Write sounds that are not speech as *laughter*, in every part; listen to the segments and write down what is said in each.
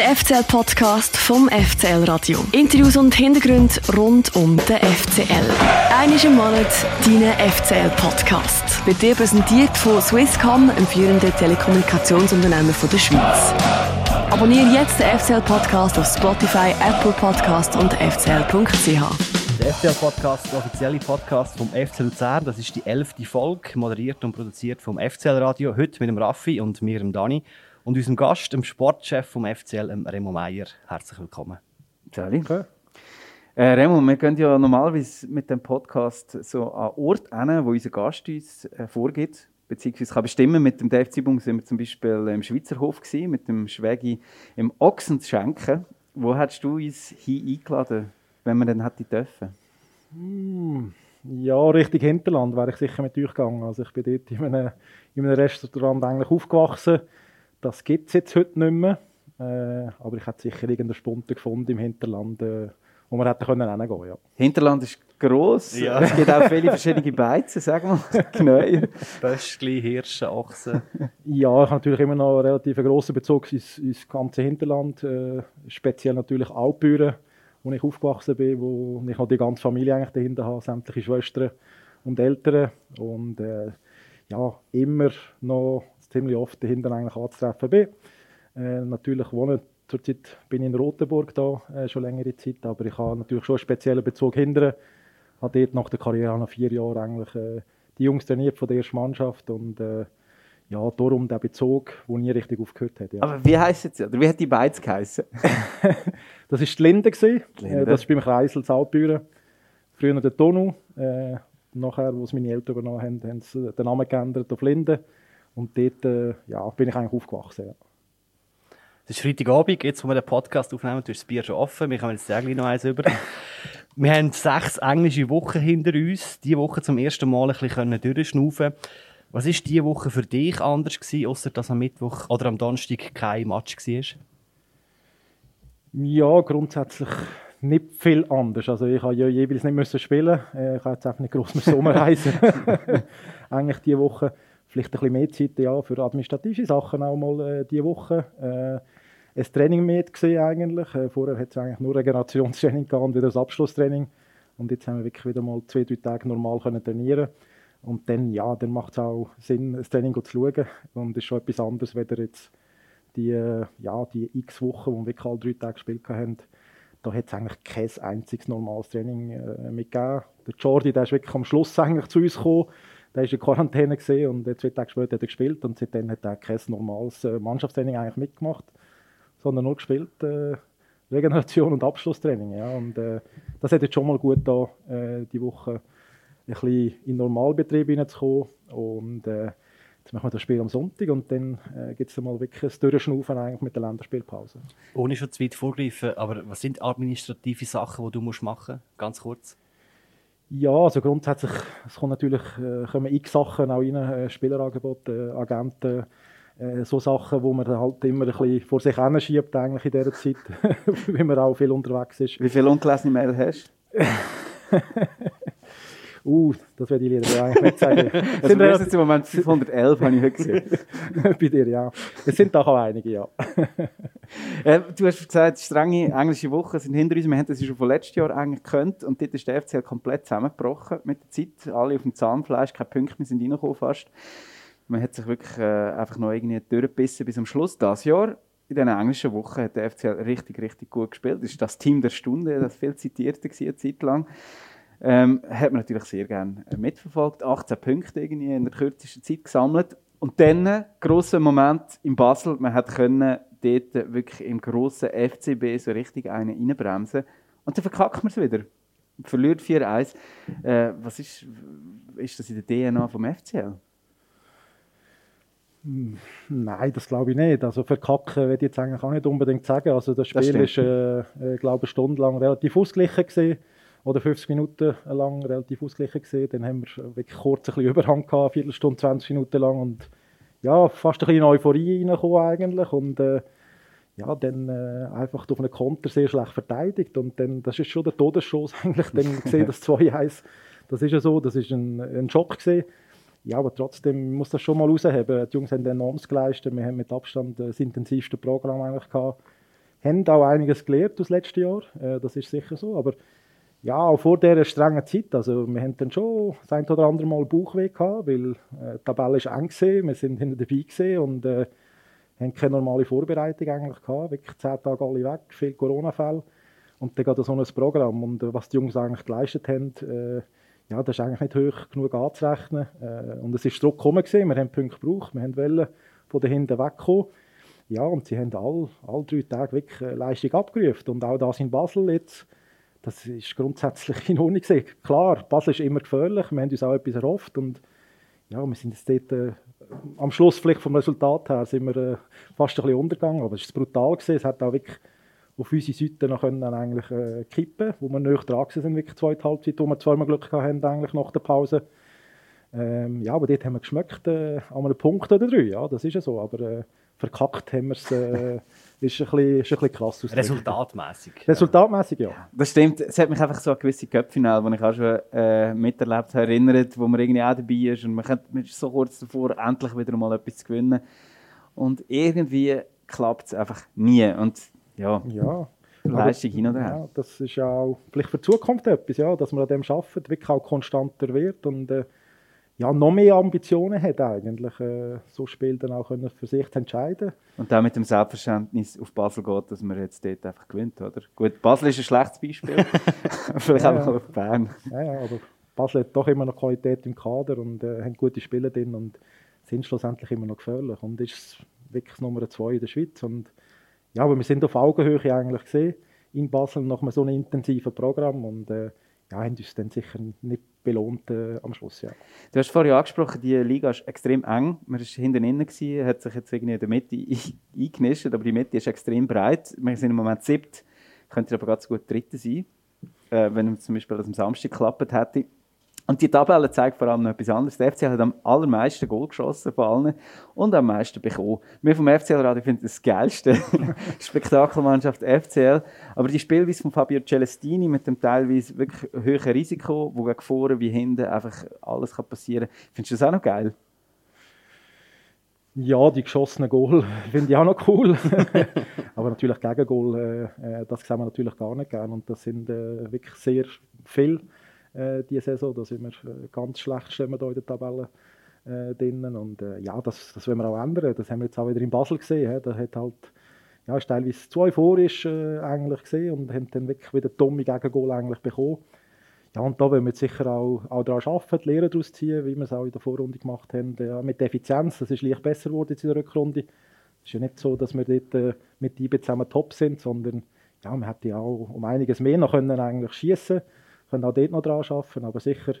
Der FCL-Podcast vom FCL Radio. Interviews und Hintergründe rund um den FCL. Einmal im Monat dein FCL-Podcast. Wird dir präsentiert von Swisscom, einem führenden Telekommunikationsunternehmen der Schweiz. Abonniere jetzt den FCL-Podcast auf Spotify, Apple Podcast und fcl.ch. Der FCL-Podcast, der offizielle Podcast vom FC Luzern. Das ist die elfte Folge, moderiert und produziert vom FCL-Radio. Heute mit dem Raffi und mir, dem Dani und unserem Gast, dem Sportchef vom FCL, Remo Meier. Herzlich willkommen. Salut. Okay. Äh, Remo, wir gehen ja normalerweise mit dem Podcast so an Ort hin, wo unser Gast uns äh, vorgibt, beziehungsweise kann bestimmen. Mit dem Dave Zibung sind wir zum Beispiel im Schweizer Hof gewesen, mit dem Schwägi im Ochsenschenken. Wo hättest du uns hier eingeladen, wenn wir dann hätte dürfen? Hm, ja, richtig Hinterland wäre ich sicher mit euch gegangen. Also ich bin dort in einem, in einem Restaurant eigentlich aufgewachsen das gibt es jetzt heute nicht mehr. Äh, aber ich hätte sicher irgendeine Spunte gefunden im Hinterland, äh, wo man hätte können hingehen ja. Hinterland ist gross. Ja. Es gibt auch viele verschiedene Beizen, sagen wir. *laughs* Knäuel. Böschli, Hirsche, Ochsen. Ja, ich habe natürlich immer noch einen relativ grossen Bezug ins, ins ganze Hinterland. Äh, speziell natürlich Alpbüren, wo ich aufgewachsen bin, wo ich noch die ganze Familie eigentlich dahinter habe, sämtliche Schwestern und Eltern. Und äh, ja, immer noch ziemlich oft dahinter eigentlich anzutreffen bin. Äh, natürlich wohne zurzeit bin ich in Rotenburg da, äh, schon längere Zeit, aber ich habe natürlich schon einen speziellen Bezug hinterher. Ich habe dort nach der Karriere nach vier Jahren eigentlich äh, die Jungs trainiert von der ersten Mannschaft und äh, ja, darum der Bezug, wo nie richtig aufgehört hat. Ja. Aber wie heisst es Oder wie hat die Beiz geheißen? *laughs* das war die Linde. Gewesen. Linde. Äh, das ist beim Kreisel Saltbüren. Früher der Tonu. Äh, nachher, als meine Eltern übernommen haben, haben sie den Namen geändert auf Linde. Und dort äh, ja, bin ich eigentlich aufgewachsen. Ja. Es ist Freitagabend, jetzt wo wir den Podcast aufnehmen, du hast das Bier schon offen, wir kommen jetzt gleich noch eins über. *laughs* wir haben sechs englische Wochen hinter uns, diese Woche zum ersten Mal ein bisschen durchschnaufen Was war diese Woche für dich anders gewesen, außer dass am Mittwoch oder am Donnerstag kein Match war? Ja, grundsätzlich nicht viel anders. Also ich habe ja jeweils nicht müssen spielen. Äh, ich habe jetzt einfach nicht groß mehr Sommerreisen. *laughs* *laughs* Eigentlich diese Woche vielleicht ein bisschen mehr Zeit ja, für administrative Sachen auch mal äh, diese Woche. Äh, ein Training mit gesehen eigentlich. Äh, vorher hat es eigentlich nur Regenerationstraining gehabt und wieder das Abschlusstraining. Und jetzt haben wir wirklich wieder mal zwei, drei Tage normal können trainieren Und dann, ja, dann macht es auch Sinn, das Training zu schauen. Und es ist schon etwas anderes, wenn jetzt die, äh, ja, die x Wochen, wo wir wirklich alle drei Tage gespielt haben, da hat es eigentlich kein einziges normales Training äh, mitgegeben. Der Jordi, der ist wirklich am Schluss eigentlich zu uns gekommen der war in Quarantäne und zwei Tage später hat er gespielt und seitdem hat er kein normales äh, Mannschaftstraining eigentlich mitgemacht, sondern nur gespielt äh, Regeneration und Abschlusstraining. Ja. Und, äh, das hat jetzt schon mal gut da äh, die Woche ein bisschen in den Normalbetrieb hineinzukommen und äh, Jetzt machen wir das Spiel am Sonntag und dann äh, gibt es mal wirklich ein Durchschnaufen eigentlich mit der Länderspielpause. Ohne schon zu weit vorgreifen, aber was sind administrative Sachen, die du musst machen musst? Ganz kurz. Ja, also grundsätzlich, es kommen natürlich äh, kommen x Sachen auch rein, äh, Spielerangebote, äh, Agenten, äh, so Sachen, wo man halt immer ein bisschen vor sich schiebt eigentlich in dieser Zeit, *laughs* weil man auch viel unterwegs ist. Wie viele ungelesene Mail hast du? *laughs* Uh, das werde ich dir eigentlich nicht sagen. *laughs* Es sind jetzt im Moment 511, habe ich heute gesehen. *laughs* Bei dir, ja. Es sind doch auch einige, ja. *laughs* äh, du hast gesagt, strenge englische Wochen sind hinter uns. Wir haben das schon von letztes Jahr eigentlich gekannt und dort ist der FCL komplett zusammengebrochen mit der Zeit. Alle auf dem Zahnfleisch, keine Punkte mehr sind reingekommen fast. Man hat sich wirklich äh, einfach noch irgendwie durchgebissen bis zum Schluss. Das Jahr in diesen englischen Wochen hat der FCL richtig, richtig gut gespielt. Das ist das Team der Stunde, das viel zitierte war eine Zeit lang. Ähm, hat man natürlich sehr gerne mitverfolgt. 18 Punkte irgendwie in der kürzesten Zeit gesammelt. Und dann, grosser Moment in Basel, man hat können dort wirklich im grossen FCB so richtig einen reinbremsen. Und dann verkackt man es wieder. Verliert 4-1. Äh, was ist, ist das in der DNA vom FCL? Hm, nein, das glaube ich nicht. Also verkacken würde ich jetzt eigentlich auch nicht unbedingt sagen. Also das Spiel das ist, äh, äh, glaube ich, stundenlang relativ ausgeglichen gewesen oder 50 Minuten lang relativ ausgeglichen gesehen. Dann haben wir wirklich kurz ein bisschen Überhang gehabt, eine Viertelstunde, 20 Minuten lang und ja, fast ein bisschen in Euphorie reingekommen eigentlich und äh, ja, dann äh, einfach auf einen Konter sehr schlecht verteidigt und dann, das ist schon der Todesschuss *laughs* eigentlich, dann *laughs* gesehen, das 2-1, das ist ja so, das ist ein, ein Schock gesehen. Ja, aber trotzdem muss das schon mal rausheben. Die Jungs haben enormes geleistet, wir haben mit Abstand das intensivste Programm eigentlich gehabt haben auch einiges gelernt aus letzten Jahr, äh, das ist sicher so, aber ja, auch vor dieser strengen Zeit, also wir haben dann schon das ein oder andere Mal Bauchweh gehabt, weil äh, die Tabelle ist eng gewesen, wir sind hinter dabei gewesen und äh, haben keine normale Vorbereitung eigentlich gehabt, wirklich zehn Tage alle weg, viele Corona-Fälle. Und dann geht so ein Programm. Und äh, was die Jungs eigentlich geleistet haben, äh, ja, das ist eigentlich nicht hoch genug anzurechnen. Äh, und es ist Druck gekommen gewesen, wir haben Punkte gebraucht, wir haben wollen von dahinter wegkommen. Ja, und sie haben alle, alle drei Tage wirklich äh, Leistung abgerufen. Und auch das in Basel jetzt das ist grundsätzlich in Ordnung. Klar, Basel ist immer gefährlich, wir haben uns auch etwas erhofft und ja, wir sind jetzt dort, äh, am Schluss vielleicht vom Resultat her sind wir äh, fast ein bisschen untergegangen, aber es ist brutal gewesen. es hat auch wirklich auf unsere Seite noch können eigentlich äh, kippen, wo wir näher dran sind, wirklich zweite Halbzeit, wo wir zweimal Glück hatten eigentlich nach der Pause. Ähm, ja, aber dort haben wir geschmeckt äh, an einem Punkt oder drei, ja, das ist ja so, aber äh, verkackt haben wir es äh, ist ein bisschen, ist ein bisschen krass. Resultatmäßig. Resultatmäßig, ja. Das stimmt. Es hat mich einfach so an gewisse Köpfinale, die ich auch schon äh, miterlebt habe, erinnert, wo man irgendwie auch dabei ist und man, kann, man ist so kurz davor, endlich wieder mal etwas zu gewinnen. Und irgendwie klappt es einfach nie. Und ja, ja. Leistung hin oder her. Ja, das ist auch vielleicht für die Zukunft etwas, ja, dass man an dem arbeitet, wirklich auch konstanter wird und äh, ja, noch mehr Ambitionen hat eigentlich, äh, so Spiel dann auch können für sich zu entscheiden. Und dann mit dem Selbstverständnis auf Basel geht, dass man jetzt dort einfach gewinnt, oder? Gut, Basel ist ein schlechtes Beispiel, *laughs* vielleicht ja, auch ja. auf Bern. Ja, ja, aber Basel hat doch immer noch Qualität im Kader und äh, haben gute Spieler drin und sind schlussendlich immer noch gefährlich und ist wirklich Nummer zwei in der Schweiz und ja, aber wir sind auf Augenhöhe eigentlich gesehen in Basel nach einem so einem intensiven Programm und äh, ja, haben uns dann sicher nicht belohnt äh, am Schluss. Ja. Du hast vorhin angesprochen, die Liga ist extrem eng. Man war hinten innen, gewesen, hat sich jetzt irgendwie in der Mitte *laughs* eingenischt, aber die Mitte ist extrem breit. Wir sind im Moment siebt, könnte aber ganz gut Dritte sein, äh, wenn es zum Beispiel am Samstag geklappt hätte. Und die Tabelle zeigt vor allem noch etwas anderes. Der FCL hat am allermeisten Goal geschossen von allen und am meisten bekommen. Wir vom FCL-Radio finden das geilste *laughs* Spektakelmannschaft FCL. Aber die Spielweise von Fabio Celestini mit dem teilweise wirklich höheren Risiko, wo gegen vorne wie hinten einfach alles kann passieren kann, findest du das auch noch geil? Ja, die geschossenen Goal *laughs* finde ich auch noch cool. *laughs* Aber natürlich Gegengol, äh, das sehen wir natürlich gar nicht gerne. Und das sind äh, wirklich sehr viele äh, diese Saison. Da sind wir äh, ganz schlecht stehen wir da in der Tabelle äh, drinnen. Und äh, ja, das, das wollen wir auch ändern. Das haben wir jetzt auch wieder in Basel gesehen. He. Da hat halt, ja, ist teilweise zu euphorisch äh, eigentlich gesehen und haben dann wirklich wieder dumme Gegengol eigentlich bekommen. Ja, und da wollen wir sicher auch, auch daran arbeiten, die Lehre daraus ziehen, wie wir es auch in der Vorrunde gemacht haben. Ja, mit Effizienz, das ist leicht besser geworden in der Rückrunde. Es ist ja nicht so, dass wir dort äh, mit IB zusammen top sind, sondern ja, man hätte ja auch um einiges mehr noch können eigentlich schießen können auch dort noch dran arbeiten, aber sicher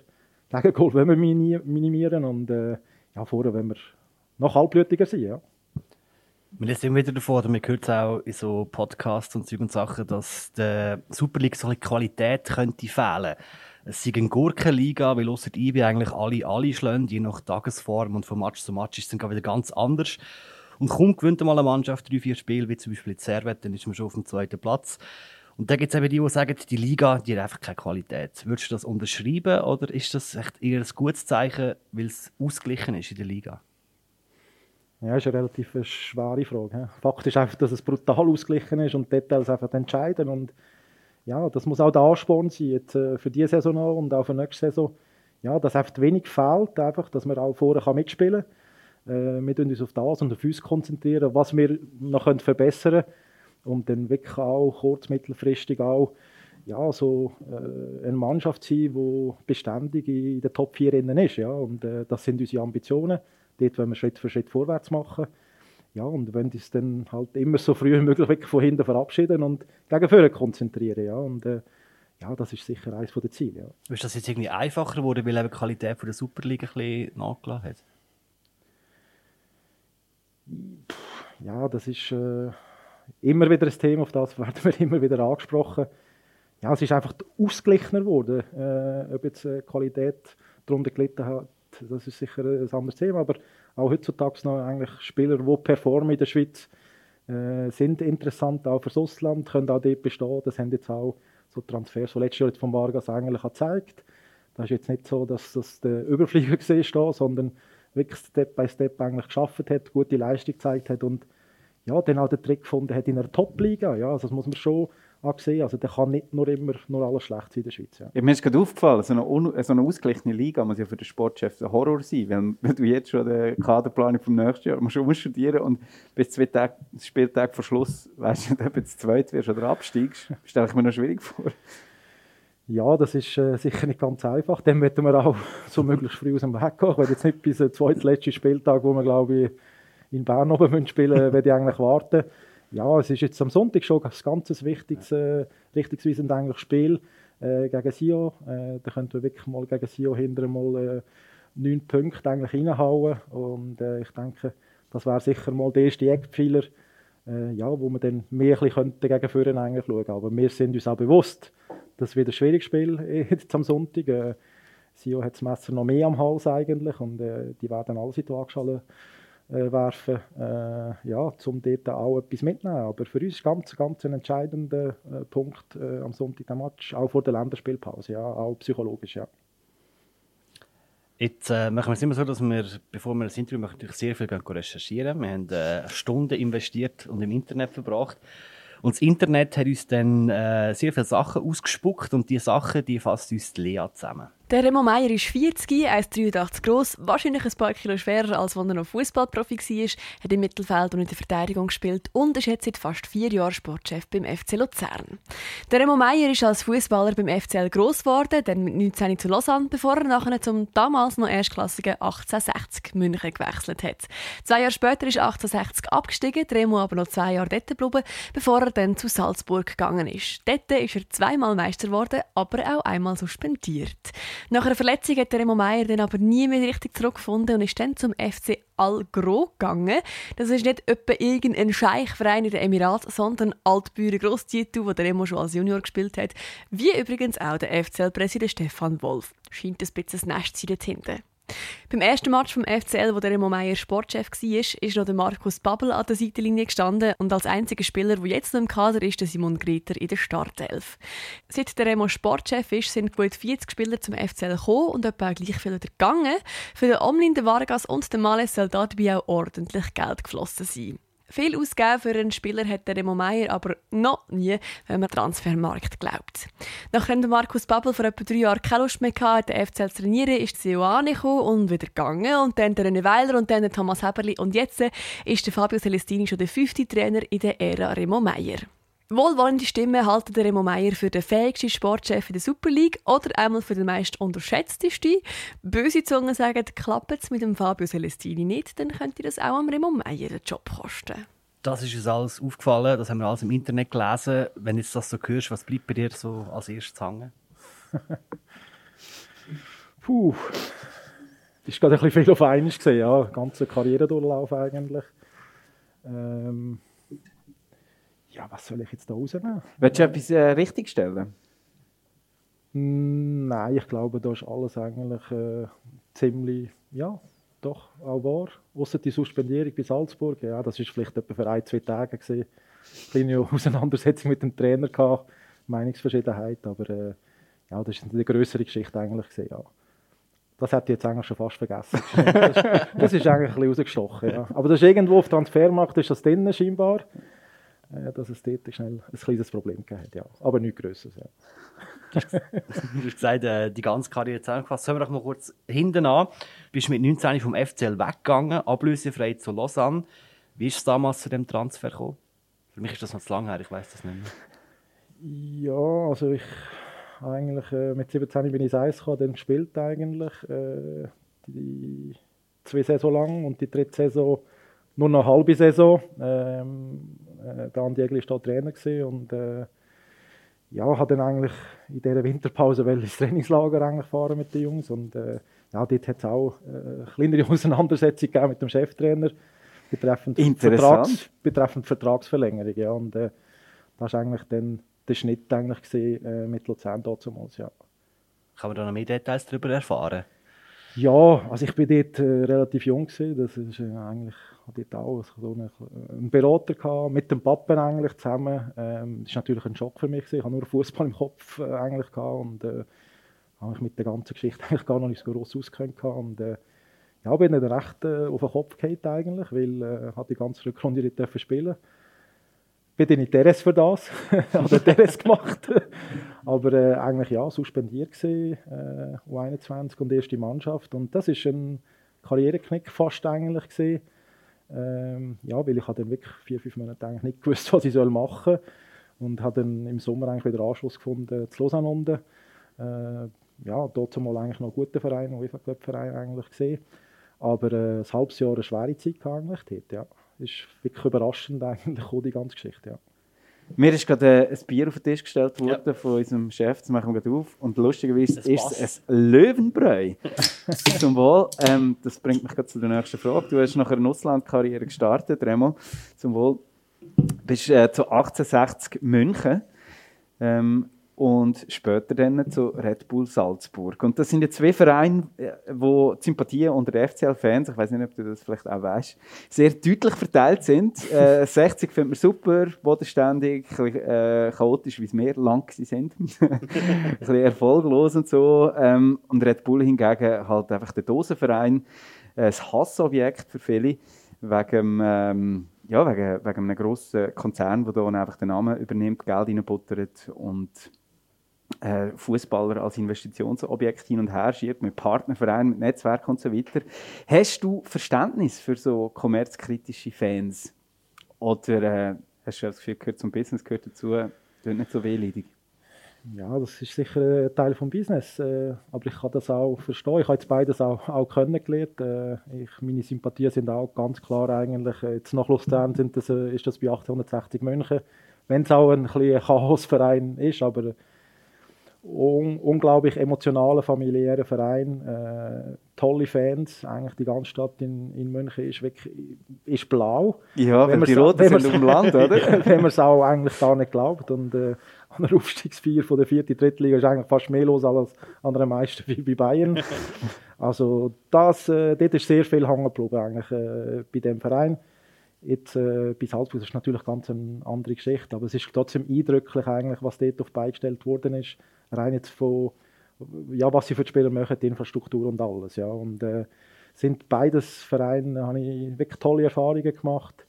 Gegengol wollen wir minimieren und äh, ja, vorher wollen wir noch halbblütiger sein, ja. Wir immer wieder davon, oder man hört es auch in so Podcasts und Zeug und Sachen, dass der Super League so eine Qualität könnte fehlen. Es ist eine Gurkenliga, weil ausser IB eigentlich alle alle schlagen, je nach Tagesform und von Match zu Match ist es dann wieder ganz anders. Und kaum gewinnt mal eine Mannschaft drei, vier Spiele, wie zum Beispiel in Servet, dann ist man schon auf dem zweiten Platz. Und da gibt es eben die, die sagen, die Liga die hat einfach keine Qualität. Würdest du das unterschreiben oder ist das echt eher ein gutes Zeichen, weil es ausgeglichen ist in der Liga? Ja, ist eine relativ schwere Frage. Fakt ist einfach, dass es brutal ausgeglichen ist und Details einfach entscheiden. Und ja, das muss auch der Ansporn sein, jetzt, äh, für diese Saison noch und auch für nächste Saison. Ja, dass einfach wenig fehlt, einfach, dass man auch vorher mitspielen kann. Äh, wir uns auf das und auf uns konzentrieren, was wir noch verbessern können und dann wirklich auch kurz-, mittelfristig auch ja, so äh, eine Mannschaft sein, die beständig in der Top 4 innen ist. Ja? Und äh, das sind unsere Ambitionen. Dort wollen wir Schritt für Schritt vorwärts machen. Ja, und wenn uns dann halt immer so früh wie möglich von hinten verabschieden und gegen vorne konzentrieren. Ja? Und äh, ja, das ist sicher eines der Ziele. Ja. Ist das jetzt irgendwie einfacher geworden, weil eben die Qualität von der Superliga ein bisschen nachgelassen hat? Ja, das ist... Äh, immer wieder ein Thema, auf das *laughs* werden wir immer wieder angesprochen. Ja, es ist einfach ausgeglichener geworden. Äh, ob jetzt äh, Qualität darunter gelitten hat, das ist sicher ein anderes Thema. Aber auch heutzutage noch eigentlich Spieler, die performen in der Schweiz, äh, sind interessant auch fürs Ausland, können auch dort bestehen. Das haben jetzt auch so Transfers, die letztes Jahr von Vargas eigentlich gezeigt. Das ist jetzt nicht so, dass das der Überflieger *laughs* gesehen ist, sondern wirklich Step by Step eigentlich geschafft hat, gute Leistung gezeigt hat und ja, dann auch den Trick gefunden hat in einer Top-Liga. Ja, also das muss man schon angesehen. Also der kann nicht nur immer nur alles schlecht sein in der Schweiz. Ja. Ja, mir ist gerade aufgefallen, so eine, so eine ausgeglichene Liga muss ja für den Sportchef ein Horror sein, weil, weil du jetzt schon die Kaderplanung vom nächsten Jahr musst umstudieren und bis zwei Tage, Spieltag vor Schluss weißt du *laughs* ob du zweit wirst oder absteigst. Stelle ich mir noch schwierig vor. Ja, das ist äh, sicher nicht ganz einfach. Dann möchten wir auch so möglichst früh aus dem Weg gehen. Ich will jetzt nicht bis zum zweitletzten Spieltag, wo wir, glaube ich, in Bern oben *laughs* spielen müssen, werde ich eigentlich warten. Ja, es ist jetzt am Sonntag schon ein ganz wichtiges, äh, richtungsweisendes eigentlich Spiel äh, gegen Sio. Äh, da könnten wir wirklich mal gegen Sio hinterher mal äh, neun Punkte eigentlich reinhauen. Und äh, ich denke, das wäre sicher mal der erste Eckpfeiler, äh, ja, wo man dann mehr ein dagegen führen eigentlich schauen. Aber wir sind uns auch bewusst, dass es wieder ein schwieriges Spiel *laughs* ist am Sonntag. Äh, Sio hat das Messer noch mehr am Hals eigentlich und äh, die werden alle Waagschale äh, werfen, äh, ja, um dort auch etwas mitzunehmen. Aber für uns ist ganz, ganz ein entscheidender äh, Punkt äh, am Sonntag der Match, auch vor der Länderspielpause, ja, auch psychologisch, ja. Jetzt äh, machen wir es immer so, dass wir, bevor wir das Interview machen, natürlich sehr viel recherchieren. Wir haben äh, Stunden investiert und im Internet verbracht. Und das Internet hat uns dann sehr viele Sachen ausgespuckt und diese Sachen, die fasst uns die Lea zusammen. Der Remo Meier ist 40, 1,83 groß, wahrscheinlich ein paar Kilo schwerer, als als er noch Fußballprofi war, hat im Mittelfeld und in der Verteidigung gespielt und ist jetzt seit fast vier Jahren Sportchef beim FC Luzern. Der Remo Meier ist als Fußballer beim FCL gross geworden, dann mit 19 zu Lausanne, bevor er nachher zum damals noch erstklassigen 1860 München gewechselt hat. Zwei Jahre später ist 1860 abgestiegen, der Remo aber noch zwei Jahre dort geblieben, bevor er dann zu Salzburg gegangen ist. Dort ist er zweimal Meister geworden, aber auch einmal suspendiert. Nach einer Verletzung hat Remo Meier dann aber nie mehr richtig zurückgefunden und ist dann zum FC Al Gros gegangen. Das ist nicht etwa irgendein Scheichverein in den Emiraten, sondern Altbüren Grosstitel, wo der Remo schon als Junior gespielt hat. Wie übrigens auch der FCL-Präsident Stefan Wolf. Scheint ein bisschen ein Nest zu hinten. Beim ersten Match vom FCL, wo der Remo Meier Sportchef war, ist noch der Markus Babbel an der Seitenlinie gestanden und als einziger Spieler, der jetzt noch im Kader ist, der Simon Grieter in der Startelf. Seit der Remo Sportchef ist, sind gut 40 Spieler zum FCL gekommen und etwa gleich viele wieder gegangen. Für den Omlin, den Vargas und den Males soll dabei auch ordentlich Geld geflossen sein. Viel ausgeben für einen Spieler hat Remo Meier aber noch nie, wenn man Transfermarkt glaubt. Nachdem Markus Babbel vor etwa drei Jahren keine Lust mehr hatte, den FCL zu trainieren, ist der Ioane und wieder gegangen und dann der René Weiler und dann der Thomas Heberli und jetzt ist der Fabio Celestini schon der fünfte Trainer in der Ära Remo Meier. Wohlwollende Stimmen halten der Remo Meier für den fähigsten Sportchef in der Super League oder einmal für den meist unterschätztesten. Böse Zungen sagen, klappt es mit dem Fabio Celestini nicht, dann könnte das auch am Remo Meier den Job kosten. Das ist uns alles aufgefallen, das haben wir alles im Internet gelesen. Wenn du das so hörst, was bleibt bei dir so als erstes hängen? *laughs* Puh, das ist gerade ein bisschen viel auf einmal gesehen, ja, ganze Karrieredurchlauf eigentlich. Ähm ja, was soll ich jetzt da rausnehmen? Willst du etwas äh, richtigstellen? Mm, nein, ich glaube, da ist alles eigentlich äh, ziemlich, ja, doch, auch wahr. Außer die Suspendierung bei Salzburg, ja, das ist vielleicht etwa für ein, zwei Tage gesehen. Kleine Auseinandersetzung mit dem Trainer gehabt, Meinungsverschiedenheit, aber äh, ja, das ist eine größere Geschichte eigentlich gesehen, ja. Das hätte ich jetzt eigentlich schon fast vergessen. *laughs* das, ist, das ist eigentlich ein bisschen rausgestochen, ja. Aber das ist irgendwo auf Transfermarkt ist das drin scheinbar. Äh, dass es dort schnell ein kleines Problem gab. Ja. Aber nichts Größeres. Ja. du hast gesagt, äh, die ganze Karriere zusammengefasst. Sollen wir doch mal kurz hinten an. Du bist mit 19 vom FCL weggegangen, ablösefrei zu Lausanne. Wie ist es damals zu dem Transfer gekommen? Für mich ist das noch zu lange her, ich weiß das nicht mehr. Ja, also ich eigentlich äh, mit 17 bin ich ins Eis gekommen, dann gespielt eigentlich äh, die zwei Saison lang und die dritte Saison nur noch eine halbe Saison. Ähm, äh, der Andi Egli war Trainer und äh, ja, hat dann eigentlich in dieser Winterpause ins Trainingslager eigentlich fahren mit den Jungs und äh, ja, dort hat es auch äh, eine kleinere *laughs* Auseinandersetzung gegeben mit dem Cheftrainer betreffend, Vertrags, betreffend Vertragsverlängerung. Ja, und äh, das war eigentlich dann der Schnitt eigentlich gesehen, äh, mit Luzern damals, ja. Kann man da noch mehr Details darüber erfahren? Ja, also ich bin dort äh, relativ jung gewesen. Das ist äh, eigentlich dort auch so einen, einen Berater gehabt, mit dem Pappen eigentlich zusammen. Ähm, das ist natürlich ein Schock für mich. Ich habe nur Fußball im Kopf äh, eigentlich gehabt und äh, habe mich mit der ganzen Geschichte *laughs* eigentlich gar noch nicht so groß ausgekannt und äh, ja, bin dann recht äh, auf den Kopf gefallen eigentlich, weil äh, hat die ganze Rückrunde nicht dürfen spielen. Bin dann nicht Teres für das, *laughs* habe Teres gemacht, *laughs* aber äh, eigentlich ja suspendiert gesehen, äh, U21 und erste Mannschaft und das ist ein Karriereknick fast eigentlich gesehen. Ähm, ja, weil ich habe dann wirklich vier, fünf Monate eigentlich nicht *laughs* gewusst, was ich soll machen soll und habe dann im Sommer eigentlich wieder Anschluss gefunden zu Lausanne unten. Äh, ja, dort mal eigentlich noch einen guten Verein, UEFA Cup Verein eigentlich gesehen. Aber äh, ein halbes Jahr eine schwere Zeit eigentlich dort, ja. Ist wirklich überraschend *laughs* eigentlich die ganze Geschichte, ja. Mir ist gerade ein Bier auf den Tisch gestellt worden ja. von unserem Chef, das machen wir gerade auf. Und lustigerweise ist es ein Löwenbräu. *laughs* Zum Wohl. Ähm, das bringt mich gerade zu der nächsten Frage. Du hast nach einer Auslandkarriere gestartet, Remo. Zum Wohl. Du bist äh, zu 1860 München. Ähm, und später dann zu Red Bull Salzburg. Und das sind jetzt zwei Vereine, äh, wo die Sympathien unter den FCL-Fans, ich weiß nicht, ob du das vielleicht auch weißt, sehr deutlich verteilt sind. *laughs* Äh, 60 findet man super, bodenständig, ein bisschen, äh, chaotisch, wie es mehr lang sind. *laughs* ein bisschen erfolglos und so. Ähm, und Red Bull hingegen halt einfach der Dosenverein, äh, ein Hassobjekt für viele, wegen ähm, ja, wegen, wegen einem grossen Konzern, der hier einfach den Namen übernimmt, Geld reinbuttert und äh, Fußballer als Investitionsobjekt hin und her schiebt, mit Partnervereinen, mit Netzwerken und so weiter. Hast du Verständnis für so kommerzkritische Fans? Oder äh, hast du das Gefühl, gehört zum Business, gehört dazu, tut nicht so wehleidig? Ja, das ist sicher ein Teil des Business, äh, aber ich kann das auch verstehen. Ich habe jetzt beides auch, auch kennengelernt. Äh, ich, meine Sympathien sind auch ganz klar eigentlich, jetzt nach Luzern sind das, ist das bei 860 München, wenn es auch ein, ein Chaosverein ist, aber un unglaublich emotionaler, familiärer Verein, äh, tolle Fans, eigentlich die ganze Stadt in, in München ist wirklich ist blau. Ja, wenn, wenn die Roten sind auf dem Land, oder? *laughs* wenn man es auch eigentlich gar nicht glaubt und äh, an der Aufstiegsfeier von der vierten, dritten Liga ist eigentlich fast mehr los als an der meisten wie bei Bayern. *laughs* also das, äh, dort ist sehr viel hängen geblieben eigentlich äh, bei dem Verein. Jetzt äh, bei Salzburg ist natürlich ganz eine andere Geschichte, aber es ist trotzdem eindrücklich eigentlich, was dort auf beigestellt worden ist rein jetzt von, ja, was sie für die Spieler machen, die Infrastruktur und alles. Ja. Und äh, sind beides Vereine, habe ich wirklich tolle Erfahrungen gemacht.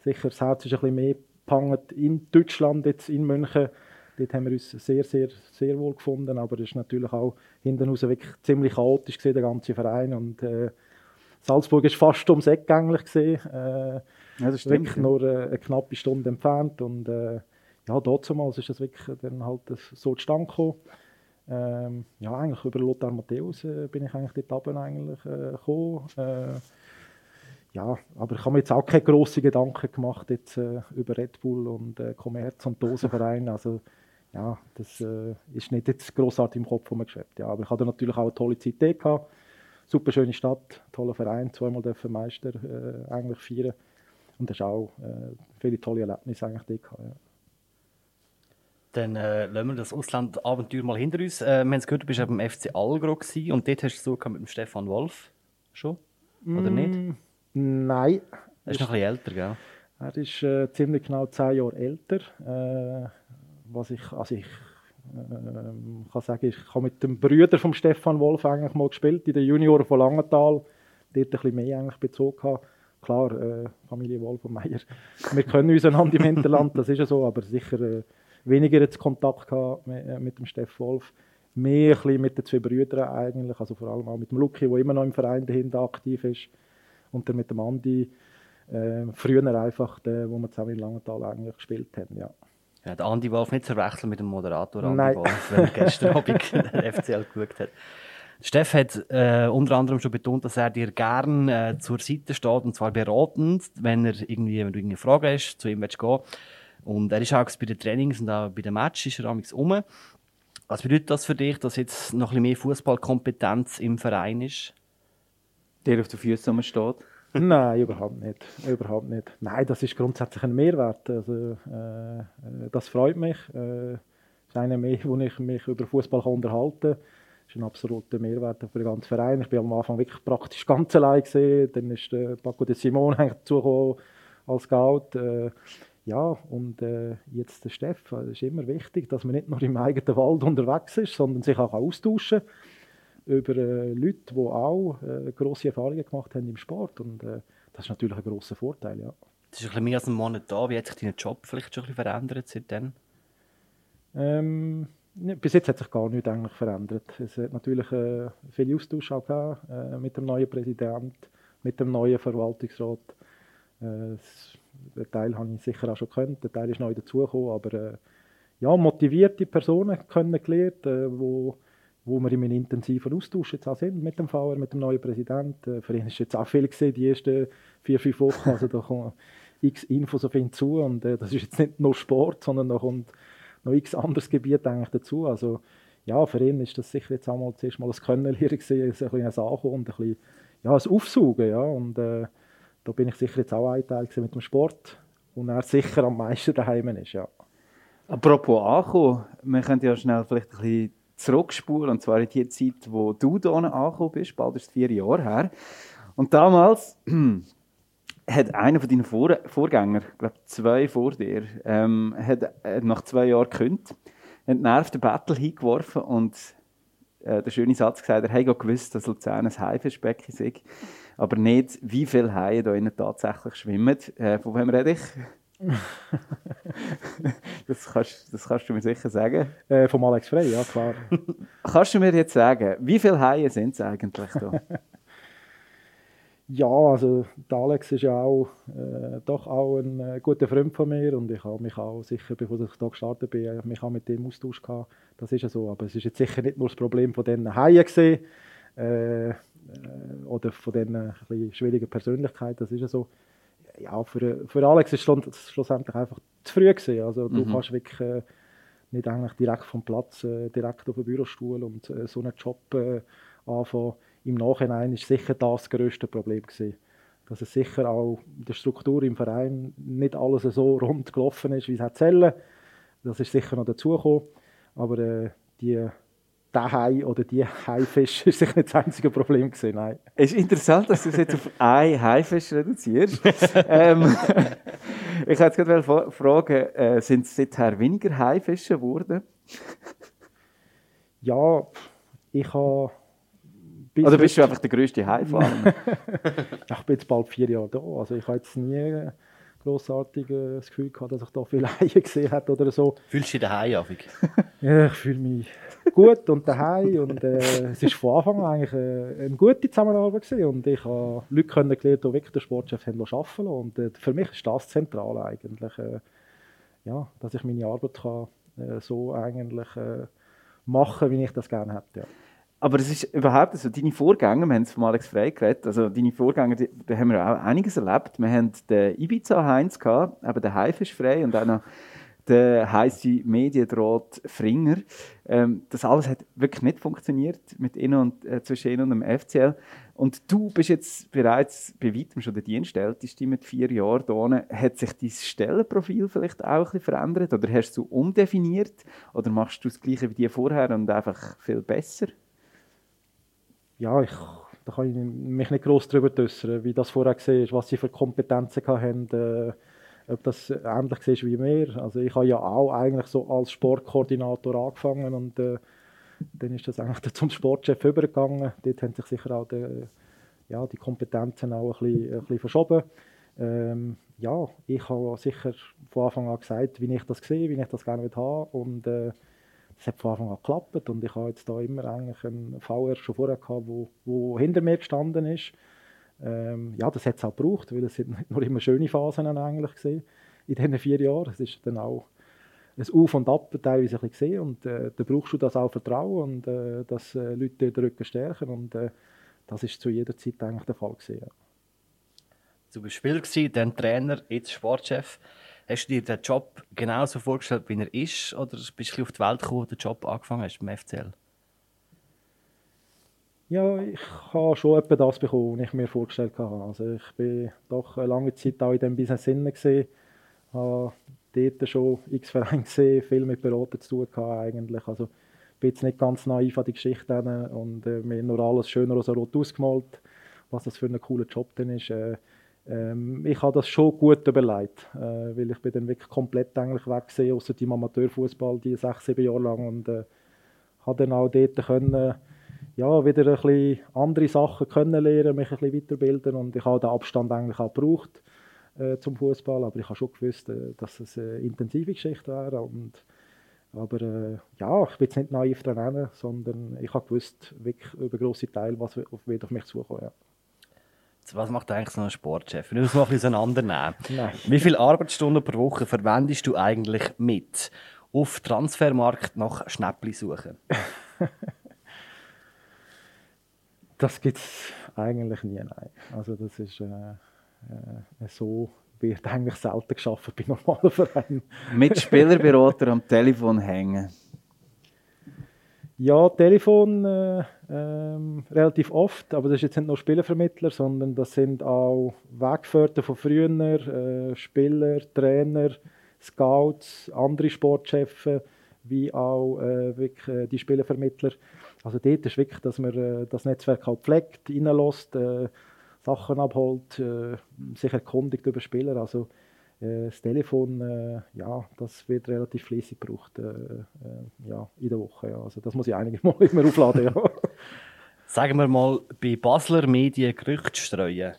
Sicher, das Herz ist ein bisschen mehr gehangen in Deutschland, jetzt in München. Dort haben wir uns sehr, sehr, sehr wohl gefunden, aber es ist natürlich auch hinten raus wirklich ziemlich chaotisch gesehen, der ganze Verein. Und äh, Salzburg ist fast ums Eck eigentlich gesehen, äh, ja, das stimmt, wirklich nur äh, eine knappe Stunde entfernt und äh, ja, damals ist das wirklich dann halt so zustande gekommen. Ähm, ja, eigentlich über Lothar Matthäus äh, bin ich eigentlich dort oben eigentlich äh, gekommen. Äh, ja, aber ich habe mir jetzt auch keine grossen Gedanken gemacht jetzt, äh, über Red Bull und äh, Commerz und Dosenverein. Also ja, das äh, ist nicht jetzt grossartig im Kopf Geschäft. Ja, aber ich hatte natürlich auch eine tolle Zeit gehabt. Super schöne Stadt, toller Verein, zweimal dürfen Meister eigentlich feiern. Und das ist auch viele tolle Erlebnisse eigentlich dort gehabt, ja. Dann äh, lassen wir das Auslandabenteuer mal hinter uns. Äh, wir haben es gehört, du bist beim FC Algro gewesen, und dort hast du so mit dem Stefan Wolf schon, oder mm, nicht? Nein. Er ist noch ein bisschen älter, gell? Er ist äh, ziemlich genau zehn Jahre älter. Äh, was ich, also ich äh, kann sagen, ich habe mit dem Brüder von Stefan Wolf eigentlich mal gespielt, in den Junioren von Langenthal. Dort ein bisschen mehr eigentlich bezogen gehabt. Klar, äh, Familie Wolf und Meier, wir können uns einander im Hinterland, das ist ja so, aber sicher äh, weniger jetzt Kontakt gehabt äh, mit dem Steff Wolf. Mehr ein mit den zwei Brüdern eigentlich, also vor allem auch mit dem Luki, der immer noch im Verein dahinter aktiv ist. Und dann mit dem Andi, äh, früher einfach, der, wo wir zusammen in Langenthal eigentlich gespielt haben, ja. Ja, der Andi Wolf nicht zu verwechseln mit dem Moderator Andi Nein. Wolf, wenn er gestern Abend FCL geschaut hat. Steff hat äh, unter anderem schon betont, dass er dir gern äh, zur Seite steht und zwar beratend, wenn er irgendwie, wenn du irgendeine Frage hast, zu ihm willst gehen und er ist auch bei den Trainings und auch bei den Matches ist er um. Was bedeutet das für dich, dass jetzt noch ein bisschen mehr Fußballkompetenz im Verein ist? Der auf den Füßen steht? *laughs* Nein, überhaupt nicht. Überhaupt nicht. Nein, das ist grundsätzlich ein Mehrwert. Also, äh, das freut mich. Äh, das ist einer mehr, wo ich mich über Fußball unterhalten kann. Das ist ein absoluter Mehrwert für den ganzen Verein. Ich bin am Anfang wirklich praktisch ganz allein gesehen. Dann ist der Paco de Simon *laughs* dazugekommen als Scout. Äh, ja, und äh, jetzt der Steff, es ist immer wichtig, dass man nicht nur im eigenen Wald unterwegs ist, sondern sich auch austauschen kann. über äh, Leute, die auch äh, grosse Erfahrungen gemacht haben im Sport. Und äh, das ist natürlich ein grosser Vorteil, ja. Das ist ein bisschen mehr als ein Monat da. Wie hat sich dein Job vielleicht schon ein bisschen verändert seitdem? Ähm, ne, bis jetzt hat sich gar nichts eigentlich verändert. Es hat natürlich äh, viele Austausch auch gegeben, äh, mit dem neuen Präsidenten, mit dem neuen Verwaltungsrat. Äh, den Teil habe ich sicher auch schon gekannt, der Teil ist neu dazugekommen, aber äh, ja, motivierte Personen kennengelernt, äh, wo, wo wir in einem intensiven Austausch jetzt auch sind mit dem VR, mit dem neuen Präsidenten. Äh, für ihn ist jetzt auch viel gesehen, die ersten vier, fünf Wochen, also da kommen x Infos auf ihn zu und äh, das ist jetzt nicht nur Sport, sondern da kommt noch x anderes Gebiet eigentlich dazu. Also ja, für ihn ist das sicher jetzt auch mal zuerst mal ein Kennenlernen gewesen, ein bisschen ein Ankommen und ein bisschen ja, ein Aufsaugen, ja, und äh, da bin ich sicher jetzt auch ein Teil mit dem Sport und er sicher am meisten daheim ist, ja. Apropos ankommen, wir können ja schnell vielleicht ein bisschen zurückspulen, und zwar in die Zeit, wo du hier angekommen bist, bald ist es vier Jahre her. Und damals *clears throat* hat einer von deinen Vor Vorgängern, ich glaube zwei vor dir, ähm, hat, hat nach zwei Jahren gekündigt, hat nervt den Battle hingeworfen und äh, der schöne Satz gesagt, er hätte gewusst, dass Luzern ein Haifischbecken ist, aber nicht, wie viele Haie da innen tatsächlich schwimmen. Äh, von wem rede ich? *laughs* das, kannst, das kannst du mir sicher sagen. Äh, vom Alex Frey, ja klar. *laughs* kannst du mir jetzt sagen, wie viele Haie sind es eigentlich da? *laughs* Ja, also der Alex ist ja auch äh, doch auch ein äh, guter Freund von mir und ich habe mich auch sicher, bevor ich da gestartet bin, mich auch mit dem Austausch gehabt. Das ist ja so, aber es ist jetzt sicher nicht nur das Problem von diesen Haien gesehen äh, oder von diesen schwierigen Persönlichkeiten. Das ist ja so. Ja, für, für Alex ist es schlussendlich einfach zu früh gewesen. Also du mhm. kannst wirklich äh, nicht eigentlich direkt vom Platz, direkt auf den Bürostuhl und so einen Job anfangen im Nachhinein ist sicher das, grösste Problem gewesen. Dass es sicher auch in der Struktur im Verein nicht alles so rund gelaufen ist, wie es hat sollen. Das ist sicher noch dazugekommen. Aber äh, die der Hai oder die Haifisch ist sicher nicht das einzige Problem gewesen. Nein. Es ist interessant, dass du es jetzt auf einen Haifisch reduzierst. *laughs* ähm, ich wollte jetzt gerade fragen, äh, sind es seither weniger Haifische geworden? ja, ich habe Oder bist du einfach der grösste Haifahrer? *laughs* ich bin jetzt bald vier Jahre da. Also ich habe jetzt nie grossartig äh, das Gefühl gehabt, dass ich da viele *laughs* Haie gesehen habe oder so. Fühlst du dich daheim, Afik? ja, ich fühle mich gut und daheim und äh, es ist von Anfang an eigentlich äh, eine gute Zusammenarbeit gewesen. und ich habe Leute kennengelernt, die wirklich den Sportchef haben arbeiten und äh, für mich ist das zentral eigentlich, äh, ja, dass ich meine Arbeit kann, äh, so eigentlich machen, wie ich das gerne hätte. Ja. Aber es ist überhaupt so, deine Vorgänger, wir haben es von Alex Frey geredet, also deine Vorgänger, da haben wir auch einiges erlebt. Wir haben den Ibiza-Heinz gehabt, eben den Haifisch Frey und auch noch den heißen Mediendraht Fringer. Ähm, das alles hat wirklich nicht funktioniert mit ihnen und, äh, zwischen ihnen und dem FCL. Und du bist jetzt bereits bei weitem schon der Dienstälteste mit vier Jahren hier. Hat sich dein Stellenprofil vielleicht auch ein bisschen verändert? Oder hast du umdefiniert? Oder machst du das Gleiche wie die vorher und einfach viel besser? ja, ich, da kann ich mich nicht groß darüber äußern, wie das vorher war, was sie für Kompetenzen hatten, äh, ob das ähnlich war wie mir. Also ich habe ja auch eigentlich so als Sportkoordinator angefangen und äh, dann ist das eigentlich *laughs* zum Sportchef übergegangen. Dort haben sich sicher auch die, ja, die Kompetenzen auch ein bisschen, ein bisschen verschoben. Ähm, ja, ich habe sicher von Anfang an gesagt, wie ich das sehe, wie ich das gerne haben und äh, es hat von Anfang an geklappt und ich habe jetzt da immer eigentlich einen VR schon vorher gehabt, wo hinter mir gestanden ist. Ähm, ja, das hat es auch gebraucht, weil es sind nicht nur immer schöne Phasen eigentlich gesehen in diesen vier Jahren. Es ist dann auch ein Auf und Ab teilweise gesehen und äh, da brauchst du das auch Vertrauen und äh, dass äh, Leute den Rücken stärken und äh, das ist zu jeder Zeit eigentlich der Fall gewesen. Du bist Spieler gewesen, dann Trainer, jetzt Sportchef. Hast du dir den Job genauso vorgestellt, wie er ist? Oder bist du auf die Welt gekommen, den Job angefangen hast beim FCL? Ja, ich habe schon etwa das bekommen, was ich mir vorgestellt habe. Also ich bin doch eine lange Zeit auch in diesem Business drin Ich habe dort schon x Vereine gesehen, viel mit Berater zu tun eigentlich. Also ich bin jetzt nicht ganz naiv an die Geschichte und äh, mir nur alles schöner als rot ausgemalt, was das für ein cooler Job dann ist. Äh, ähm, ich habe das schon gut überlegt, äh, weil ich bin dann wirklich komplett eigentlich weggesehen, außer dem Amateurfußball die sechs, sieben Jahre lang und äh, habe dann auch dort können, ja, wieder ein bisschen andere Sachen kennenlernen, mich ein bisschen weiterbilden und ich habe den Abstand eigentlich auch gebraucht äh, zum Fußball, aber ich habe schon gewusst, äh, dass es eine intensive Geschichte wäre und aber äh, ja, ich bin jetzt nicht naiv daran, sondern ich habe gewusst, wirklich über grosse Teile, was wird auf mich zukommen. Ja. Was macht eigentlich so ein Sportchef? Wir das mal ein bisschen auseinandernehmen. Wie viele Arbeitsstunden pro Woche verwendest du eigentlich mit auf Transfermarkt nach Schnäppli suchen? *laughs* das gibt es eigentlich nie, nein. Also das ist äh, äh, so wird eigentlich selten geschaffen bei normalen Vereinen. *laughs* Mit Spielerberater am Telefon hängen. Ja, Telefon äh, ähm, relativ oft, aber das ist jetzt nicht nur Spielervermittler, sondern das sind auch Weggeführte von früher, äh, Spieler, Trainer, Scouts, andere Sportchefs, wie auch äh, wirklich, äh, die Spielervermittler. Also dort ist wirklich, dass man äh, das Netzwerk halt pflegt, reinlässt, äh, Sachen abholt, äh, sich erkundigt über Spieler. Also äh, das Telefon, äh, ja, das wird relativ fließig gebraucht ja, in der Woche. Ja. Also das muss ich einiges *laughs* Mal immer aufladen. Ja. Sagen wir mal, bei Basler Medien Gerüchte streuen.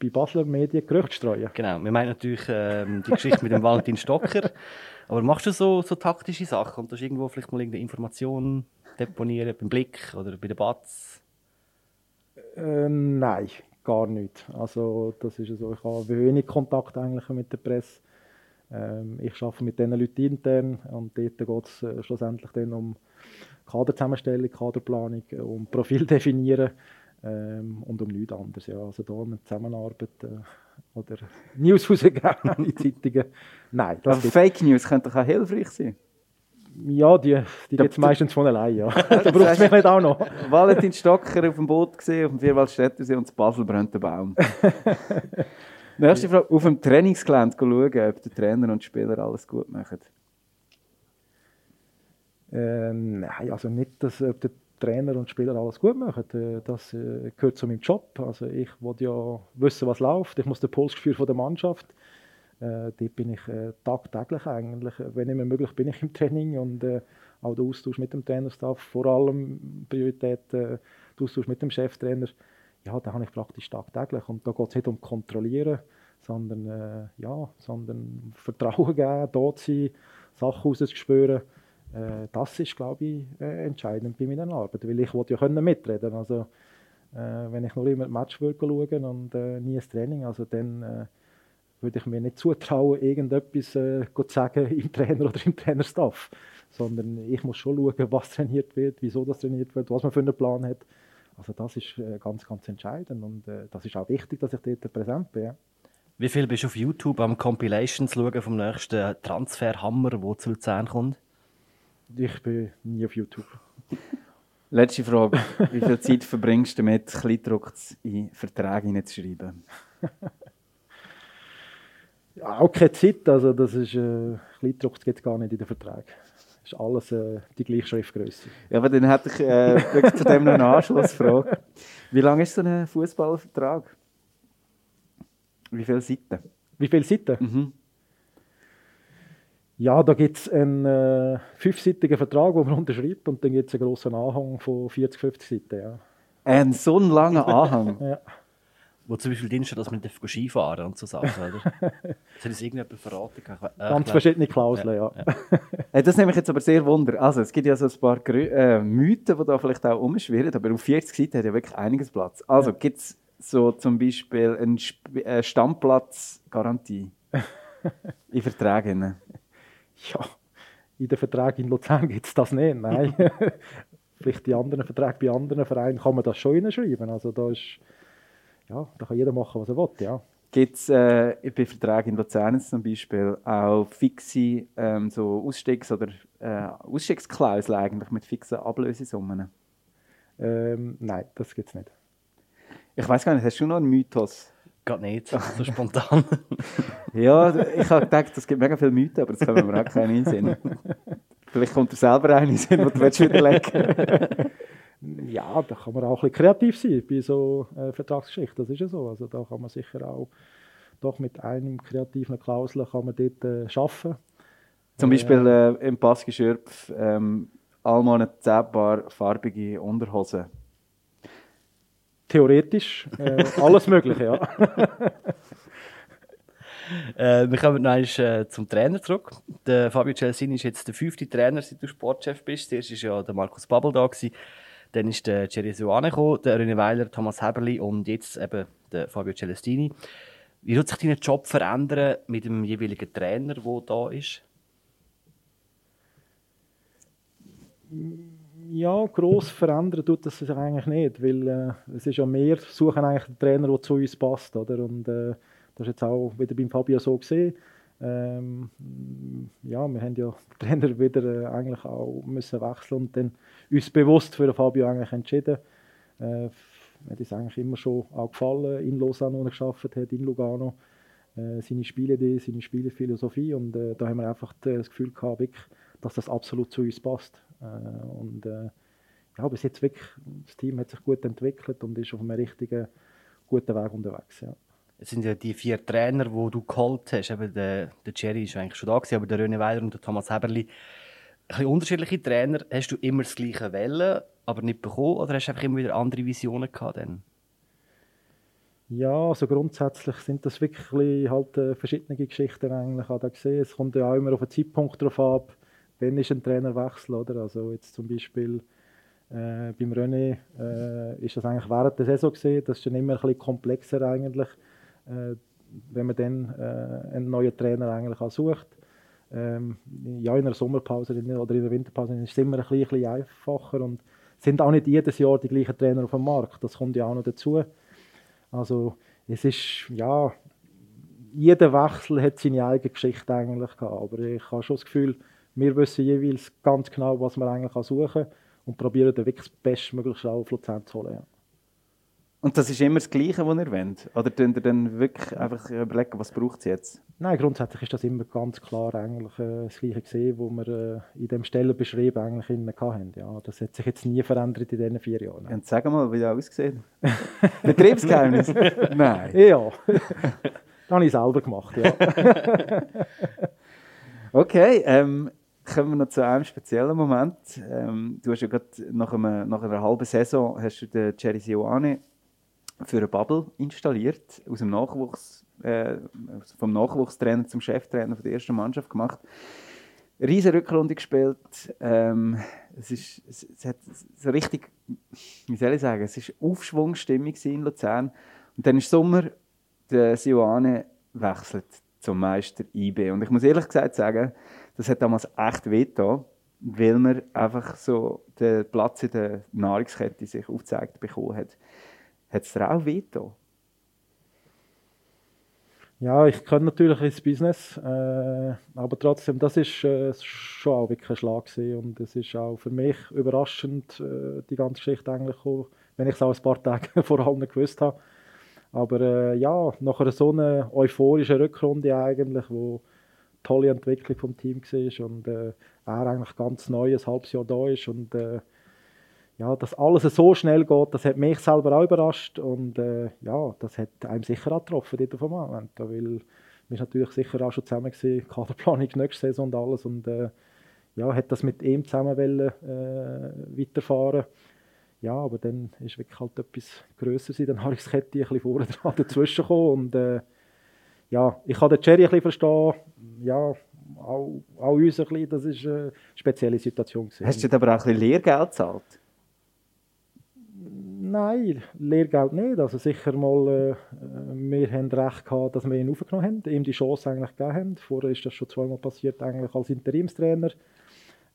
Bei Basler Medien Gerüchte streuen? Genau, wir meinen natürlich ähm, die Geschichte mit dem Valentin Stocker. *laughs* Aber machst du so, so taktische Sachen? Und du irgendwo vielleicht mal irgendeine Information deponieren, beim Blick oder bei der Batz? Äh, nein, gar nicht. Also das ist so, ich habe wenig Kontakt eigentlich mit der Presse. Ähm, ich arbeite mit diesen Leuten intern und dort geht es äh, schlussendlich dann um Kaderzusammenstellung, Kaderplanung, um Profil definieren ähm, und um nichts anderes. Ja. Also da eine Zusammenarbeit äh, oder *laughs* News rausgeben in Zeitungen. Nein. Das Fake News könnte auch hilfreich sein. Ja, die, die gibt es meistens von allein. Ja. *laughs* *laughs* da braucht es mich nicht auch noch. Valentin Stocker auf dem Boot gesehen, auf dem Vierwaldstättersee und in Basel brennt der Baum. Nächste Frage, auf dem Trainingsgelände schauen, ob der Trainer und die Spieler alles gut machen? Ähm, nein, also nicht, dass ob der Trainer und Spieler alles gut machen. Das äh, gehört zu meinem Job. Also ich will ja wissen, was läuft. Ich muss den Pulsgefühl von der Mannschaft äh, dort bin ich äh, tagtäglich eigentlich, wenn immer möglich, bin ich im Training und äh, auch der Austausch mit dem Trainerstaff, vor allem Priorität äh, der Austausch mit dem Cheftrainer, ja, da habe ich praktisch tagtäglich und da geht es nicht um Kontrollieren, sondern, äh, ja, sondern Vertrauen geben, da sein, Sachen rauszuspüren. Äh, das ist, glaube ich, äh, entscheidend bei meiner Arbeit, weil ich ja können mitreden also äh, wenn ich nur immer Match schaue und äh, nie ein Training, also dann äh, würde ich mir nicht zutrauen, irgendetwas zu sagen *laughs* im Trainer oder im Trainerstaff. Sondern ich muss schon schauen, was trainiert wird, wieso das trainiert wird, was man für einen Plan hat. Also das ist ganz, ganz entscheidend und das ist auch wichtig, dass ich dort präsent bin. Wie viel bist du auf YouTube am Compilations schauen vom nächsten Transferhammer, der zu Luzern kommt? Ich bin nie auf YouTube. Letzte Frage. Wie viel Zeit verbringst du damit, Kleindruck in Verträge hineinzuschreiben? *laughs* Auch keine Zeit, also das ist, äh, Kleindruck gibt es gar nicht in den Verträgen. Das ist alles äh, die gleiche Schriftgröße. Ja, aber dann hätte ich äh, zu dem noch eine Anschlussfrage. Wie lang ist so ein Fußballvertrag? Wie viele Seiten? Wie viele Seiten? Mhm. Ja, da gibt es einen äh, fünfseitigen Vertrag, den man *laughs* unterschreibt, und dann gibt es einen grossen Anhang von 40, 50 Seiten. Ja. Ein so ein langer Anhang? *laughs* ja wo zum Beispiel drin steht, dass man Skifahren und so Sachen, oder? *laughs* Soll das irgendjemand verraten? Äh, Ganz verschiedene Klauseln, ja. ja. ja. das nehme ich jetzt aber sehr wunder. Also, es gibt ja so ein paar Grü äh, Mythen, die da vielleicht auch umschwirren, aber auf 40 Seiten hat ja wirklich einiges Platz. Also, ja. gibt es so zum Beispiel eine Sp äh, Stammplatzgarantie in Verträgen? Ja, in den Verträgen in Luzern *laughs* gibt es das nicht, nein. *laughs* vielleicht die anderen Verträge bei anderen Vereinen kann man das schon hineinschreiben. Also, da ist ja, da kann jeder machen, was er will, ja. Gibt es äh, bei Verträgen in Luzern zum Beispiel auch fixe ähm, so Ausstiegs- oder äh, Ausstiegsklauseln eigentlich mit fixen Ablösesummen? Ähm, nein, das gibt es nicht. Ich weiß gar nicht, hast du noch einen Mythos? Geht nicht, *laughs* so spontan. ja, ich habe gedacht, es gibt mega viele Mythen, aber das können wir auch keinen Sinn. Vielleicht kommt dir selber einen Sinn, den du widerlegen willst. Ja, da kann man auch ein bisschen kreativ sein bei so äh, Vertragsgeschichten, das ist ja so. Also da kann man sicher auch doch mit einem kreativen Klausel kann man dort äh, arbeiten. Zum Beispiel äh, im Passgeschirp ähm, allmal 10 Paar farbige Unterhosen? Theoretisch äh, alles Mögliche, ja. *laughs* Äh, wir kommen noch einmal, äh, zum Trainer zurück. Der Fabio Celsini ist jetzt der fünfte Trainer, seit du Sportchef bist. Zuerst war ja der Markus Babbel da. Gewesen. Dann ist der Jerry Suane der René Weiler, Thomas Heberli und jetzt eben der Fabio Celestini. Wie wird sich dein Job verändern mit dem jeweiligen Trainer, der da ist? Ja, gross verändern tut das sich eigentlich nicht, weil äh, es ist ja mehr, suchen eigentlich den Trainer, der zu uns passt, oder? Und äh, das ist jetzt auch wieder beim Fabio so gesehen. Ähm, ja, wir haben ja den Trainer wieder äh, eigentlich auch müssen wechseln und dann uns bewusst für den Fabio eigentlich entschieden. Äh, hat es eigentlich immer schon auch gefallen, in Lausanne, wo er hat, in Lugano. Äh, seine Spielidee, seine Spielephilosophie und äh, da haben wir einfach das Gefühl gehabt, wirklich, dass das absolut zu uns passt. Äh, und äh, ja, bis jetzt wirklich, das Team hat sich gut entwickelt und ist auf einem richtigen, guten Weg unterwegs. Ja. Es sind ja die vier Trainer, die du geholt hast. Eben der, der Jerry ist eigentlich schon da gewesen, aber der René Weiler und der Thomas Heberli. Ein bisschen unterschiedliche Trainer. Hast du immer das gleiche Welle, aber nicht bekommen? Oder hast du einfach immer wieder andere Visionen gehabt? Dann? Ja, also grundsätzlich sind das wirklich halt äh, verschiedene Geschichten eigentlich. Gesehen. Es kommt ja auch immer auf den Zeitpunkt darauf ab, wann ist ein Trainerwechsel, oder? Also jetzt zum Beispiel äh, beim René äh, ist das eigentlich während der Saison gesehen. Das ist dann immer ein bisschen komplexer eigentlich, äh, wenn man dann äh, einen neuen Trainer eigentlich auch sucht. Ähm, ja, in der Sommerpause oder in der Winterpause ist es immer ein bisschen einfacher und sind auch nicht jedes Jahr die gleichen Trainer auf dem Markt. Das kommt ja auch noch dazu. Also es ist, ja, jeder Wechsel hat seine eigene Geschichte eigentlich gehabt. Aber ich habe schon das Gefühl, wir wissen jeweils ganz genau, was wir eigentlich suchen und probieren dann wirklich das Bestmögliche auf Luzern zu holen. Ja. Und das ist immer das Gleiche, was ihr wollt? Oder könnt ihr dann wirklich einfach überlegen, was braucht es jetzt? Nein, grundsätzlich ist das immer ganz klar eigentlich äh, das Gleiche gesehen, was wir äh, in dem Stellenbeschrieb eigentlich hatten. Ja, das hat sich jetzt nie verändert in diesen vier Jahren. Und sag mal, wie das aussieht. *laughs* Betriebsgeheimnis? *laughs* Nein. Ja, *laughs* das habe ich selber gemacht, ja. okay, ähm, kommen wir noch zu einem speziellen Moment. Ähm, du hast ja gerade nach, nach einer halben Saison hast du den Jerry Sioane für eine Bubble installiert, aus dem Nachwuchs, äh, vom Nachwuchstrainer zum Cheftrainer der ersten Mannschaft gemacht. Riesen Rückrunde gespielt. Ähm, es, ist, es, es, hat so richtig, wie soll ich sagen, es ist Aufschwungstimmung in Luzern. Und dann ist Sommer, der Sioane wechselt zum Meister IB. Und ich muss ehrlich gesagt sagen, das hat damals echt wehgetan, weil man einfach so den Platz in der Nahrungskette sich aufgezeigt bekommen hat. Hat es dir auch wehgetan? Ja, ich kann natürlich ins Business, äh, aber trotzdem, das ist äh, schon auch wirklich ein Schlag gewesen. und es ist auch für mich überraschend, äh, die ganze Geschichte eigentlich auch, wenn ich es auch ein paar Tage *laughs* vor allem gewusst habe. Aber äh, ja, nach einer so einer euphorischen Rückrunde eigentlich, wo tolle Entwicklung vom Team war und äh, er eigentlich ganz neu, ein halbes Jahr da ist und äh, ja, dass alles so schnell geht, das hat mich selber auch überrascht und äh, ja, das hat einem sicher auch getroffen in dem Moment, weil wir natürlich sicher auch schon zusammen gesehen, *laughs* Kaderplanung nächste Saison und alles und äh, ja, hat das mit ihm zusammen wollen, äh, weiterfahren. Ja, aber dann ist wirklich halt etwas Größeres in der Nahrungskette ein bisschen vorne dran *laughs* dazwischen gekommen und äh, ja, ich kann den Jerry ein bisschen verstehen, ja, auch, auch uns ein bisschen, das ist eine spezielle Situation gewesen. Hast du aber auch ein bisschen Lehrgeld gezahlt? Nein, Lehrgeld nicht. Also sicher mal, äh, wir haben recht gehabt, dass wir ihn aufgenommen haben, ihm die Chance eigentlich gegeben haben. Vorher ist das schon zweimal passiert, eigentlich als Interimstrainer.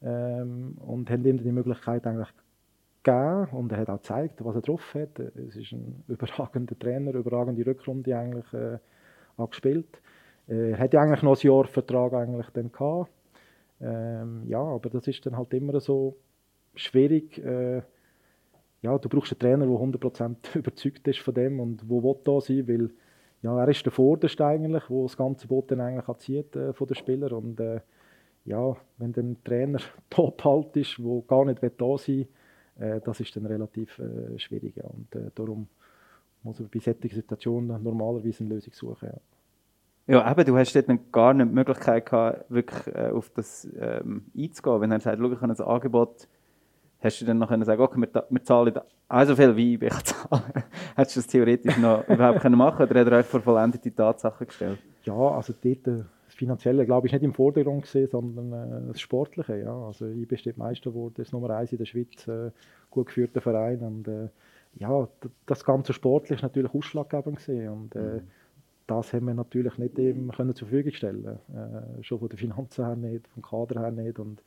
Ähm, und haben ihm die Möglichkeit eigentlich gegeben und er hat auch gezeigt, was er drauf hat. Es ist ein überragender Trainer, überragende Rückrunde eigentlich äh, auch gespielt. Er hat eigentlich noch ein Jahr Vertrag eigentlich dann gehabt. Ähm, ja, aber das ist dann halt immer so schwierig. Äh, ja, du brauchst einen Trainer, der 100% *laughs* überzeugt ist von dem und wo will da sein, weil ja, er ist der Vorderste eigentlich, wo das ganze Boot dann eigentlich zieht äh, von den Spielern und äh, ja, wenn ein Trainer *laughs* top halt ist, wo gar nicht da sein will, äh, das ist dann relativ äh, schwierig ja. und äh, darum muss man bei solchen Situationen normalerweise eine Lösung suchen. Ja. Ja, eben, du hast dort gar nicht die Möglichkeit gehabt, wirklich äh, auf das ähm, einzugehen. Wenn er sagt, schau, ich habe ein Angebot Hast du dann noch können sagen, okay, wir, wir zahlen auch so viel wie ich *laughs* zahle? Hättest du das theoretisch noch *laughs* überhaupt können machen oder hat er euch vor vollendete Tatsachen gestellt? Ja, also dort, äh, das Finanzielle, glaube ich, nicht im Vordergrund gesehen, sondern äh, das Sportliche. Ja. Also ich bin Meister geworden, das Nummer eins in der Schweiz, äh, gut geführter Verein und äh, ja, das ganze Sportliche ist natürlich ausschlaggebend gesehen und äh, mhm. das haben wir natürlich nicht eben können zur Verfügung stellen, äh, schon von den Finanzen her nicht, vom Kader her nicht und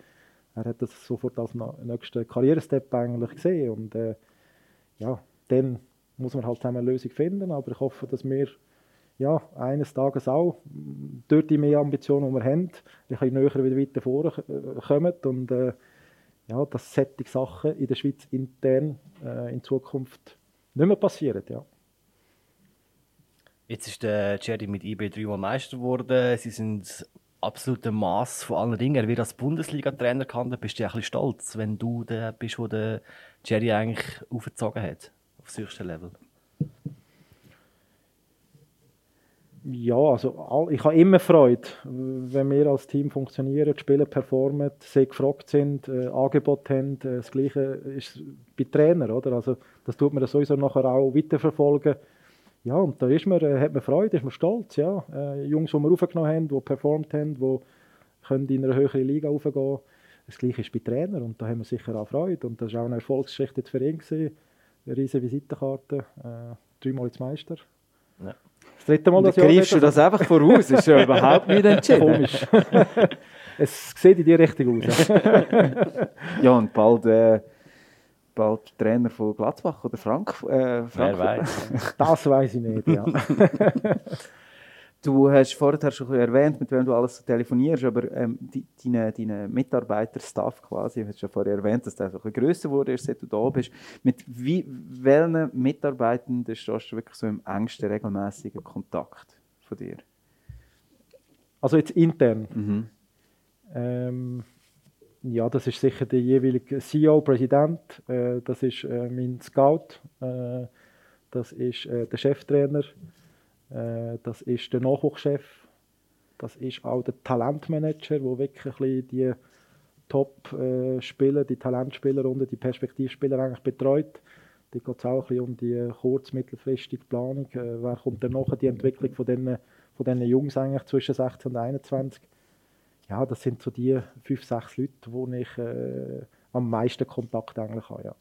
er hat das sofort als nächsten Karrierestep eigentlich gesehen und äh, ja, dann muss man halt zusammen eine Lösung finden, aber ich hoffe, dass wir ja, eines Tages auch durch die mehr Ambitionen, die wir haben, ein bisschen näher wieder weiter vorkommen und äh, ja, dass solche Sachen in der Schweiz intern äh, in Zukunft nicht mehr passieren. Ja. Jetzt ist der Jerry mit IB dreimal Meister geworden. Sie sind absolute Maß von allen Dingen. Er wird als Bundesliga-Trainer gehandelt. Bist du ein bisschen stolz, wenn du der bist, der Jerry eigentlich aufgezogen hat, aufs höchste Level? Ja, also ich habe immer Freude, wenn wir als Team funktionieren, die Spieler performen, sehr gefragt sind, äh, Angebot haben. Äh, das Gleiche ist bei Trainer, oder? Also das tut man sowieso nachher auch weiterverfolgen. Ja, und da ist man, äh, hat man Freude, ist man stolz, ja. Äh, Jungs, die wir aufgenommen haben, die performt haben, die können in einer höheren Liga aufgehen. Das Gleiche ist bei Trainer und da haben wir sicher auch Freude. Und das war auch eine Erfolgsgeschichte für ihn. Gewesen. Eine riesige Visitenkarte, äh, dreimal als Meister. Das dritte Mal das Jahr. Greifst du das einfach voraus? ist ja überhaupt nicht entschieden. Komisch. *laughs* es sieht in die Richtung aus. *laughs* ja, und bald, äh, bald Trainer von Gladbach oder Frank, äh, Frankfurt. Wer weiß. das weiß ich nicht, ja. *laughs* Du hast vorher schon erwähnt, mit wem du alles telefonierst, aber ähm, deine, deine Mitarbeiter-Staff quasi, du hast ja vorher erwähnt, dass der so ein bisschen grösser wurde, seit du da bist. Mit wie, welchen Mitarbeitenden stehst du wirklich so im engsten, regelmäßigen Kontakt von dir? Also jetzt intern? Mhm. Ähm, ja, das ist sicher der jeweilige CEO, Präsident, äh, das ist äh, mein Scout, äh, das ist äh, der Cheftrainer, äh, das ist der Nachwuchschef, das ist auch der Talentmanager, der wirklich die Top-Spieler, die Talentspieler und die Perspektivspieler eigentlich betreut. Da geht es auch ein um die kurz-, mittelfristige Planung. Äh, wer kommt dann nachher die Entwicklung von diesen, von diesen Jungs eigentlich zwischen 16 und 21? Ja, das sind so die fünf, sechs Leute, wo ich äh, am meisten Kontakt eigentlich habe. Ja.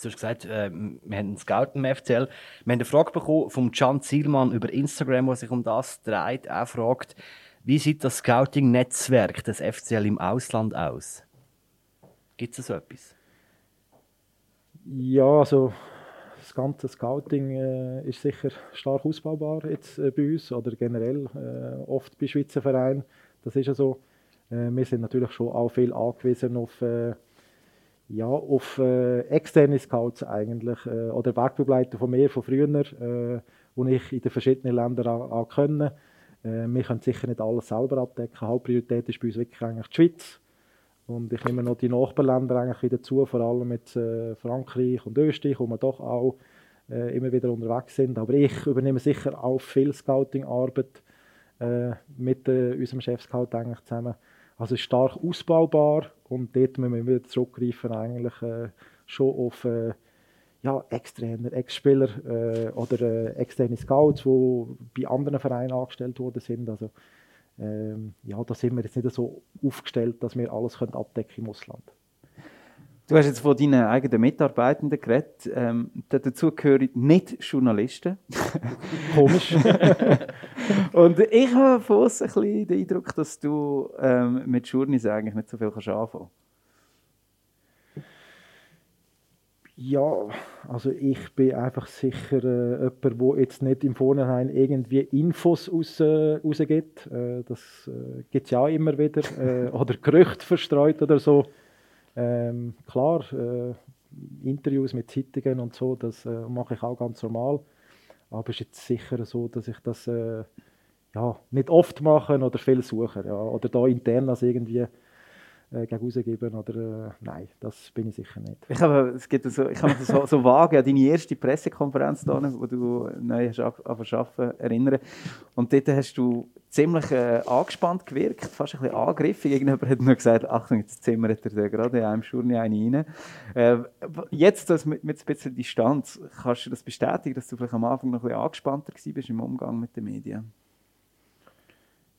Du hast gesagt, äh, wir haben einen Scout im FCL. Wir haben eine Frage bekommen von Can Zielmann über Instagram, der sich um das dreht. Er fragt, wie sieht das Scouting-Netzwerk des FCL im Ausland aus? Gibt es so etwas? Ja, also das ganze Scouting äh, ist sicher stark ausbaubar jetzt äh, bei uns oder generell äh, oft bei Schweizer Vereinen. Das ist ja so. Äh, wir sind natürlich schon auch viel angewiesen auf äh, ja, auf äh, externe Scouts eigentlich äh, oder Wegbegleiter von mir von früher, äh, die ich in den verschiedenen Ländern können. Äh, wir können sicher nicht alles selber abdecken. Hauptpriorität ist bei uns wirklich eigentlich die Schweiz. Und ich nehme noch die Nachbarländer eigentlich wieder zu, vor allem mit äh, Frankreich und Österreich, wo wir doch auch äh, immer wieder unterwegs sind. Aber ich übernehme sicher auch viel Scouting-Arbeit äh, mit äh, unserem Chef-Scout eigentlich zusammen. Also ist stark ausbaubar und dort müssen wir wieder zurückgreifen eigentlich äh, schon auf äh, ja, Ex-Trainer, Ex-Spieler äh, oder äh, externe Scouts, die bei anderen Vereinen angestellt worden sind. Also ähm, ja, da sind wir jetzt nicht so aufgestellt, dass wir alles können abdecken im Ausland. Du hast jetzt von deinen eigenen Mitarbeitenden geredet. Ähm, dazu gehören nicht Journalisten. *laughs* Komisch. *laughs* und ich habe von uns ein bisschen den Eindruck, dass du ähm, mit Journeys eigentlich nicht so viel kannst anfangen Ja, also ich bin einfach sicher äh, jemand, der jetzt nicht im Vornherein irgendwie Infos raus, äh, rausgibt. Äh, das äh, gibt es ja auch immer wieder. Äh, *laughs* oder Gerüchte verstreut oder so. Ähm, klar, äh, Interviews mit Zeitungen und so, das äh, mache ich auch ganz normal. Aber es ist jetzt sicher so, dass ich das äh, ja, nicht oft mache oder viel suche. Ja. Oder da intern als irgendwie äh, gegen rausgeben. Oder, äh, nein, das bin ich sicher nicht. Ich habe, es gibt so, ich kann mich so, so vage an deine erste Pressekonferenz, da, wo du neu hast arbeiten, erinnern. Und dort hast du ziemlich äh, angespannt gewirkt, fast ein bisschen angriffig. Irgendjemand hat nur gesagt, Achtung, jetzt zimmert er gerade in einem Schurni eine rein. Äh, jetzt das mit, mit ein bisschen Distanz, kannst du das bestätigen, dass du vielleicht am Anfang noch ein bisschen angespannter warst im Umgang mit den Medien?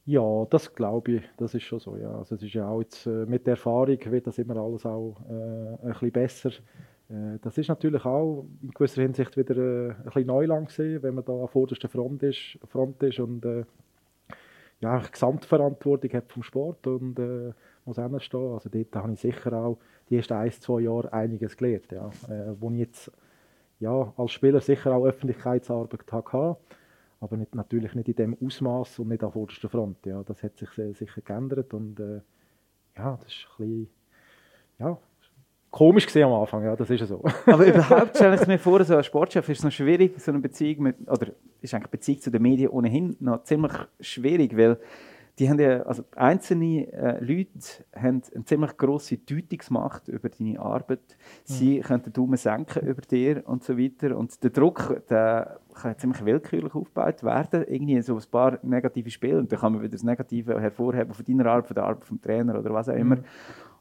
Ja, das glaube ich, das ist schon so. Ja. Also es ist ja auch jetzt, äh, mit der Erfahrung wird das immer alles auch äh, ein bisschen besser. Äh, das ist natürlich auch in gewisser Hinsicht wieder äh, ein bisschen Neuland gesehen, wenn man da an vorderster Front ist, Front ist und äh, ja, Gesamtverantwortung hat vom Sport und äh, muss stehen. Also dort habe ich sicher auch die ersten ein, zwei Jahre einiges gelernt, ja. Äh, wo ich jetzt ja, als Spieler sicher auch Öffentlichkeitsarbeit hatte aber nicht, natürlich nicht in dem Ausmaß und nicht an vorderster Front. Ja, das hat sich sehr, sicher geändert und äh, ja, das ist ein bisschen, ja, komisch gesehen am Anfang, ja, das ist so. *laughs* Aber überhaupt stelle ich mir vor, so als Sportchef ist es noch schwierig, so eine Beziehung mit, oder ist eigentlich Beziehung zu den Medien ohnehin noch ziemlich schwierig, weil die haben ja, also einzelne äh, Leute haben eine ziemlich grosse Deutungsmacht über deine Arbeit. Sie mhm. können den Daumen senken über dir und so weiter. Und der Druck, der kann ziemlich willkürlich aufgebaut werden. Irgendwie so ein paar negative Spiele und dann kann man wieder das Negative hervorheben von deiner Arbeit, von der Arbeit vom Trainer oder was auch immer. Mhm.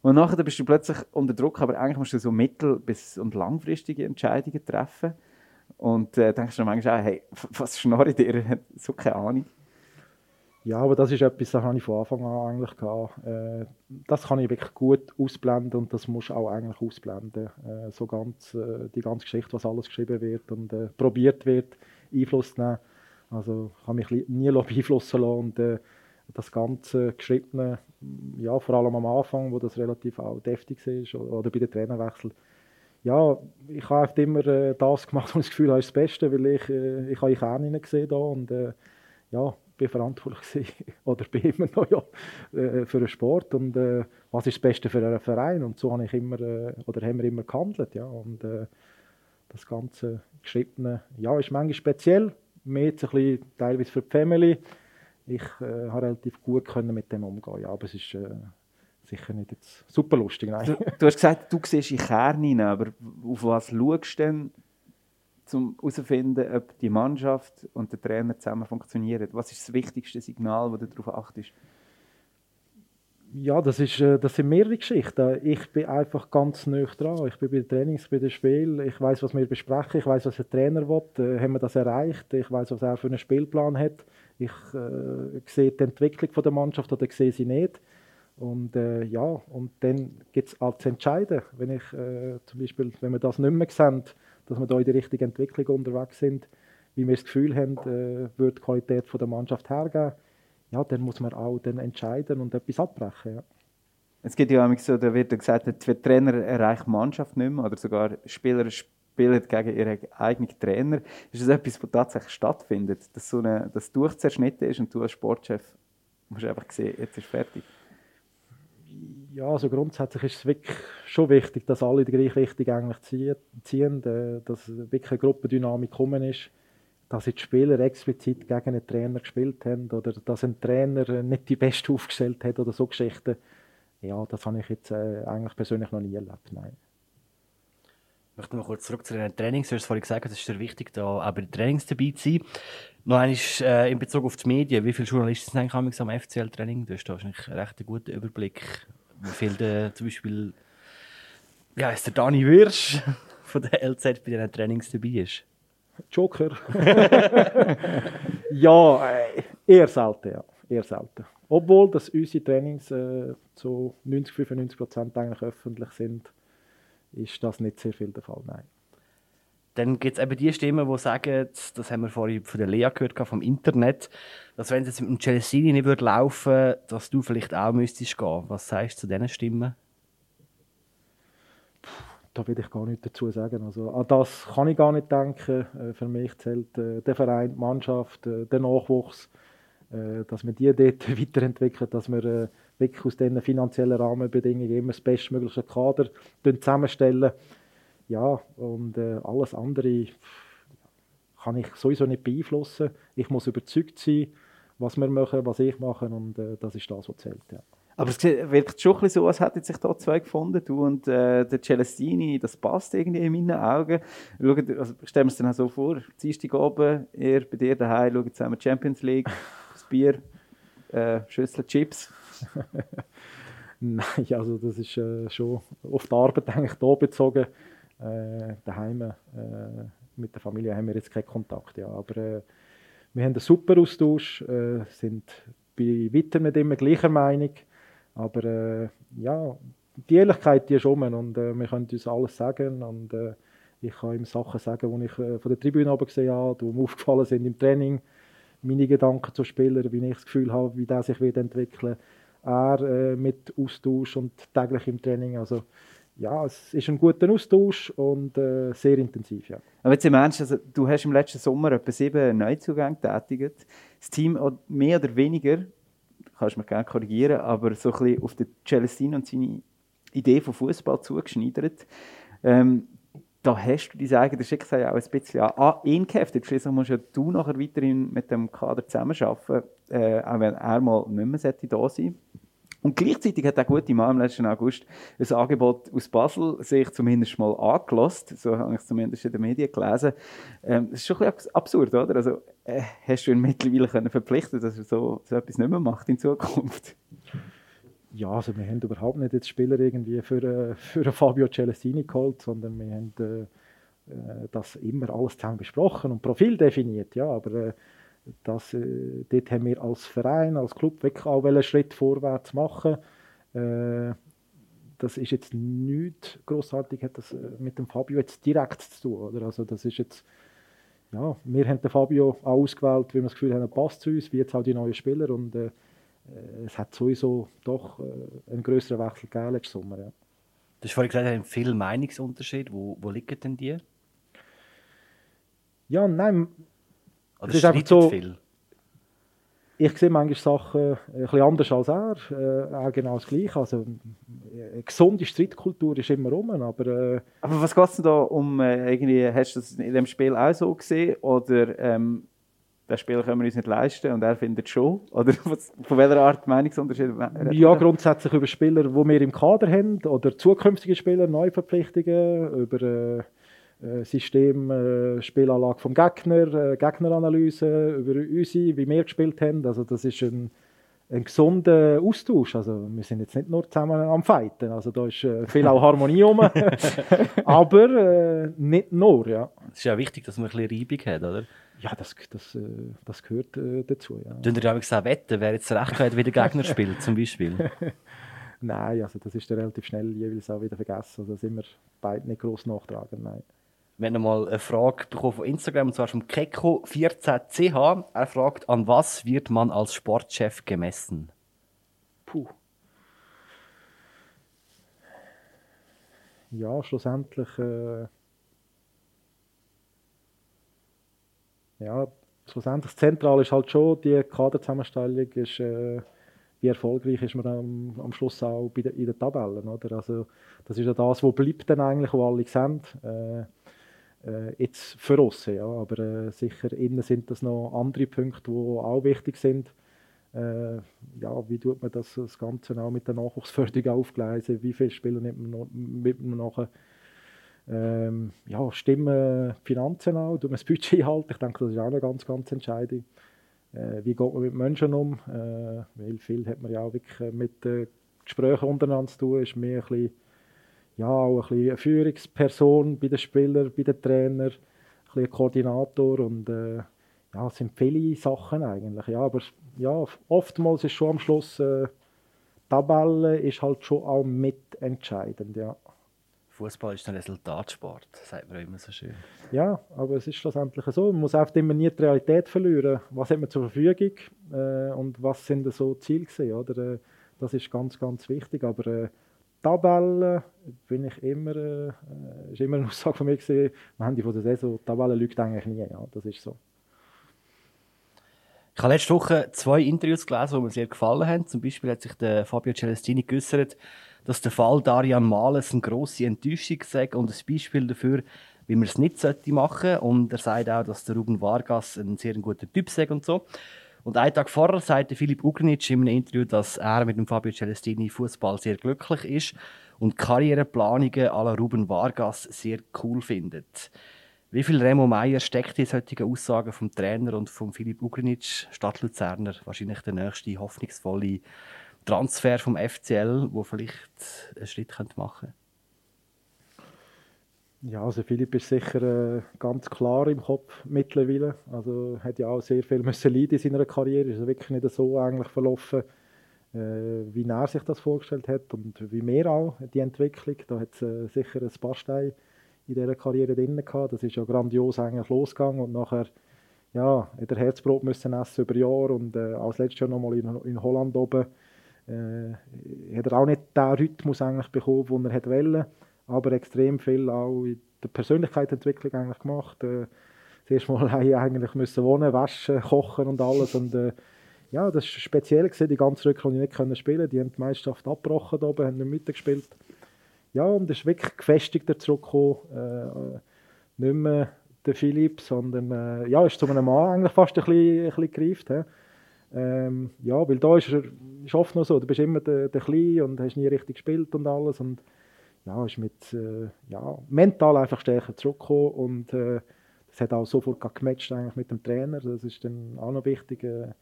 Und nachher bist du plötzlich unter Druck, aber eigentlich musst du so mittel- bis und langfristige Entscheidungen treffen. Und äh, denkst du manchmal auch, hey, was schnorre dir? *laughs* so keine Ahnung. Ja, aber das ist etwas, das habe ich von Anfang an eigentlich gehabt. Äh, das kann ich wirklich gut ausblenden und das muss auch eigentlich ausblenden. Äh, so ganz, äh, die ganze Geschichte, was alles geschrieben wird und äh, probiert wird, Einfluss zu nehmen. Also ich habe mich nie *laughs* beeinflussen lassen und äh, das ganze Geschriebene, ja, vor allem am Anfang, wo das relativ auch deftig ist oder bei den Trainerwechsel, ja, ich habe einfach immer äh, das gemacht, was ich das Gefühl habe, ist das Beste, weil ich, ich habe die Kerne gesehen da und ja, bin verantwortlich *laughs* oder bin immer noch ja, äh, für den Sport und äh, was ist das Beste für einen Verein? Und so habe ich immer äh, oder haben wir immer gehandelt ja. Und äh, das ganze Geschriebene ja ist manchmal speziell. Mehr ein bisschen teilweise für die Family. Ich äh, habe relativ gut können mit dem umgehen ja. Aber es ist äh, sicher nicht jetzt super lustig nein. Du, du hast gesagt du siehst in Kern aber auf was schaust du denn um herauszufinden, ob die Mannschaft und der Trainer zusammen funktionieren? Was ist das wichtigste Signal, das du darauf achtest? Ja, das, ist, äh, das sind mehrere Geschichten. Ich bin einfach ganz nah dran. Ich bin bei den Trainings, bei den Spielen. Ich weiß, was wir besprechen. Ich weiß, was der Trainer will. Äh, haben wir das erreicht? Ich weiß, was er für einen Spielplan hat. Ich äh, sehe die Entwicklung der Mannschaft oder sehe sie nicht. Und äh, ja, und dann gibt es auch zu entscheiden. Wenn ich äh, zum Beispiel, wenn wir das nicht mehr sehen, dass wir da in die richtige Entwicklung unterwegs sind, wie wir das Gefühl haben, äh, wird die Qualität von der Mannschaft hergeben, ja, dann muss man auch dann entscheiden und etwas abbrechen. Ja. Es gibt ja so, da wird gesagt, der Trainer erreicht die Mannschaft nicht mehr oder sogar Spieler spielen gegen ihren eigenen Trainer. Ist das etwas, was tatsächlich stattfindet, dass so eine, das durchzerschnitten ist und du als Sportchef musst einfach sehen, jetzt ist fertig? Ja, also grundsätzlich ist es wirklich schon wichtig, dass alle die gleiche Richtung eigentlich ziehen, äh, dass wirklich eine Gruppendynamik gekommen ist, dass die Spieler explizit gegen einen Trainer gespielt haben oder dass ein Trainer nicht die Beste aufgestellt hat oder so Geschichten. Ja, das habe ich jetzt äh, eigentlich persönlich noch nie erlebt, nein. Ich möchte noch kurz zurück zu den Trainings. Du hast vorhin gesagt, es ist sehr wichtig, da auch bei den Trainings dabei zu sein. Noch einmal äh, in Bezug auf die Medien. Wie viele Journalisten sind eigentlich am FCL-Training? Du hast da wahrscheinlich einen recht guten Überblick wie viel der, zum Beispiel, wie heißt der Dani Wirsch *laughs* von der LZ bei diesen Trainings dabei ist? Joker. *laughs* ja, äh, eher selten, ja. Eher selten. Obwohl dass unsere Trainings äh, zu 90, 95 Prozent eigentlich öffentlich sind, ist das nicht sehr viel der Fall, nein. Dann gibt es eben die Stimmen, die sagen, das haben wir vorhin von der Lea gehört, vom Internet, dass wenn es jetzt mit dem Celestini nicht würde laufen dass du vielleicht auch müsstest gehen. Was sagst du zu diesen Stimmen? Da will ich gar nichts dazu sagen. Also, an das kann ich gar nicht denken. Äh, für mich zählt äh, der Verein, die Mannschaft, äh, der Nachwuchs, *laughs* dass wir die dort weiterentwickeln, dass wir wirklich aus diesen finanziellen Rahmenbedingungen immer das bestmögliche Kader zusammenstellen ja, und äh, alles andere kann ich sowieso nicht beeinflussen. Ich muss überzeugt sein, was wir machen, was ich mache und äh, das ist das, was zählt. Ja. Aber es wirkt schon ein so, als hätten sich da zwei gefunden, du und äh, der Celestini, das passt irgendwie in meinen Augen. Schaut, also stellen wir es dann auch so vor, Dienstag oben, ihr bei dir daheim, schaut zusammen Champions League, *laughs* das Bier, äh, Schüssel Chips. *laughs* Nein, also das ist äh, schon auf die Arbeit eigentlich da bezogen. Äh, daheim äh, mit der Familie haben wir jetzt keinen Kontakt, ja, aber äh, wir haben einen super Austausch, äh, sind bei weitem nicht immer gleicher Meinung. Aber äh, ja, die Ehrlichkeit die ist um und äh, wir können uns alles sagen. Und ich kann ihm Sachen sagen, die ich von der Tribüne oben gesehen habe, die mir aufgefallen sind im Training. Meine Gedanken zu Spielern, wie ich das Gefühl habe, wie der sich wird entwickeln Er mit Austausch und täglich im Training. Also, ja, es ist ein guter Austausch und äh, sehr intensiv. Ja. Aber jetzt im Ernst, also, du hast im letzten Sommer etwa sieben Neuzugänge getätigt. Das Team mehr oder weniger kannst mich gerne korrigieren, aber so ein bisschen auf den Celestino und seine Idee von Fußball zugeschneidert. Ähm, da hast du dein eigenes Schicksal auch ein bisschen an ihn geheftet. Schließlich musst ja du nachher weiterhin mit dem Kader zusammenarbeiten, äh, auch wenn er mal nicht mehr da sein und gleichzeitig hat der gute Mann im letzten August ein Angebot aus Basel sich zumindest mal angelost. So habe ich es zumindest in den Medien gelesen. Ähm, das ist schon ein bisschen absurd, oder? Also, äh, hast du ihn mittlerweile können verpflichten dass er so, so etwas nicht mehr macht in Zukunft? Ja, also wir haben überhaupt nicht jetzt Spieler irgendwie für, äh, für Fabio Celestini geholt, sondern wir haben äh, äh, das immer alles zusammen besprochen und Profil definiert, ja, aber äh, das, äh, dort haben wir als Verein, als Club wirklich auch einen Schritt vorwärts machen. Äh, das ist jetzt nichts großartig, hat das äh, mit dem Fabio jetzt direkt zu tun. Oder? Also das ist jetzt, ja, wir haben den Fabio ausgewählt, weil wir das Gefühl haben, er passt zu uns, wie jetzt auch die neuen Spieler. Und äh, äh es hat sowieso doch äh, einen größeren Wechsel gegeben letzten Sommer. Ja. Du hast vorhin gesagt, es gibt viele Meinungsunterschiede. Wo, wo liegen denn die? Ja, nein, oder es ist einfach so, viel? Ich sehe manchmal Sachen ein bisschen anders als er, äh, auch genau das Gleiche. Also, eine gesunde Streitkultur ist immer rum, aber... Äh, aber was geht es denn da um, äh, irgendwie, hast du das in dem Spiel auch so gesehen, oder ähm, das Spiel können wir uns nicht leisten und er findet schon? *laughs* Oder was, von welcher Art Meinungsunterschied? Ja, grundsätzlich über Spieler, die wir im Kader haben, oder zukünftige Spieler, Neuverpflichtungen, über... Äh, System, äh, Spielanlage vom Gegner, äh, Gegneranalyse über unsere, wie wir gespielt haben. Also das ist ein, ein gesunder Austausch. Also wir sind jetzt nicht nur zusammen am Fighten. Also da ist viel auch Harmonie rum. *laughs* Aber äh, nicht nur, ja. Es ist ja wichtig, dass man ein bisschen Reibung hat, oder? Ja, das, das, das gehört dazu, ja. Tun ihr gesagt wetten, wer jetzt recht hat, wie der Gegner spielt, zum Beispiel? *laughs* Nein, also das ist relativ schnell jeweils auch wieder vergessen. Also da sind wir beide nicht groß nachtragen, nein. Haben mal eine Frage bekommen von Instagram, und zwar vom Keko14ch. Er fragt, an was wird man als Sportchef gemessen? Puh. Ja, schlussendlich. Äh ja, schlussendlich zentral ist halt schon die Kaderzusammenstellung, ist, äh, wie erfolgreich ist man am, am Schluss auch bei de, in den Tabellen. Oder? Also, das ist ja das, was bleibt dann eigentlich, wo alle sehen. Äh, äh, jetzt für uns, ja, aber äh, sicher innen sind das noch andere Punkte, die auch wichtig sind. Äh, ja, wie tut man das, das Ganze auch mit der Nachwuchsförderung aufgleisen? Wie viele Spieler nimmt man, noch, mit man nachher? Ähm, ja, stimmen Finanzen auch, tut man das Budget *laughs* halten? Ich denke, das ist auch eine ganz, ganz entscheidend. Äh, wie geht man mit Menschen um? Äh, weil viel hat man ja auch wirklich mit äh, Gesprächen untereinander zu tun, ist mehr ein bisschen ja, auch ein bisschen eine Führungsperson bei den Spielern, bei den Trainern, ein bisschen Koordinator und äh, ja, es sind viele Sachen eigentlich. Ja, aber ja, oftmals ist schon am Schluss äh, Tabelle ist halt schon auch mitentscheidend, ja. Fußball ist ein Resultatsport, sagt man immer so schön. Ja, aber es ist schlussendlich so. Man muss einfach immer nie die Realität verlieren. Was hat man zur Verfügung äh, und was sind so Ziele gewesen, oder? Äh, das ist ganz, ganz wichtig. Aber äh, Tabellen bin ich immer, äh, ist immer eine Aussage von mir gesehen, am Ende von der Saison, Tabellen lügt eigentlich nie, ja, das ist so. Ich habe letzte Woche zwei Interviews gelesen, die mir sehr gefallen haben. Zum Beispiel hat sich der Fabio Celestini geäußert, dass der Fall Darian Males eine grosse Enttäuschung sei und ein Beispiel dafür, wie man es nicht machen sollte. Und er sagt auch, dass der Ruben Vargas ein sehr guter Typ sei und so. Und einen Tag vorher sagte Philipp Ugrinic in einem Interview, dass er mit dem Fabio Celestini Fußball sehr glücklich ist und Karriereplanungen la Ruben Vargas sehr cool findet. Wie viel Remo Meier steckt in solchen Aussagen vom Trainer und von Philipp Ugrinic, Stadtluzerner, wahrscheinlich der nächste hoffnungsvolle Transfer vom FCL, wo vielleicht einen Schritt machen könnte? Ja, also Philipp ist sicher äh, ganz klar im Kopf mittlerweile. Also hat ja auch sehr viel müssen in seiner Karriere. Ist wirklich nicht so eigentlich verlaufen, äh, wie er sich das vorgestellt hat und wie mehr auch die Entwicklung. Da hat es äh, sicher ein Bastei in dieser Karriere drin gehabt. Das ist ja grandios eigentlich losgegangen und nachher ja, hat er Herzbrot müssen essen über Jahre und äh, als letztes Jahr nochmal in, in Holland oben äh, hat er auch nicht den Rhythmus eigentlich bekommen, den er wollte aber extrem viel auch in der Persönlichkeitsentwicklung eigentlich gemacht. Äh, das erste Mal *laughs* eigentlich müssen wohnen, waschen, kochen und alles und äh, ja, das war speziell, gewesen, die ganze Rückrunde nicht können spielen Die haben die Meisterschaft abgebrochen, da oben, haben nicht mitgespielt. Ja, und es ist wirklich gefestigter zurückgekommen. Äh, nicht mehr der Philipp, sondern äh, ja, ist zu einem Mann eigentlich fast ein bisschen, bisschen gereift. Ähm, ja, weil da ist, ist oft noch so, du bist immer der, der Kleine und hast nie richtig gespielt und alles. Und ja, ist mit äh, ja, mental einfach stärker zurückgekommen und äh, das hat auch sofort gematcht eigentlich mit dem Trainer. Das ist dann auch noch wichtig. Äh,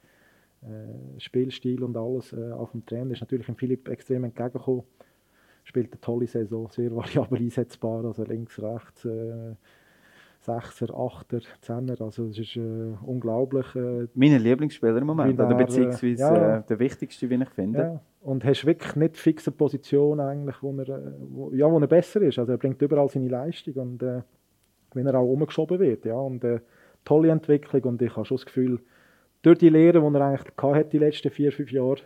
äh Spielstil und alles äh, auf dem Trainer ist natürlich Philipp extrem entgegengekommen. Spielt eine tolle Saison, sehr *laughs* variabel einsetzbar, also links, rechts, äh, Sechser, Achter, Zehner, also es ist äh, unglaublich. Äh, Meine Lieblingsspieler im Moment, der, oder beziehungsweise ja, äh, der wichtigste, wie ich finde. Ja. Und hast wirklich nicht fixe Position eigentlich, wo er, äh, wo, ja, wo er besser ist. Also er bringt überall seine Leistung und äh, wenn er auch umgeschoben wird, ja, und äh, tolle Entwicklung und ich habe schon das Gefühl, durch die Lehre, die er eigentlich gehabt die letzten vier, fünf Jahre,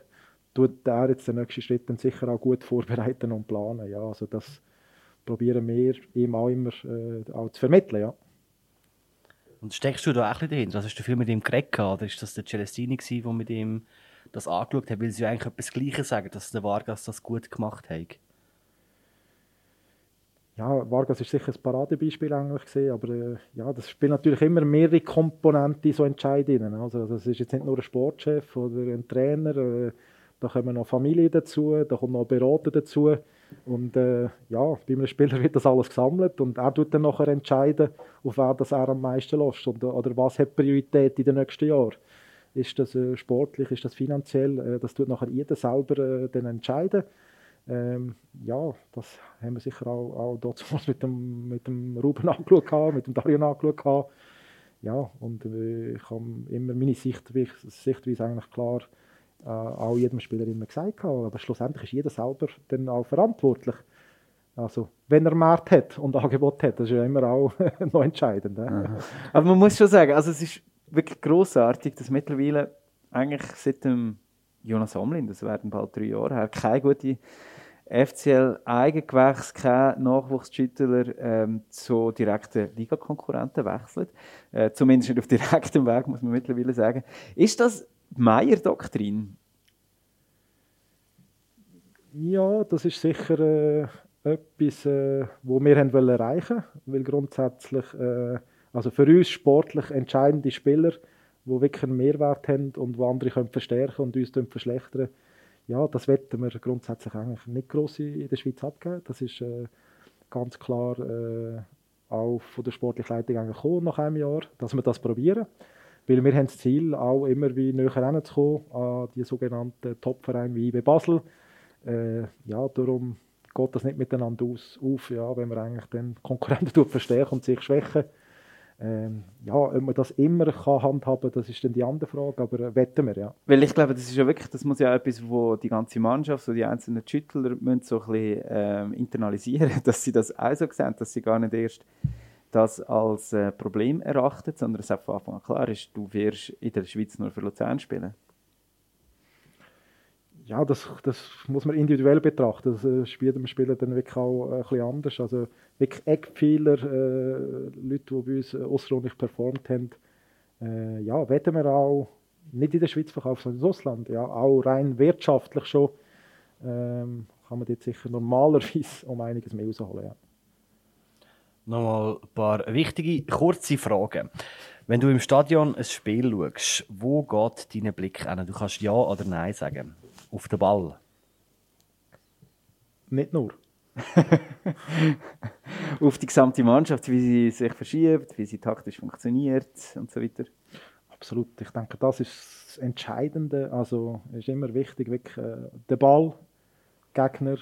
tut er jetzt den nächsten Schritt dann sicher auch gut vorbereiten und planen. Ja, also das probieren wir ihm auch immer äh, auch zu vermitteln, ja. Und steckst du da auch ein bisschen dahinter? Also hast du viel mit ihm geredet oder ist das der Celestini der mit ihm das angeschaut hat? Weil sie eigentlich etwas Gleiches sagen, dass der Vargas das gut gemacht hat. Ja, Vargas ist sicher ein Paradebeispiel eigentlich gesehen, aber äh, ja, das spielt natürlich immer mehrere Komponenten so entscheidend. Also, also es ist jetzt nicht nur ein Sportchef oder ein Trainer, äh, da kommen noch Familie dazu, da kommt noch Berater dazu. Und äh, ja, bei einem Spieler wird das alles gesammelt und er tut dann nachher entscheiden, auf wer das er am meisten lässt und, oder was hat Priorität in den nächsten Jahren. Ist das äh, sportlich, ist das finanziell? Äh, das tut nachher jeder selber äh, dann entscheiden. Ähm, ja, das haben wir sicher auch, auch dort *laughs* mit dem, mit dem Ruben angeschaut, mit dem Darian angeschaut. Ja, und äh, ich habe immer meine Sichtweise, Sichtweise eigentlich klar äh, auch jedem Spieler immer gesagt habe. Aber schlussendlich ist jeder selber dann auch verantwortlich. Also, wenn er Markt hat und Angebot hat, das ist ja immer auch *laughs* noch entscheidend. Aber man muss schon sagen, also es ist wirklich großartig, dass mittlerweile eigentlich seit dem Jonas Omlin, das werden bald drei Jahre her, keine gute FCL Eigengewächs, kein Nachwuchsschüttler ähm, zu direkten Ligakonkurrenten wechselt. Äh, zumindest nicht auf direktem Weg, muss man mittlerweile sagen. Ist das Meier-Doktrin? Ja, das ist sicher äh, etwas, äh, wo wir haben wollen erreichen weil grundsätzlich, äh, also für uns sportlich entscheidende Spieler, die wirklich einen Mehrwert haben und wo andere können verstärken und uns verschlechtern ja, das wetten wir grundsätzlich eigentlich nicht gross in der Schweiz abgeben. Das ist äh, ganz klar äh, auch von der sportlichen Leitung gekommen nach einem Jahr, dass wir das probieren. Weil wir haben das Ziel, auch immer wie näher ranzukommen an die sogenannten Top-Vereine wie IB Basel. Äh, ja, darum geht das nicht miteinander aus, auf, ja, wenn wir eigentlich den Konkurrenten *laughs* verstärken und sich schwächen. Ähm, ja, ob man das immer kann handhaben kann, das ist dann die andere Frage, aber äh, wetten wir, ja. Weil ich glaube, das ist ja wirklich, das muss ja etwas, wo die ganze Mannschaft, so die einzelnen Schüttler müssen so ein bisschen ähm, internalisieren, *laughs* dass sie das auch so sehen, dass sie gar nicht erst das als äh, Problem erachtet, sondern es von Anfang an klar ist, du wirst in der Schweiz nur für Luzern spielen. Ja, das, das muss man individuell betrachten. Das äh, spielt dem Spieler dann wirklich auch äh, ein bisschen anders. Also wirklich Eckpfeiler, äh, Leute, die bei uns äh, außerordentlich performt haben, äh, ja, werden wir auch nicht in der Schweiz verkaufen, sondern ins Ausland. Ja, auch rein wirtschaftlich schon ähm, kann man dort sicher normalerweise *laughs* um einiges mehr rausholen. Ja. Nochmal ein paar wichtige, kurze Fragen. Wenn du im Stadion ein Spiel schaust, wo geht dein Blick hin? Du kannst Ja oder Nein sagen. Auf den Ball. Nicht nur. *laughs* auf die gesamte Mannschaft, wie sie sich verschiebt, wie sie taktisch funktioniert und so weiter. Absolut. Ich denke, das ist das Entscheidende. Also es ist immer wichtig, wirklich äh, der Ball, Gegner,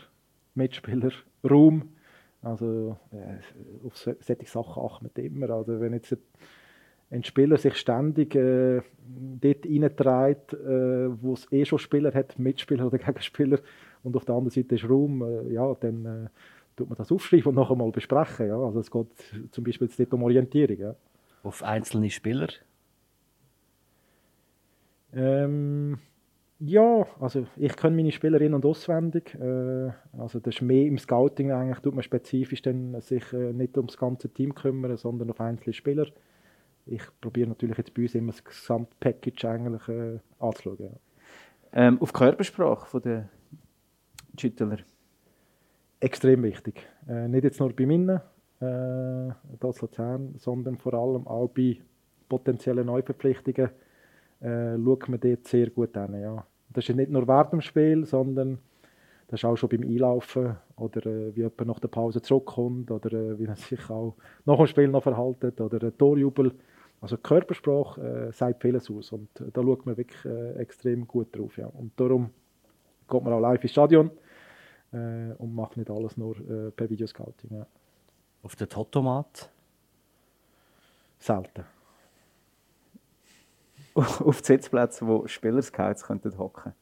Mitspieler, Raum. Also äh, auf solche Sachen achten wir immer. Also wenn jetzt ein Spieler sich ständig äh, dort reintreibt, äh, wo es eh schon Spieler hat, Mitspieler oder *laughs* Gegenspieler, und auf der anderen Seite ist Raum, äh, ja, dann äh, tut man das aufschreiben und nachher mal besprechen. Ja. Also es geht zum Beispiel jetzt dort um Orientierung. Ja. Auf einzelne Spieler? Ähm, ja, also ich kenne meine Spielerinnen und auswendig. Äh, also das ist mehr im Scouting eigentlich, tut man spezifisch dann sich äh, nicht ums ganze Team kümmern, sondern auf einzelne Spieler. Ich probiere natürlich jetzt bei uns immer das Gesamtpackage eigentlich äh, anzuschauen. Ja. Ähm, auf Körpersprache von der Schüttler? Extrem wichtig. Äh, nicht jetzt nur bei mir, äh, Luzern, sondern vor allem auch bei potenziellen Neuverpflichtungen äh, schaut man dort sehr gut an. Ja. Das ist nicht nur während dem Spiel, sondern das ist auch schon beim Einlaufen oder äh, wie jemand nach der Pause zurückkommt oder äh, wie er sich auch nach dem Spiel noch verhaltet oder ein Torjubel. Also Körpersprache äh, sagt vieles aus und da schaut man wirklich äh, extrem gut drauf. Ja. Und darum geht man auch live ins Stadion äh, und macht nicht alles nur äh, per Videoscouting. Ja. Auf den Totomat? Selten. *laughs* auf Sitzplätzen, wo Spielerscouts könnten hocken?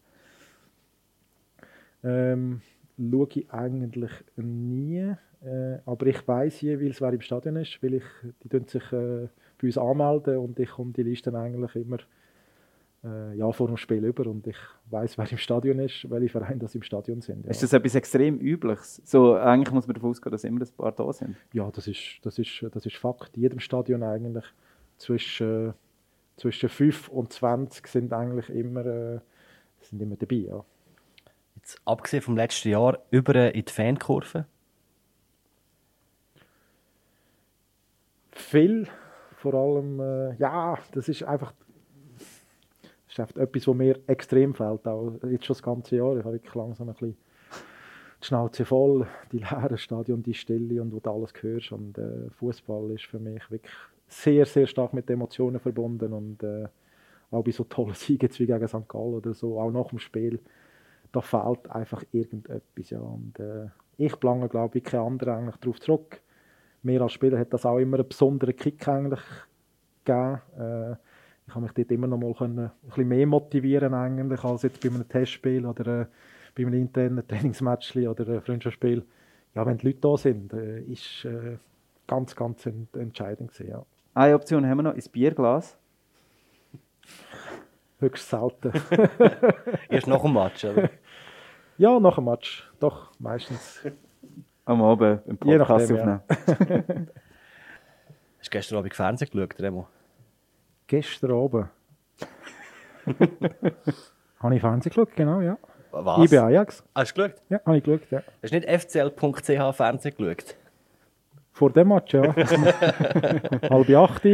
Ähm, schaue ich eigentlich nie. Äh, aber ich weiß jeweils, wer im Stadion ist, weil ich, die tun sich äh, bei uns anmelden und ich komme die Listen eigentlich immer äh, ja, vor dem Spiel über und ich weiß, wer im Stadion ist, welche Vereine das im Stadion sind. Ja. Ist das etwas extrem Übliches? So, eigentlich muss man davon ausgehen, dass immer ein paar da sind. Ja, das ist, das ist, das ist Fakt. In jedem Stadion eigentlich zwischen, zwischen 5 und 20 sind eigentlich immer, äh, sind immer dabei. Ja. Jetzt, abgesehen vom letzten Jahr, über in die Fankurve? Viel, vor allem, äh, ja, das ist einfach das ist etwas, was mir extrem fehlt, auch jetzt schon das ganze Jahr. Ich habe wirklich langsam ein bisschen die Schnauze voll, die leeren Stadion, die Stille und wo du alles hörst. Und äh, Fußball ist für mich wirklich sehr, sehr stark mit Emotionen verbunden und äh, auch bei so tollen *laughs* Siegen wie gegen St. Gallen oder so, auch nach dem Spiel, da fehlt einfach irgendetwas. Ja. Und, äh, ich plange, glaube ich, kein anderer eigentlich darauf zurück. Mir als Spieler hat das auch immer einen besonderen Kick eigentlich gegeben. Äh, ich habe mich dort immer noch mal können, ein bisschen mehr motivieren eigentlich, als jetzt bei einem Testspiel oder äh, bei einem internen *laughs* Trainingsmatch oder einem Freundschaftsspiel. Ja, wenn die Leute da sind, äh, ist äh, ganz, ganz ent entscheidend gewesen, ja. Eine Option haben wir noch, ist Bierglas. Höchst selten. *laughs* Erst nach dem Match, oder? Ja, nach dem Match. Doch, meistens. Am Abend im Podcast aufnehmen. Hast du gestern Abend Fernsehen geschaut, Remo? Gestern Abend. *laughs* habe ich Fernsehen geschaut, genau, ja. Was? Ich bin Ajax. Hast du geschaut? Ja, habe ich geschaut, ja. Hast du nicht fcl.ch Fernsehen geschaut? Vor dem Match, ja. *laughs* Halb acht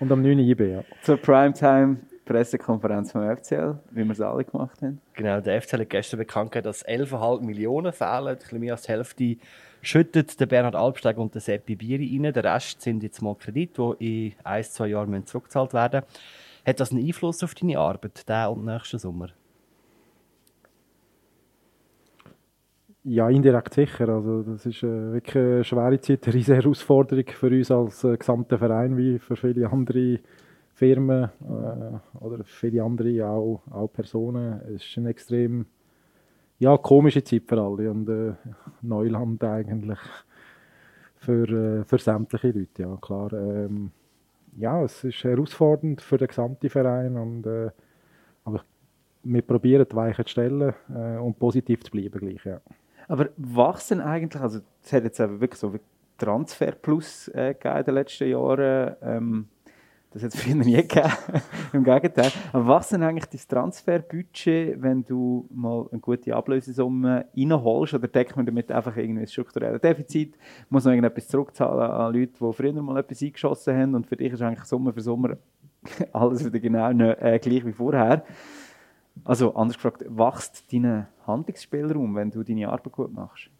und am 9 IB, ja. Zur Primetime Pressekonferenz vom FCL, wie wir es alle gemacht haben. Genau, der FCL hat gestern bekannt gegeben, dass 11,5 Millionen fehlen. Ein bisschen mehr als die Hälfte schüttet der Bernhard Albsteg und der Seppi Bieri rein. Der Rest sind jetzt mal Kredite, die in ein, zwei Jahren zurückgezahlt werden Hat das einen Einfluss auf deine Arbeit, diesen und nächsten Sommer? Ja, indirekt sicher. Also, das ist äh, wirklich eine schwere Zeit, eine riesige Herausforderung für uns als äh, gesamter Verein, wie für viele andere Firmen äh, oder viele andere auch, auch Personen. Es ist eine extrem ja, komische Zeit für alle und äh, Neuland eigentlich für, äh, für sämtliche Leute. Ja, klar. Ähm, ja, es ist herausfordernd für den gesamten Verein und äh, aber wir probieren die Weichen zu stellen äh, und positiv zu bleiben gleich, ja. Aber wachsen eigentlich, also es hat jetzt wirklich so Transfer Plus äh, in den letzten Jahren. Ähm, Das hat es *laughs* früher nie gegeben. *laughs* Im Gegenteil. Aber ist eigentlich dein Transferbudget, wenn du mal eine gute Ablösesumme reinholst? Oder deckt man damit einfach irgendwie ein strukturelles Defizit? Muss man irgendetwas zurückzahlen an Leute, die früher mal etwas eingeschossen haben? Und für dich ist eigentlich Sommer für Sommer *laughs* alles wieder genau äh, gleich wie vorher. Also anders gefragt, wächst dein Handlungsspielraum, wenn du deine Arbeit gut machst?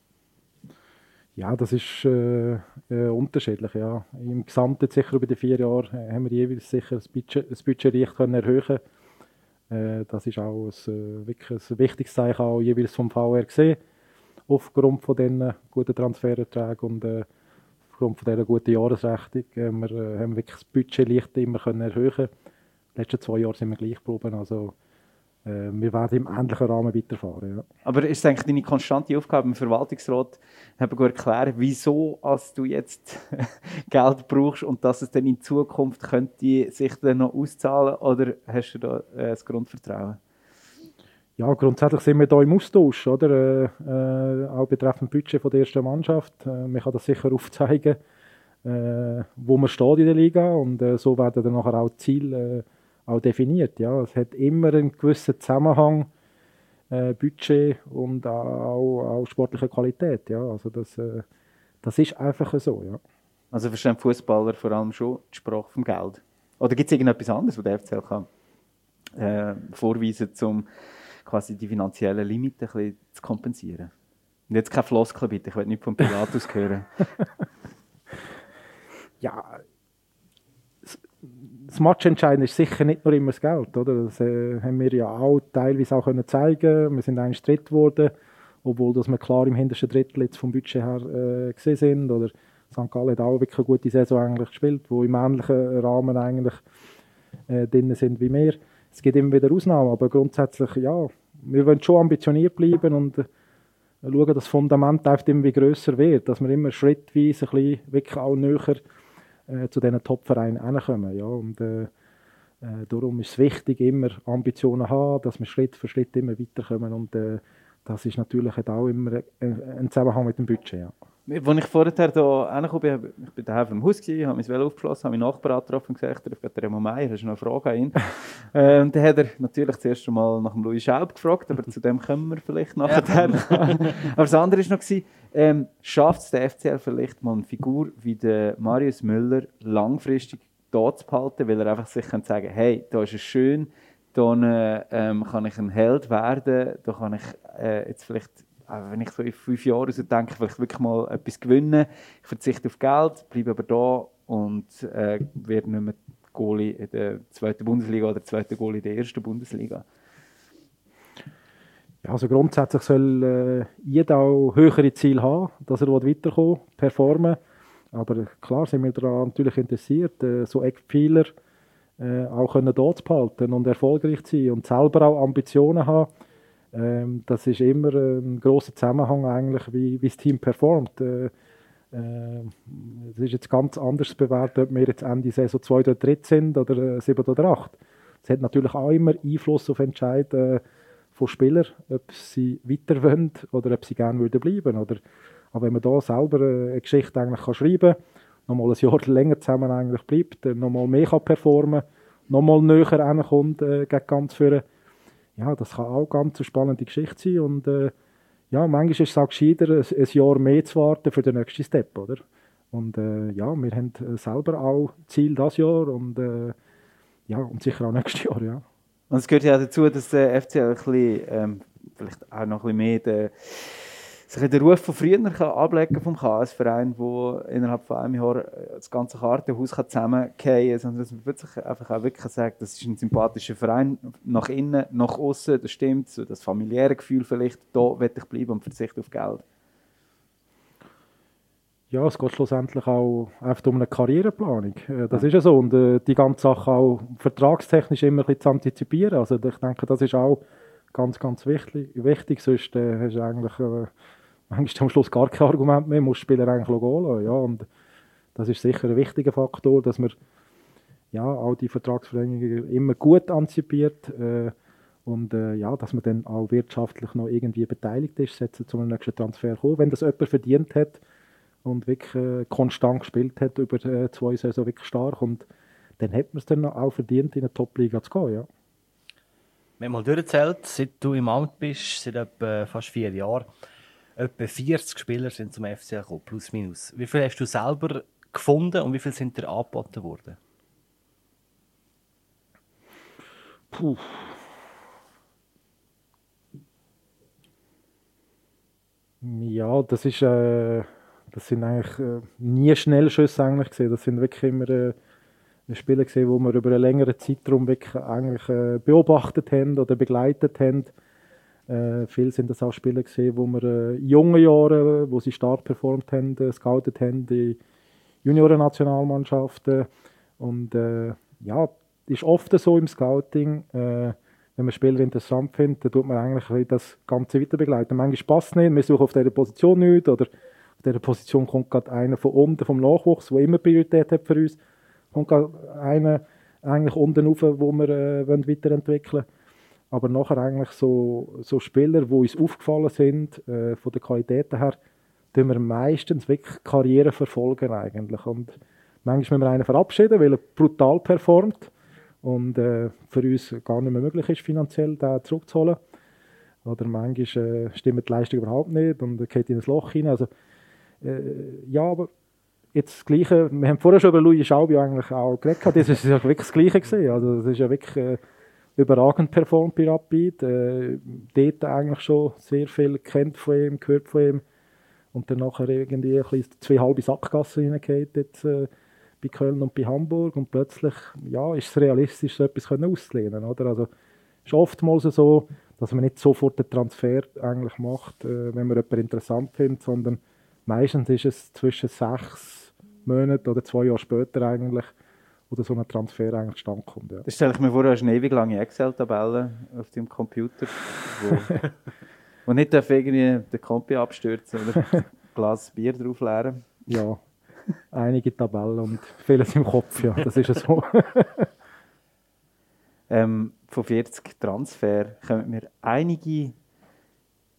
Ja, das ist äh, äh, unterschiedlich. Ja. Im Gesamten sicher über die vier Jahre äh, haben wir jeweils sicher das Budget, das Budget leicht können erhöhen. Äh, das ist auch ein, äh, wirklich ein wichtiges Zeichen auch jeweils vom VR gesehen. Aufgrund von diesen guten Transfererträgen und äh, aufgrund von dieser guten Jahresrechnung haben wir, haben wir wirklich das Budget leicht immer können erhöhen. Die letzten zwei Jahre sind wir gleich geblieben. Also, wir werden im ähnlichen Rahmen weiterfahren. Ja. Aber ist es eigentlich deine konstante Aufgabe im Verwaltungsrat, eben erklären, wieso als du jetzt *laughs* Geld brauchst und dass es dann in Zukunft könnte sich dann noch auszahlen oder hast du da äh, das Grundvertrauen? Ja, grundsätzlich sind wir da im Austausch, oder? Äh, äh, auch betreffend Budget von der ersten Mannschaft. Äh, man kann das sicher aufzeigen, äh, wo man steht in der Liga und äh, so werden dann nachher auch die Ziele äh, auch definiert. Ja. Es hat immer einen gewissen Zusammenhang, äh, Budget und auch, auch sportliche Qualität. Ja. Also das, äh, das ist einfach so. Ja. Also verstehen Fußballer vor allem schon die Sprache vom Geld? Oder gibt es irgendetwas anderes, was der FCL kann äh, vorweisen um quasi die finanziellen Limiten ein bisschen zu kompensieren? Und jetzt keine Floskel bitte, ich will nicht von Pilatus hören. *laughs* *laughs* ja, das Matchentscheidende ist sicher nicht nur immer das Geld. Oder? Das äh, haben wir ja auch teilweise auch können zeigen Wir sind eigentlich dritt geworden, obwohl dass wir klar im hintersten Drittel jetzt vom Budget her äh, gesehen sind. Oder St. Gallen hat auch wirklich eine gute Saison eigentlich gespielt, wo im ähnlichen Rahmen eigentlich äh, drin sind wie wir. Es gibt immer wieder Ausnahmen, aber grundsätzlich ja, wir wollen schon ambitioniert bleiben und äh, schauen, dass das Fundament einfach immer grösser wird, dass wir immer schrittweise ein bisschen wirklich auch näher äh, zu diesen Top-Vereinen hinkommen. Ja, und, äh, äh, darum ist es wichtig, immer Ambitionen zu haben, dass wir Schritt für Schritt immer weiterkommen. Und äh, das ist natürlich auch immer ein Zusammenhang mit dem Budget. Ja. Als ich vorher hier angekommen bin, ich bin daheim vom Haus, gewesen, habe mein Velo aufgeschlossen, habe meinen Nachbarn getroffen und gesagt, ich bin Remo Meier, hast du noch eine Frage an ihn? *laughs* äh, und dann hat er natürlich das erste Mal nach dem Louis Schaub gefragt, aber zu dem kommen wir vielleicht nachher. *laughs* aber das andere war noch, ähm, schafft es der FCL vielleicht mal eine Figur wie der Marius Müller langfristig dort zu behalten, weil er einfach sich kann sagen hey, da ist es schön, da ähm, kann ich ein Held werden, da kann ich äh, jetzt vielleicht wenn ich so in fünf Jahren so denke, vielleicht wirklich mal etwas gewinnen. Ich verzichte auf Geld, bleibe aber da und äh, werde nicht mehr Goalie in der zweiten Bundesliga oder zweite Goalie in der ersten Bundesliga. Ja, also grundsätzlich soll äh, jeder auch höhere Ziele haben, dass er weiterkommen performen Aber klar sind wir daran natürlich interessiert, äh, so Eckpfeiler äh, auch können dort zu behalten und erfolgreich zu sein und selber auch Ambitionen haben ähm, das ist immer ein großer Zusammenhang eigentlich, wie, wie das Team performt. Äh, äh, es ist jetzt ganz anders bewertet, ob wir jetzt Ende Saison 2 oder 3 sind oder 7 äh, oder 8. Es hat natürlich auch immer Einfluss auf Entscheidungen von Spielern, ob sie weiter wollen oder ob sie gerne würden bleiben oder aber wenn man da selber eine Geschichte eigentlich kann schreiben kann, nochmal ein Jahr *laughs* länger zusammen eigentlich bleibt, nochmal mehr kann performen, nochmal näher hinkommt äh, gegen ganz führen, ja, das kann auch ganz eine spannende Geschichte sein. Und äh, ja, manchmal ist es auch gescheiter, ein, ein, Jahr mehr zu warten für den nächsten Step, oder? Und äh, ja, wir haben äh, selber auch Ziel das Jahr und äh, ja, und sicher auch nächstes Jahr, ja. Und es gehört ja dazu, dass der FCL ein bisschen, ähm, vielleicht auch noch ein bisschen mehr sich den Ruf von früher kann vom KS-Verein, wo innerhalb von einem Jahr äh, das ganze Kartenhaus zusammenfallen kann, sondern dass man wirklich einfach auch wirklich sagt, das ist ein sympathischer Verein, nach innen, nach außen, das stimmt, so das familiäre Gefühl vielleicht, da will ich bleiben und verzichte auf Geld. Ja, es geht schlussendlich auch einfach um eine Karriereplanung. Äh, das ist ja so. Und äh, die ganze Sache auch vertragstechnisch immer ein bisschen zu antizipieren. Also ich denke, das ist auch ganz, ganz wichtig. wichtig. Sonst äh, hast du eigentlich äh, manchmal am Schluss gar kein Argument mehr, muss Spieler eigentlich gehen ja, und das ist sicher ein wichtiger Faktor, dass man ja, auch die Vertragsverlängerungen immer gut antizipiert äh, und äh, ja, dass man dann auch wirtschaftlich noch irgendwie beteiligt ist, setzt zum nächsten Transfer kommen. Wenn das jemand verdient hat und wirklich äh, konstant gespielt hat über äh, zwei Saison wirklich stark und dann hat man es dann auch verdient, in eine Top-Liga zu gehen. Ja. Wir haben mal durchgezählt, seit du im Amt bist, seit etwa fast vier Jahren, etwa 40 Spieler sind zum FCL gekommen, plus minus. Wie viel hast du selber gefunden und wie viel sind dir angeboten worden? Puh. Ja, das ist, äh, das sind eigentlich äh, nie Schnellschüsse eigentlich gesehen. Das sind wirklich immer äh, Spiele gesehen, wo wir über einen längeren Zeitraum wirklich eigentlich äh, beobachtet haben oder begleitet haben. Äh, viel sind das auch Spiele gesehen, wo wir äh, junge Jahre, wo sie stark performt haben, äh, scoutet haben, die Junioren-Nationalmannschaften und äh, ja, ist oft so im Scouting, äh, wenn man Spieler interessant findet, dann tut man eigentlich das Ganze weiter begleiten. Manchmal passt nicht, wir suchen auf dieser Position nicht oder auf dieser Position kommt gerade einer von unten vom Nachwuchs, der immer Priorität hat für uns, kommt gerade einer eigentlich unten rauf, wo wir äh, weiterentwickeln wollen. Aber nachher eigentlich so, so Spieler, die uns aufgefallen sind, äh, von der Qualität her, tun wir meistens wirklich Karriere verfolgen eigentlich. Und manchmal müssen wir einen verabschieden, weil er brutal performt und äh, für uns gar nicht mehr möglich ist, finanziell den zurückzuholen. Oder manchmal äh, stimmt die Leistung überhaupt nicht und er geht in ein Loch hinein. Also, äh, ja, aber jetzt das Gleiche, wir haben vorher schon über Louis Schaubi eigentlich auch geredet, das ist ja wirklich das Gleiche gesehen. Also das ist ja wirklich äh, überragend performt bei Rapid. Äh, dort eigentlich schon sehr viel kennt von ihm, gehört von ihm und dann nachher irgendwie ein bisschen zwei halbe Sackgassen hineingeht jetzt äh, bei Köln und bei Hamburg und plötzlich ja, ist es realistisch, so etwas auszulehnen. Oder? Also, es ist oftmals so, dass man nicht sofort den Transfer eigentlich macht, äh, wenn man jemanden interessant findet, sondern meistens ist es zwischen sechs Monaten oder zwei Jahre später eigentlich, wo so ein Transfer eigentlich zustande kommt. Ja. Das stelle ich mir vor, du hast eine ewig lange Excel-Tabelle auf deinem Computer, wo, *laughs* wo nicht irgendwie den Kompi abstürzen oder ein Glas Bier drauf leeren. Ja, einige Tabellen und vieles im Kopf, ja, das ist so. *laughs* ähm, von 40 Transfer kommen mir einige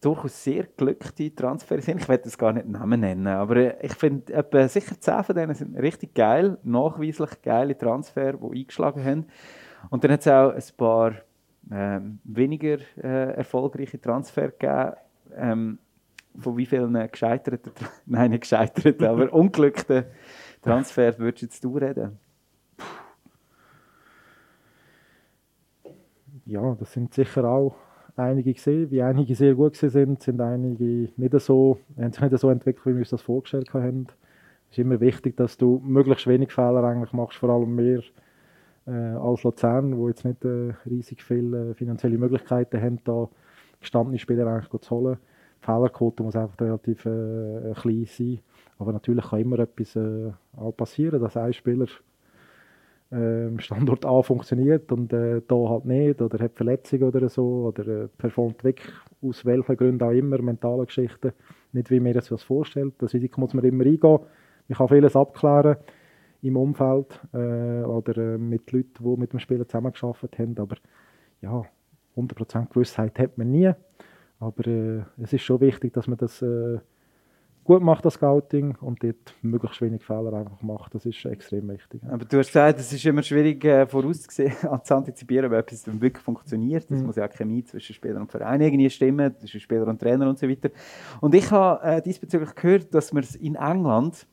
durchaus sehr glückliche Transfers sind. Ich werde das gar nicht Namen nennen, aber ich finde sicher 10 von denen sind richtig geil, nachweislich geile Transfer, die eingeschlagen haben. Und dann hat es auch ein paar ähm, weniger äh, erfolgreiche Transfer gegeben. Ähm, von wie vielen gescheiterten, *laughs* nein, nicht gescheiterten, aber *laughs* unglückten Transfers würdest du reden? Ja, das sind sicher auch einige gesehen. Wie einige sehr gut sind, sind einige nicht so, haben sich nicht so entwickelt, wie wir uns das vorgestellt haben. Es ist immer wichtig, dass du möglichst wenig Fehler eigentlich machst, vor allem mehr äh, als Luzern, wo jetzt nicht äh, riesig viele äh, finanzielle Möglichkeiten haben, da gestandene Spieler eigentlich zu holen. Die Fehlerquote muss einfach relativ äh, klein sein. Aber natürlich kann immer etwas äh, passieren, dass ein Spieler äh, Standort A funktioniert und äh, da halt nicht oder hat Verletzungen oder so oder äh, performt weg, aus welchen Gründen auch immer, mentale Geschichten, nicht wie man sich das vorstellt. Das Risiko muss man immer eingehen. Man kann vieles abklären im Umfeld äh, oder äh, mit Leuten, die mit dem Spieler zusammengearbeitet haben, aber ja, 100% Gewissheit hat man nie. Aber äh, es ist schon wichtig, dass man das äh, gut macht, das Scouting, und dort möglichst wenig Fehler einfach macht. Das ist extrem wichtig. Aber du hast gesagt, es ist immer schwierig äh, vorauszusehen, *laughs* zu antizipieren, ob etwas wirklich funktioniert. Das mhm. muss ja auch Chemie zwischen Spieler und Verein irgendwie stimmen, zwischen Spieler und Trainer und so weiter. Und ich habe äh, diesbezüglich gehört, dass man es in England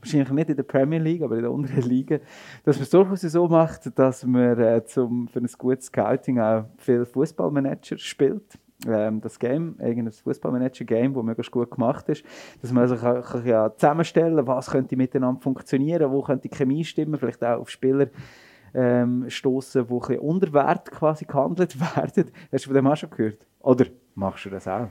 wahrscheinlich nicht in der Premier League, aber in der unteren Liga, dass man es durchaus so macht, dass man äh, zum, für ein gutes Scouting auch viel Fußballmanager spielt ähm, das Game, irgendein Fußballmanager-Game, das möglichst gut gemacht ist, dass man also kann, kann ja zusammenstellen was könnte miteinander funktionieren, wo könnte die Chemie stimmen, vielleicht auch auf Spieler ähm, stoßen, die ein bisschen unter Wert quasi gehandelt *laughs* werden. Hast du von dem auch schon gehört? Oder machst du das auch?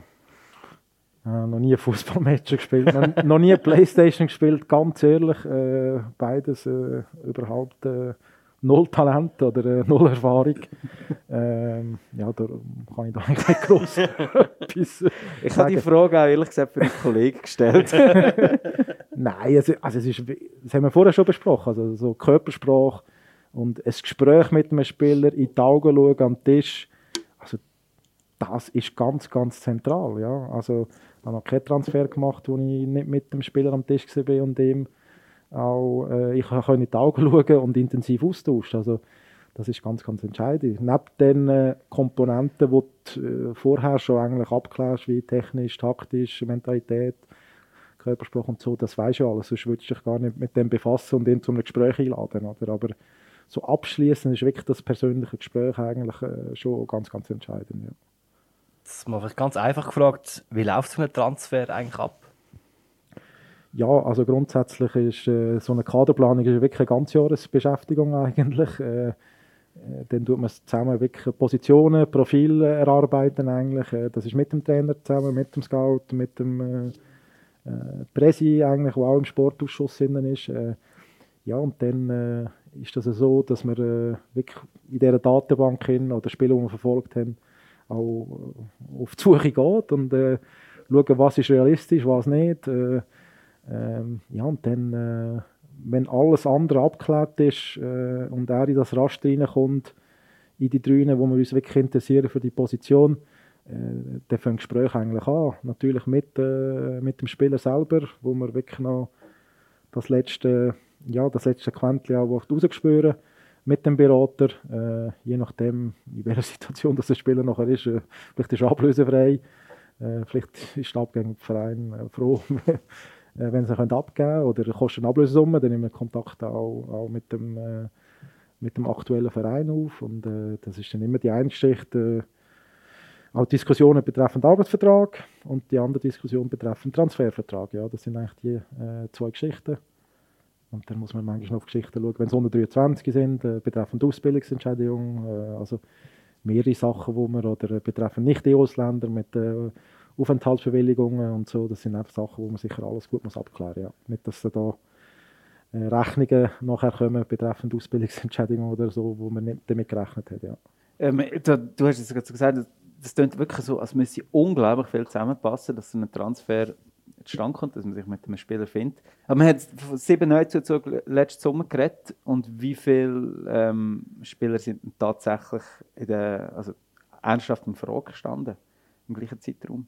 Äh, noch nie Fußballmatch gespielt, noch, noch, nie Playstation gespielt, ganz ehrlich. Äh, beides äh, überhaupt äh, null Talent oder äh, null Erfahrung. *laughs* ähm, ja, da kann ich da eigentlich nicht groß *laughs* etwas Ich habe die Frage auch ehrlich gesagt für einen Kollegen gestellt. *laughs* Nein, also, also es ist, das haben wir vorher schon besprochen, also so Körpersprache und ein Gespräch mit einem Spieler, in die Augen schauen am Tisch, also das ist ganz, ganz zentral. Ja. Also, ich habe noch keinen Transfer gemacht, wo ich nicht mit dem Spieler am Tisch war und ihm auch äh, ich kann in die Augen *laughs* schauen und intensiv austauschen. Also, das ist ganz, ganz entscheidend. Neben den äh, Komponenten, die du äh, vorher schon eigentlich abklärst, wie technisch, taktisch, Mentalität, Körpersprache und so, das weisst du alles. Sonst würdest du dich gar nicht mit dem befassen und ihn zu einem Gespräch einladen. Oder? Aber so abschließend ist wirklich das persönliche Gespräch eigentlich äh, schon ganz, ganz entscheidend. Ja. Das mal ganz einfach gefragt, wie läuft so ein Transfer eigentlich ab? Ja, also grundsätzlich ist äh, so eine Kaderplanung ist wirklich eine Ganzjahresbeschäftigung eigentlich. Äh, äh dann tut man zusammen wirklich Positionen, Profile erarbeiten eigentlich. Äh, das ist mit dem Trainer zusammen, mit dem Scout, mit dem äh, äh, Presi eigentlich, der auch im Sportausschuss ist. Äh, ja, und dann ist das so, dass wir wirklich in dieser Datenbank hin, oder Spiele, die wir verfolgt haben, auch auf die Suche geht und äh, schauen, was ist realistisch, was nicht. Äh, ähm, ja, und dann, äh, wenn alles andere abgeklärt ist äh, und er in das Raster reinkommt, in die drei, wo wir uns wirklich interessieren für die Position, äh, dann fängt Gespräch eigentlich an. Natürlich mit, äh, mit dem Spieler selber, wo wir wirklich noch das letzte, ja, das letzte Quäntchen auch rausspüren mit dem Berater, äh, je nachdem, in welcher Situation das der Spieler nachher ist. Äh, vielleicht ist er ablösefrei, äh, vielleicht ist der abgängige Verein äh, froh, *laughs* äh, wenn sie können abgeben können oder kostet eine Ablösesumme, dann nehmen wir Kontakt auch, auch mit, dem, äh, mit dem aktuellen Verein auf und das ist dann immer die eine Geschichte, auch Diskussionen betreffend Arbeitsvertrag und die andere Diskussion betreffend Transfervertrag. Ja, das sind eigentlich die äh, zwei Geschichten. Und dann muss man manchmal noch auf Geschichten schauen, wenn es 123 sind, äh, betreffend Ausbildungsentscheidung, äh, also mehrere Sachen, wo man, oder äh, betreffend Nicht-EU-Ausländer mit äh, Aufenthaltsbewilligungen und so, das sind einfach Sachen, wo man sicher alles gut muss abklären muss. Ja. Nicht, dass da äh, Rechnungen nachher kommen betreffend Ausbildungsentscheidungen oder so, wo man nicht damit gerechnet hat. Ja. Ähm, du, du, hast es gerade gesagt, das klingt wirklich so, als müsse unglaublich viel zusammenpassen, dass so ein Transfer zustande kommt, dass man sich mit einem Spieler findet. Aber man hat sieben Neuzuzug letzten Sommer geredet und wie viele ähm, Spieler sind tatsächlich in der, also ernsthaft in Frage gestanden im gleichen Zeitraum?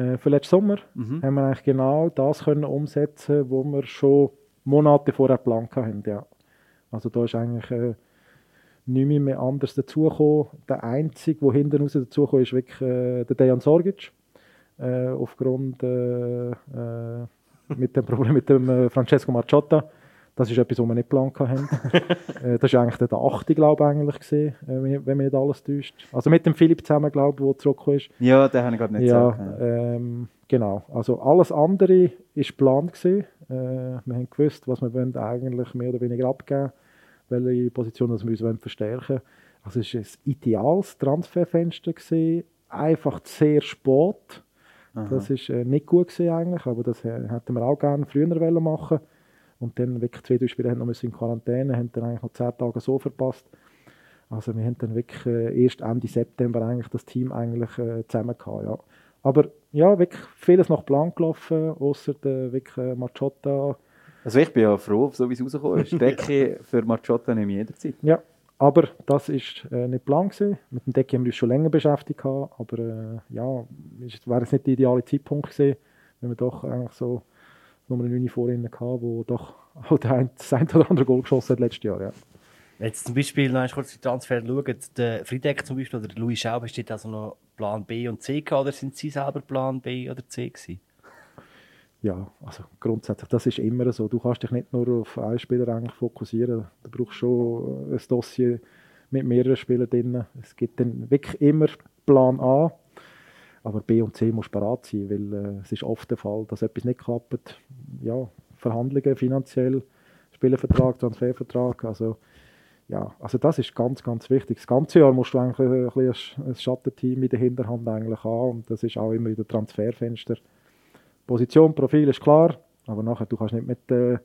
Äh, für letzten Sommer mhm. haben wir eigentlich genau das können umsetzen, was wir schon Monate vorher geplant haben. Ja. Also da ist eigentlich äh, nicht mehr anders dazugekommen. Der Einzige, der hinten raus dazugekommen ist, wirklich äh, der Dejan Sorgic. Äh, aufgrund äh, äh, mit dem Problem mit dem äh, Francesco Marciotta. Das ist etwas, was wir nicht geplant haben. *laughs* äh, das war eigentlich der achte, glaube ich, eigentlich gewesen, äh, wenn mich nicht alles täuscht. Also mit dem Philipp zusammen, glaube ich, der zurückgekommen ist. Ja, den habe ich gerade nicht ja, gesagt. Ähm, genau. Also alles andere war geplant. Gewesen. Äh, wir haben gewusst, was wir wollen eigentlich mehr oder weniger abgeben welche Position wir uns verstärken wollen. Also es war ein ideales Transferfenster, gewesen, einfach sehr spät. Aha. Das war äh, nicht gut gewesen eigentlich, aber das hätten wir auch gerne früher machen Und dann wirklich zwei, drei Spieler haben noch in Quarantäne, haben dann eigentlich noch zehn Tage so verpasst. Also wir haben dann wirklich äh, erst Ende September eigentlich das Team eigentlich äh, zusammen gehabt, ja. Aber ja, wirklich vieles nach Plan gelaufen, außer der wirklich äh, Machotta, also ich bin ja froh, so wie es rausgekommen ist. *laughs* Decke für Machotta nehme ich jederzeit. Ja, aber das war äh, nicht plan gewesen. Mit dem Decke haben wir uns schon länger beschäftigt aber äh, ja, es wäre es nicht der ideale Zeitpunkt gewesen, wenn wir doch eigentlich so Nummer 9 vor ihnen hatten, wo doch auch der das ein oder andere Goal geschossen hat letztes Jahr. Ja. Jetzt zum Beispiel, noch kurz die Transfer schauen, der Friedeck zum Beispiel oder der Louis Schaub, steht also noch Plan B und C gehabt, oder sind Sie selber Plan B oder C gewesen? ja, also grundsätzlich, das ist immer so. Du kannst dich nicht nur auf einen Spieler eigentlich fokussieren. Du brauchst schon ein Dossier mit mehreren Spielern drin. Es gibt dann wirklich immer Plan A, aber B und C muss parat sein, weil äh, es ist oft der Fall, dass etwas nicht klappt. Ja, Verhandlungen finanziell, Spielervertrag, Transfervertrag, also ja, also das ist ganz, ganz wichtig. Das ganze Jahr musst du eigentlich ein, ein, ein Schattenteam in der Hinterhand eigentlich haben und das ist auch immer in der Transferfenster Position, Profil ist klar, aber nachher du kannst nicht mit äh,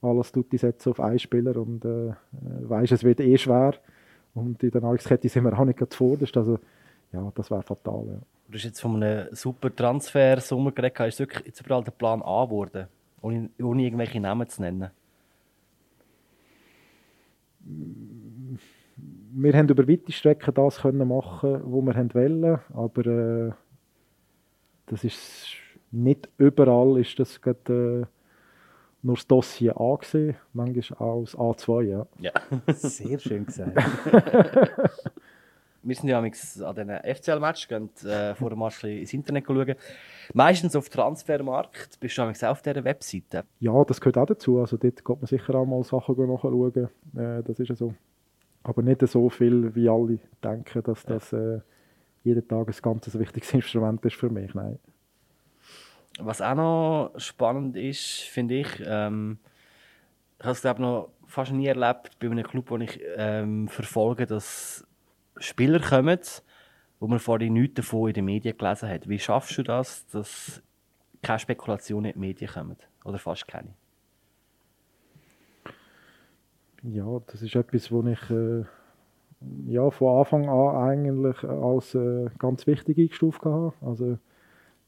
alles Tutti setzen auf einen Spieler und äh, weißt, es wird eh schwer. Und in der Nahrungskette sind wir auch nicht zuvorderst. Also ja, das wäre fatal. Ja. Du hast jetzt von einem super Transfer-Sommer geredet, ist wirklich jetzt überall der Plan A geworden, ohne, ohne irgendwelche Namen zu nennen? Wir haben über weite Strecken das können machen, was wir wollen, aber äh, das ist nicht überall ist das gerade, nur das Dossier A gesehen, manchmal auch das A2, ja. Ja. *laughs* Sehr schön gesagt. *laughs* Wir sind ja an diesen FCL-Match, gehen äh, vor dem Match ins Internet schauen. Meistens auf Transfermarkt. Bist du auch auf dieser Webseite? Ja, das gehört auch dazu. Also dort geht man sicher auch mal Sachen nachschauen. Äh, das ist ja so. Aber nicht so viel, wie alle denken, dass das äh, jeden Tag ein ganz wichtiges *laughs* Instrument ist für mich. Nein. Was auch noch spannend ist, finde ich, ähm, ich habe es glaube noch fast nie erlebt bei einem Club, wo ich ähm, verfolge, dass Spieler kommen, wo man vorher nichts davon in den Medien gelesen hat. Wie schaffst du das, dass keine Spekulationen in die Medien kommen? Oder fast keine? Ja, das ist etwas, was ich äh, ja, von Anfang an eigentlich als äh, ganz wichtig eingestuft habe. Also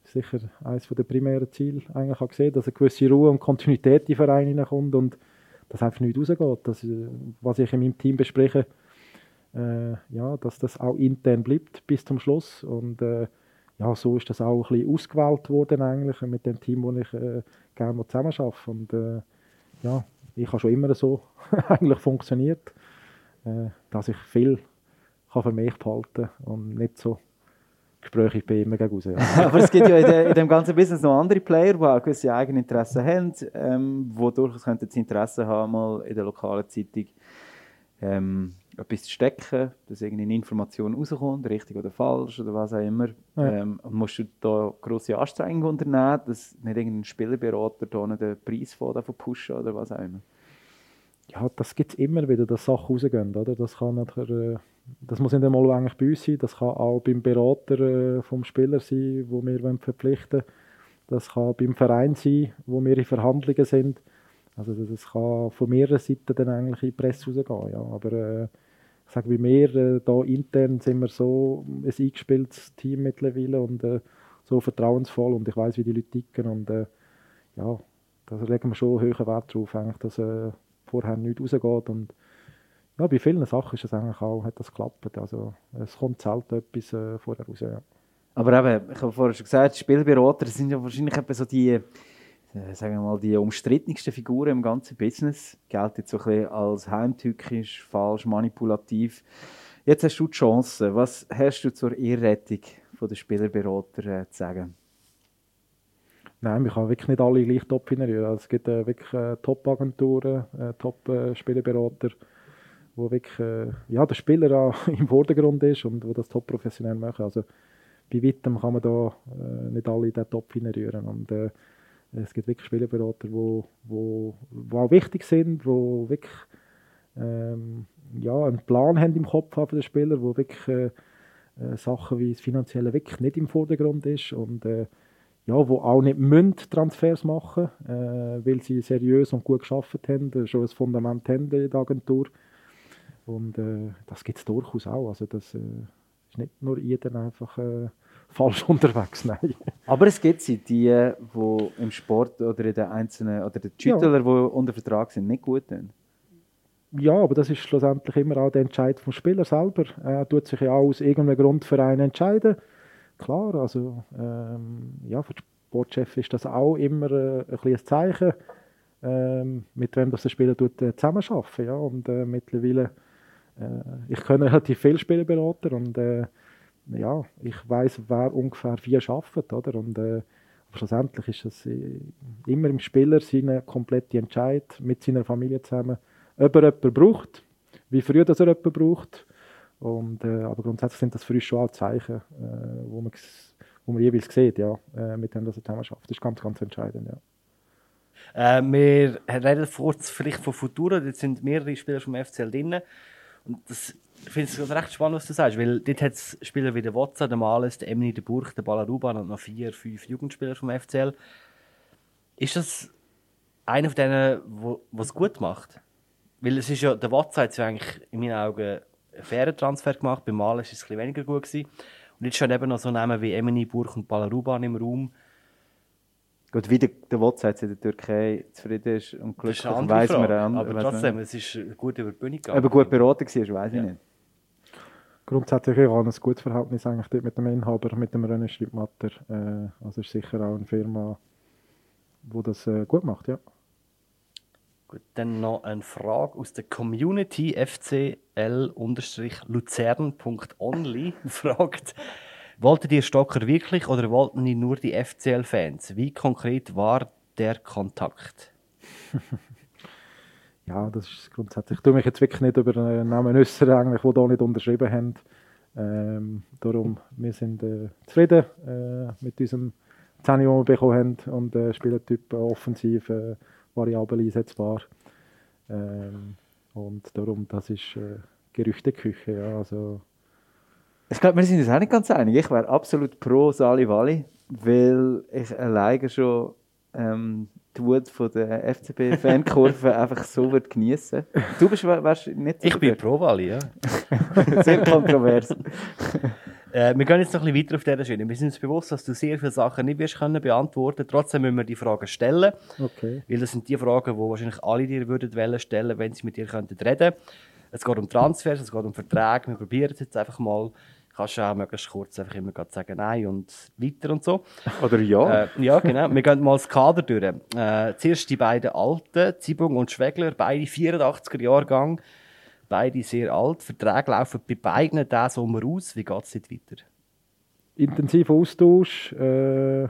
sicher eines der primären Ziele eigentlich habe gesehen, dass eine gewisse Ruhe und Kontinuität in den Verein hineinkommt und dass einfach nicht rausgeht. Dass, äh, was ich in meinem Team bespreche, äh, ja, dass das auch intern bleibt bis zum Schluss. Und äh, ja, so ist das auch ein bisschen ausgewählt worden eigentlich mit dem Team, wo ich äh, gerne zusammen. Und äh, ja, ich habe schon immer so *laughs* eigentlich funktioniert, äh, dass ich viel kann für mich behalten und nicht so Gespräche bei immer gegen raus. Ja. *laughs* Aber es gibt ja in, de, in, dem ganzen Business noch andere Player, die auch gewisse eigene Interessen haben, ähm, die durchaus das Interesse haben, mal in der lokalen Zeitung ähm, etwas zu stecken, dass irgendeine Information rauskommt, richtig oder falsch oder was auch immer. Ja. Ähm, musst du da grosse Anstrengungen unternehmen, dass nicht irgendein Spielerberater da nicht den Preis von davon pushen oder was auch immer? Ja, das gibt es immer wieder, dass Sachen rausgehen. Oder? Das, kann nachher, äh, das muss nicht einmal eigentlich bei uns sein, das kann auch beim Berater äh, vom Spieler sein, wo wir verpflichten wollen. Das kann beim Verein sein, wo wir in Verhandlungen sind. Also das kann von mehreren Seiten dann eigentlich in die Presse rausgehen. Ja. Aber äh, ich sage, wie wir äh, da intern sind wir so ein eingespieltes Team mittlerweile und äh, so vertrauensvoll und ich weiß, wie die Leute ticken und äh, ja, da legen wir schon hohen Wert drauf, eigentlich, dass äh, vorher nichts rausgeht und ja, bei vielen Sachen ist es eigentlich auch, hat das geklappt. Also es kommt selten etwas äh, vorher raus. Ja. Aber eben, ich habe vorher schon gesagt, Spielberater sind ja wahrscheinlich so die sagen wir mal, die umstrittensten Figuren im ganzen Business. Gelten jetzt so ein bisschen als heimtückisch, falsch, manipulativ. Jetzt hast du die Chance. Was hast du zur Irrrettung der Spielerberater äh, zu sagen? Nein, wir können wirklich nicht alle gleich top generieren. Also es gibt äh, wirklich äh, Top-Agenturen, äh, Top-Spielerberater, wo wirklich äh, ja, der Spieler auch *laughs* im Vordergrund ist und wo das top professionell machen. Also bei weitem kann man da äh, nicht alle in den Top rühren. Und äh, es gibt wirklich Spielerberater, die wo, wo, wo auch wichtig sind, die wirklich ähm, ja, einen Plan haben im Kopf haben für den Spieler, wo wirklich äh, äh, Sachen wie das Finanzielle wirklich nicht im Vordergrund ist und äh, ja, wo auch nicht müssen Transfers machen äh, weil sie seriös und gut geschafft haben, äh, schon ein Fundament haben in der Agentur. Und äh, das gibt es durchaus auch. Also das äh, ist nicht nur jeder einfach falsch *laughs* unterwegs. Nein. Aber es gibt sie, die, die im Sport oder in den einzelnen oder die Schüttler, ja. die unter Vertrag sind, nicht gut tun. Ja, aber das ist schlussendlich immer auch der Entscheid vom Spieler selber. Er tut sich ja auch aus irgendeinem Grund für einen entscheiden. Klar, also ähm, ja, für den Sportchef ist das auch immer äh, ein, ein Zeichen, ähm, mit wem das der Spieler tut, äh, zusammenarbeiten. Ja? Und äh, mittlerweile, äh, ich kenne relativ viele Spielerberater und äh, ja, ich weiß, wer ungefähr wie arbeitet, oder? Und äh, schlussendlich ist es äh, immer im Spieler seine komplette Entscheid mit seiner Familie zusammen, ob er jemanden braucht, wie früh dass er jemanden braucht. Und, äh, aber grundsätzlich sind das für uns schon auch Zeichen, äh, wo, man, wo man jeweils sieht, ja, äh, mit dem, dass er zusammen schafft. Das ist ganz, ganz entscheidend, ja. Äh, wir reden kurz vielleicht von Futura, jetzt sind mehrere Spieler vom FCL drin. Und das ich finde es recht spannend, was du sagst, weil dort hat es Spieler wie der Watson, der Males, der Emily, der Burg, der Ballaruban und noch vier, fünf Jugendspieler vom FCL. Ist das einer von denen, der es gut macht? Weil es ist ja, der Watson hat ja eigentlich in meinen Augen einen fairen Transfer gemacht, beim Males war es ein bisschen weniger gut. Gewesen. Und jetzt stehen eben noch so Namen wie Emily, Burg und Ballaruban im Raum. Gut, wie der, der Watson in der Türkei zufrieden ist und glücklich, ist weiss man. Aber trotzdem, es ist gut über die Bühne gegangen. Aber gut beraten war, weiß ich ja. nicht grundsätzlich auch ein gutes Verhältnis eigentlich mit dem Inhaber, mit dem René Schrittmatter. Äh, also ist sicher auch eine Firma, die das äh, gut macht, ja. Gut, dann noch eine Frage aus der Community fcl-luzern.only *laughs* fragt, wolltet ihr Stocker wirklich oder wollten ihr nur die FCL-Fans? Wie konkret war der Kontakt? *laughs* ja, das ist grundsätzlich. Ich tue mich jetzt wirklich nicht über Namen äußern, eigentlich, die hier nicht unterschrieben haben. Ähm, darum, wir sind äh, zufrieden äh, mit unserem 10, die wir bekommen haben und äh, Spielertyp offensiv, äh, variabel einsetzbar. Ähm, und darum, das ist äh, Gerüchteküche. Ja, also. Ich glaube, wir sind uns auch nicht ganz einig. Ich wäre absolut pro Sali Wali, weil ich alleine schon ähm, die Wut von der FCB-Fankurve *laughs* einfach so wird genießen. Du bist, wärst nicht so Ich bin pro Wali, ja. *laughs* Sehr kontrovers. *laughs* Äh, wir gehen jetzt noch ein bisschen weiter auf dieser Schiene. Wir sind uns bewusst, dass du sehr viele Sachen nicht wirst können beantworten Trotzdem müssen wir die Fragen stellen. Okay. Weil das sind die Fragen, die wahrscheinlich alle dir würden wollen stellen, wenn sie mit dir könnten reden. Es geht um Transfers, es geht um Verträge. Wir probieren es jetzt einfach mal. Kannst du auch möglichst kurz einfach immer sagen Nein und weiter und so. Oder ja. Äh, ja, genau. Wir gehen mal das Kader durch. Äh, zuerst die beiden Alten, Zibung und Schwegler, beide 84er Jahrgang. Beide sehr alt. Verträge laufen bei beiden diesen Sommer aus. Wie geht es jetzt weiter? Intensiver Austausch. Äh,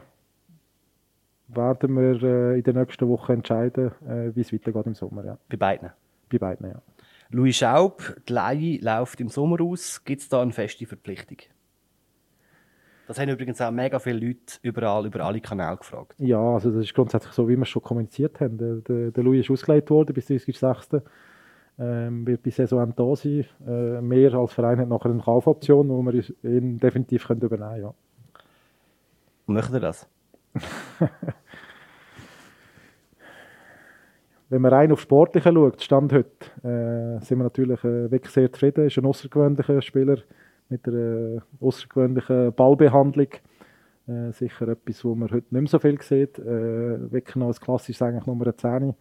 werden wir äh, in der nächsten Woche entscheiden, äh, wie es weitergeht im Sommer. Ja. Bei beiden? Bei beiden, ja. Louis Schaub, die Leihe läuft im Sommer aus. Gibt es da eine feste Verpflichtung? Das haben übrigens auch mega viele Leute überall, über alle Kanäle gefragt. Ja, also das ist grundsätzlich so, wie wir es schon kommuniziert haben. Der, der, der Louis ist ausgelegt worden bis 30.06 ähm, wird bis Saison da sein. Äh, mehr als Verein hat nachher eine Kaufoption, wo wir ihn definitiv können übernehmen können. Ja. Möchten ihr das? *laughs* Wenn man rein auf Sportliche schaut, Stand heute, äh, sind wir natürlich äh, wirklich sehr zufrieden. Ist ein außergewöhnlicher Spieler mit einer äh, außergewöhnlichen Ballbehandlung. Äh, sicher etwas, wo man heute nicht mehr so viel sieht. Äh, wirklich noch als klassisches eigentlich Nummer 10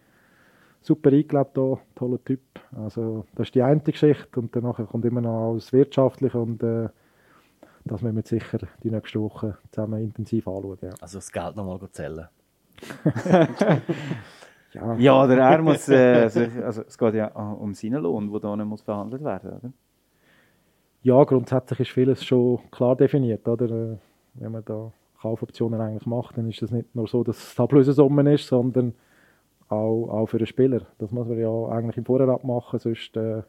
super eingelebt hier, toller Typ. Also das ist die eine Geschichte und danach kommt immer noch alles Wirtschaftliche und äh, das müssen wir sicher die nächsten Wochen zusammen intensiv anschauen. Ja. Also das Geld nochmal zählen. *laughs* ja. ja, oder er muss, äh, also, also, es geht ja um seinen Lohn, der hier muss verhandelt werden oder? Ja, grundsätzlich ist vieles schon klar definiert, oder? Äh, wenn man da Kaufoptionen eigentlich macht, dann ist das nicht nur so, dass es tablöse Summe ist, sondern auch, auch für den Spieler. Das muss man ja eigentlich im Vorrat machen, sonst äh,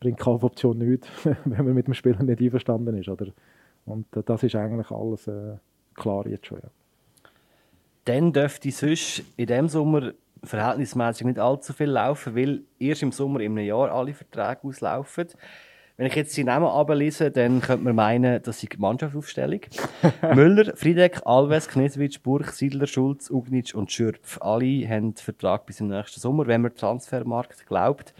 bringt Kaufoption nichts, *laughs* wenn man mit dem Spieler nicht einverstanden ist. Oder? Und äh, das ist eigentlich alles äh, klar jetzt schon. Ja. Dann dürfte sonst in diesem Sommer verhältnismäßig nicht allzu viel laufen, weil erst im Sommer einem Jahr alle Verträge auslaufen. Wenn ich jetzt die Namen ablese, dann könnte man meinen, das ist die Mannschaftsaufstellung. *laughs* Müller, Friedeck, Alves, Knesewitsch, Burg, Siedler, Schulz, Ugnitsch und Schürpf. Alle haben Vertrag bis im nächsten Sommer, wenn man Transfermarkt glaubt.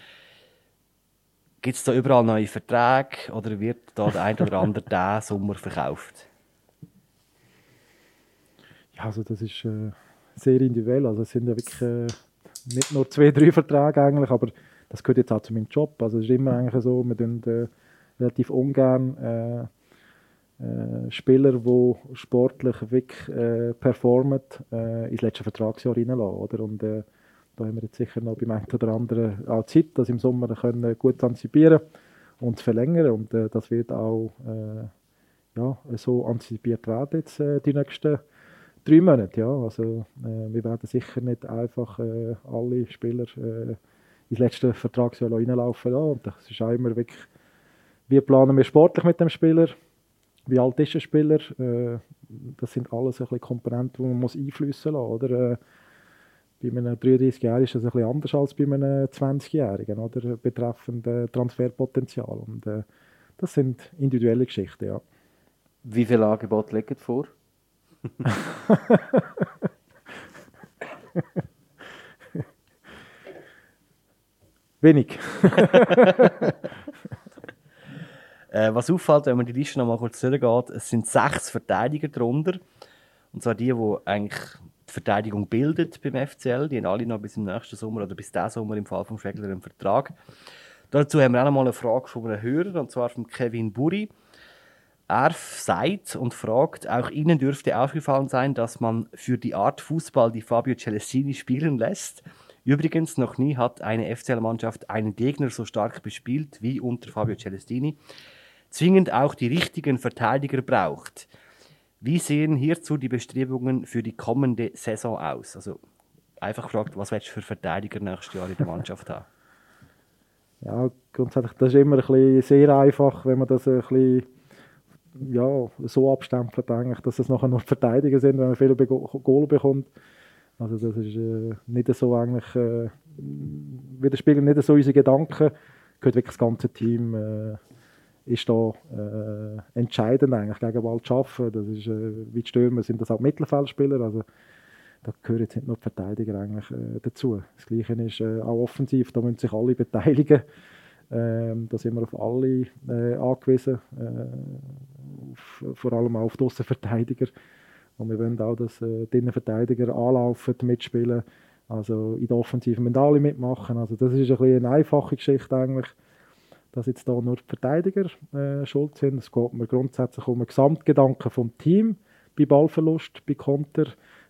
Gibt es da überall neue Verträge oder wird da der ein oder andere *laughs* diesen Sommer verkauft? Ja, also das ist äh, sehr individuell. Also es sind ja wirklich äh, nicht nur zwei, drei Verträge eigentlich, aber das gehört jetzt auch zu meinem Job. Also es ist immer eigentlich so, wir tun äh, relativ ungern äh, äh, Spieler, die sportlich wirklich äh, performen, ins letzte Vertragsjahr reinlassen. Oder? Und da haben wir jetzt sicher noch beim einen oder anderen auch Zeit, das im Sommer können gut antizipieren und verlängern. Und das wird auch ja, so antizipiert werden jetzt die nächsten drei Monate. Ja. Also, äh, wir werden sicher nicht einfach äh, alle Spieler äh, ins letzte Vertragsjahr reinlaufen lassen. Und das ist auch immer wirklich, wie planen wir sportlich mit dem Spieler, wie alt ist der Spieler, äh, das sind alles ein Komponenten, die man muss einflüssen lassen oder? Äh, bei einem 33-Jährigen ist das bisschen anders als bei einem 20-Jährigen, oder? Betreffend äh, Transferpotenzial. Und äh, das sind individuelle Geschichten, ja. Wie viele Angebote liegen vor? *laughs* Wenig. *laughs* äh, was auffällt, wenn man die Liste noch mal kurz durchgeht, es sind sechs Verteidiger darunter. Und zwar die, die eigentlich die Verteidigung bildet beim FCL. Die haben alle noch bis zum nächsten Sommer oder bis diesen Sommer im Fall von Schwegler einen Vertrag. Dazu haben wir auch noch mal eine Frage von einem Hörer, und zwar von Kevin Buri. Er sagt und fragt, auch Ihnen dürfte aufgefallen sein, dass man für die Art Fußball, die Fabio Celestini spielen lässt, Übrigens, noch nie hat eine FCL-Mannschaft einen Gegner so stark bespielt wie unter Fabio Celestini. Zwingend auch die richtigen Verteidiger braucht. Wie sehen hierzu die Bestrebungen für die kommende Saison aus? Also einfach gefragt, was willst du für Verteidiger nächstes Jahr in der Mannschaft haben? Ja, grundsätzlich, das ist immer ein bisschen sehr einfach, wenn man das ein bisschen ja, so abstempelt, eigentlich, dass es nachher nur Verteidiger sind, wenn man viele Goal bekommt. Also das ist äh, nicht so eigentlich, äh, widerspiegelt nicht so unsere Gedanken. Gehört wirklich das ganze Team äh, ist da äh, entscheidend eigentlich gegen Ball zu arbeiten. Das ist, äh, wie die Stürmer sind das auch Mittelfeldspieler, also da gehören jetzt nicht nur die Verteidiger eigentlich äh, dazu. Das Gleiche ist äh, auch offensiv, da müssen sich alle beteiligen. Ähm, da sind wir auf alle äh, angewiesen, auf, vor allem auf die Außenverteidiger. Und wir wollen auch, dass äh, die Innenverteidiger anlaufen, mitspielen. Also in der Offensive müssen alle mitmachen. Also das ist ein eine einfache Geschichte eigentlich, dass jetzt da nur die Verteidiger äh, schuld sind. Es geht mir grundsätzlich um den Gesamtgedanken vom Team bei Ballverlust, bei Konter,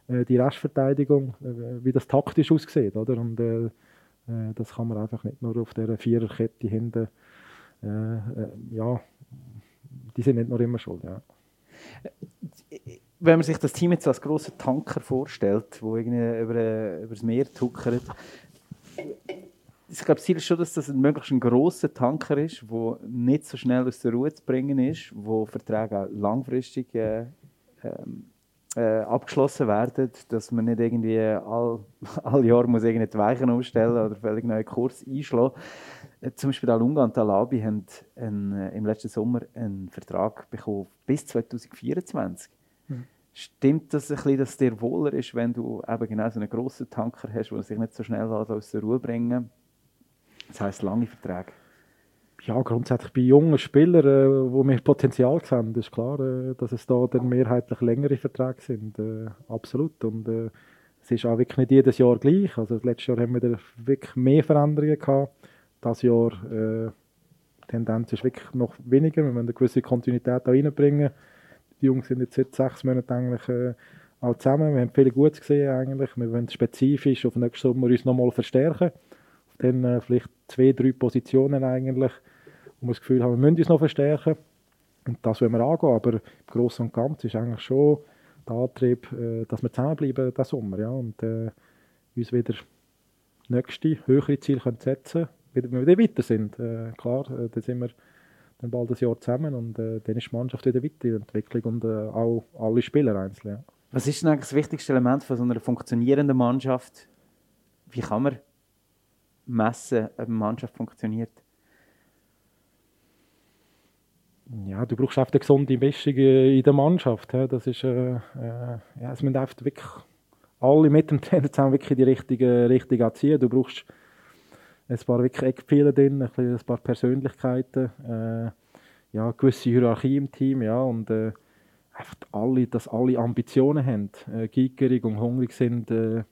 äh, die Restverteidigung, äh, wie das taktisch aussieht. Oder? Und äh, äh, das kann man einfach nicht nur auf dieser Viererkette hinten. Äh, ja, die sind nicht nur immer schuld. Ja. Wenn man sich das Team jetzt als grossen Tanker vorstellt, wo irgendwie über, über das Meer tuckert, ich glaube, das Ziel ist schon, dass das ein möglichst ein grosser Tanker ist, der nicht so schnell aus der Ruhe zu bringen ist, wo Verträge auch langfristig äh, ähm, äh, abgeschlossen werden, dass man nicht irgendwie all, *laughs* all Jahr muss irgendwie die Weichen umstellen oder völlig neuen Kurs einschlagen. Äh, zum Beispiel Alunga und Alabi haben einen, äh, im letzten Sommer einen Vertrag bekommen bis 2024. Mhm. Stimmt das ein bisschen, dass es dir wohler ist, wenn du eben genau so einen grossen Tanker hast, der sich nicht so schnell aus der Ruhe bringen Das heisst lange Verträge ja, grundsätzlich bei jungen Spielern, äh, wo wir Potenzial sehen, ist klar, äh, dass es da dann mehrheitlich längere Verträge sind. Äh, absolut. Und äh, es ist auch wirklich nicht jedes Jahr gleich. Also letztes Jahr haben wir wirklich mehr Veränderungen gehabt. Das Jahr äh, die Tendenz ist wirklich noch weniger. Wir müssen eine gewisse Kontinuität da reinbringen. Die Jungs sind jetzt seit sechs Monaten eigentlich äh, auch zusammen. Wir haben viel Gutes gesehen eigentlich. Wir wollen spezifisch auf nächsten Sommer uns nochmal verstärken. Dann äh, vielleicht zwei, drei Positionen eigentlich wo wir das Gefühl haben, wir müssen uns noch verstärken. Und das wollen wir angehen. Aber im Großen und Ganzen ist eigentlich schon der Antrieb, äh, dass wir zusammenbleiben diesen Sommer. Ja, und äh, uns wieder nächste, höhere Ziele können setzen können, wenn wir wieder weiter sind. Äh, klar, äh, dann sind wir dann bald ein Jahr zusammen und äh, dann ist die Mannschaft wieder weiter in Entwicklung und äh, auch alle Spieler einzeln. Ja. Was ist denn eigentlich das wichtigste Element von so einer funktionierenden Mannschaft? Wie kann man messen, ob eine Mannschaft funktioniert? ja, du brauchst einfach eine gesunde Mischung in der Mannschaft. Das ist, äh, äh, ja, es müssen einfach wirklich alle mit dem Trainer zusammen wirklich die richtige Richtung erziehen. Du brauchst ein paar wirklich Eckpfeiler drin, ein, paar Persönlichkeiten, äh, ja, gewisse Hierarchie im Team, ja, und äh, einfach alle, dass alle Ambitionen haben, äh, gierig und hungrig sind äh,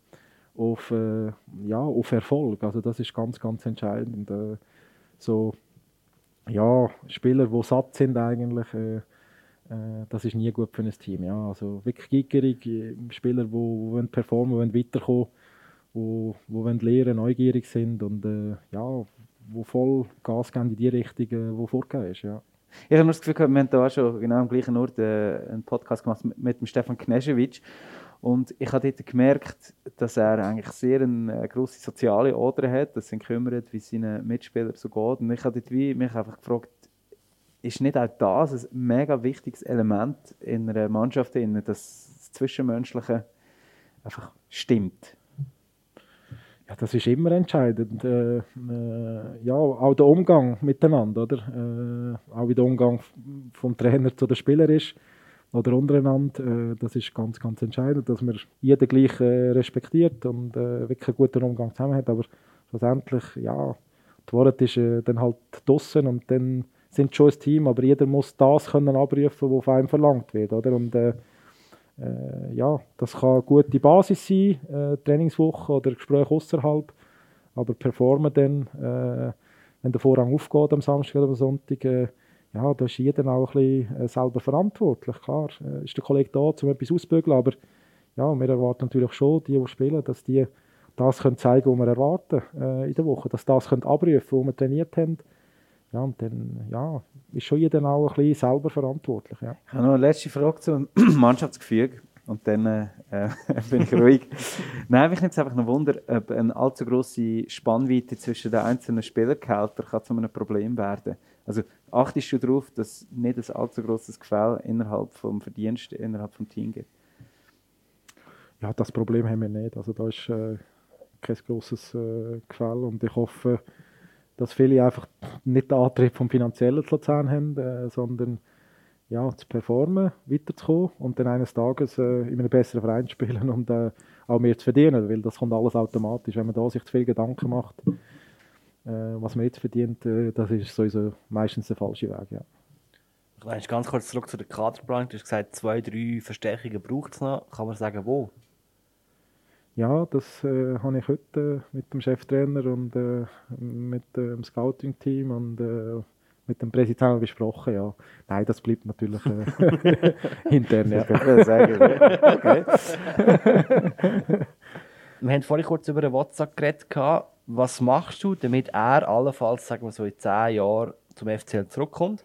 auf, äh, ja, auf Erfolg. Also das ist ganz, ganz entscheidend. Äh, so ja, Spieler, die satt sind eigentlich, äh, das ist nie gut für ein Team. Ja. Also wirklich gierig, Spieler, die, die performen, die weiterkommen, die, die lernen, neugierig sind und äh, ja, die voll Gas geben in die Richtung, äh, vorgegeben ist. Ja. Ich habe nur das Gefühl, wir haben da schon genau am gleichen Ort äh, einen Podcast gemacht mit, mit dem Stefan Knežević. Und ich habe dort gemerkt, dass er eigentlich sehr eine grosse soziale Oder hat, dass er sich kümmert, wie seine Mitspieler so geht. Und ich habe dort wie mich einfach gefragt, ist nicht auch das ein mega wichtiges Element in einer Mannschaft, dass das Zwischenmenschliche einfach stimmt? Ja, das ist immer entscheidend. Äh, äh, ja, auch der Umgang miteinander, oder? Äh, auch wie der Umgang vom Trainer zu den Spielern ist oder untereinander. Äh, das ist ganz, ganz entscheidend, dass man jeden gleich äh, respektiert und äh, wirklich einen guten Umgang zusammen hat. Aber schlussendlich, ja, die Wahrheit ist dann halt draussen und dann sind schon ein Team, aber jeder muss das können abrufen, was von einem verlangt wird, oder? Und äh, ja, das kann eine gute Basis sein, äh, Trainingswoche oder Gespräche außerhalb, aber performen dann, äh, wenn der Vorrang aufgeht am Samstag oder am Sonntag, äh, ja, da ist jeder auch ein bisschen äh, selber verantwortlich. Klar, äh, ist der Kollege da, um etwas auszubügeln, aber ja, wir erwarten natürlich schon, die, die spielen, dass die das können zeigen, was wir erwarten in der Woche, dass das können abrufen, was wir trainiert haben. Ja, und dann ja, ist schon jeder auch ein bisschen selber verantwortlich. Ja. Ich habe noch eine letzte Frage zum *clears throat* Mannschaftsgefüge und dann äh, *laughs* bin ich ruhig. Nein, mich nimmt es einfach noch Wunder, ob eine allzu grosse Spannweite zwischen den einzelnen Spielergehältern zu einem Problem werden Also achtest du darauf, dass nicht ein allzu grosses Gefälle innerhalb des Verdienstes, innerhalb des Teams gibt? Ja, das Problem haben wir nicht. Also da ist äh, kein grosses äh, Gefälle und ich hoffe, dass viele einfach nicht den Antrieb vom Finanziellen zu Luzern haben, äh, sondern ja, zu performen, weiterzukommen und dann eines Tages äh, in einem besseren Verein zu spielen und äh, auch mehr zu verdienen, weil das kommt alles automatisch. Wenn man da sich zu viel Gedanken macht, äh, was man jetzt verdient, äh, das ist sowieso meistens der falsche Weg. Ja. Ich ganz kurz zurück zu der Kaderplanung. Du hast gesagt, zwei, drei Verstärkungen braucht es noch. Kann man sagen, wo? Ja, das äh, habe ich heute äh, mit dem Cheftrainer und äh, mit dem Scouting-Team und äh, mit dem Präsidenten besprochen. Ja. Nein, das bleibt natürlich äh, *laughs* intern. Ja. okay. *laughs* wir haben vorhin kurz über den WhatsApp geredet. Was machst du, damit er allenfalls, sagen wir so, in zehn Jahren zum FCL zurückkommt?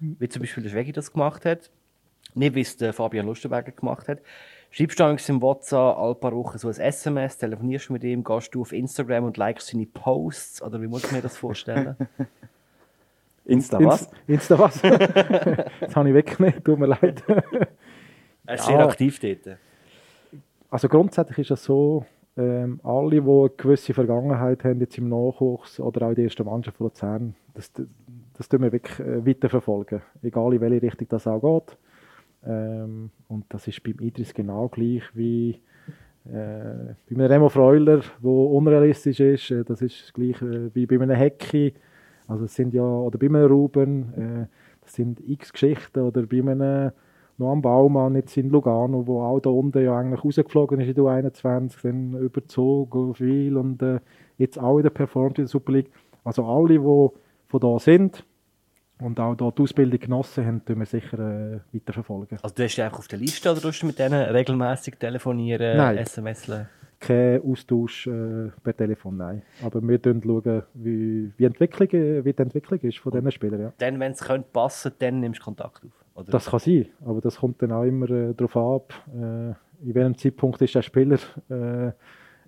Wie zum Beispiel der Schwegi das gemacht hat. Nicht, wie es der Fabian Lustenberger gemacht hat. Schreibst du im WhatsApp alle paar Wochen so ein SMS, telefonierst du mit ihm, gehst du auf Instagram und likest seine Posts? Oder wie muss ich mir das vorstellen? *laughs* Insta was? Insta was? *laughs* das habe ich weggenommen, tut mir leid. er ist ja. sehr aktiv dort. Also grundsätzlich ist es so, ähm, alle, die eine gewisse Vergangenheit haben, jetzt im Nachwuchs oder auch in der ersten Mannschaft von Luzern, das, das, das tun wir wirklich äh, weiterverfolgen. Egal in welche Richtung das auch geht. Ähm, und das ist beim Idris genau gleich wie äh, bei einem Remo Freuler, der unrealistisch ist. Äh, das ist gleich äh, wie bei einem Hecki. Also es sind ja, oder bei einem Ruben, äh, das sind x Geschichten. Oder bei einem Noam Baumann jetzt in Lugano, wo auch da unten ja eigentlich rausgeflogen ist in der U21, dann überzogen viel und äh, jetzt auch wieder performt in der Super League. Also alle, die von da sind, und auch dort die Ausbildung genossen haben, tun wir sicher äh, weiterverfolgen. Also du hast dich einfach auf der Liste oder tust du mit denen regelmäßig telefonieren, nein. SMS? Kein Austausch äh, per Telefon, nein. Aber wir schauen, wie, wie, Entwicklung, wie die Entwicklung ist von diesen Spielern. Ja. Dann, wenn es passen dann nimmst du Kontakt auf? Oder? Das kann sein, aber das kommt dann auch immer äh, darauf ab, äh, in welchem Zeitpunkt ist der Spieler äh,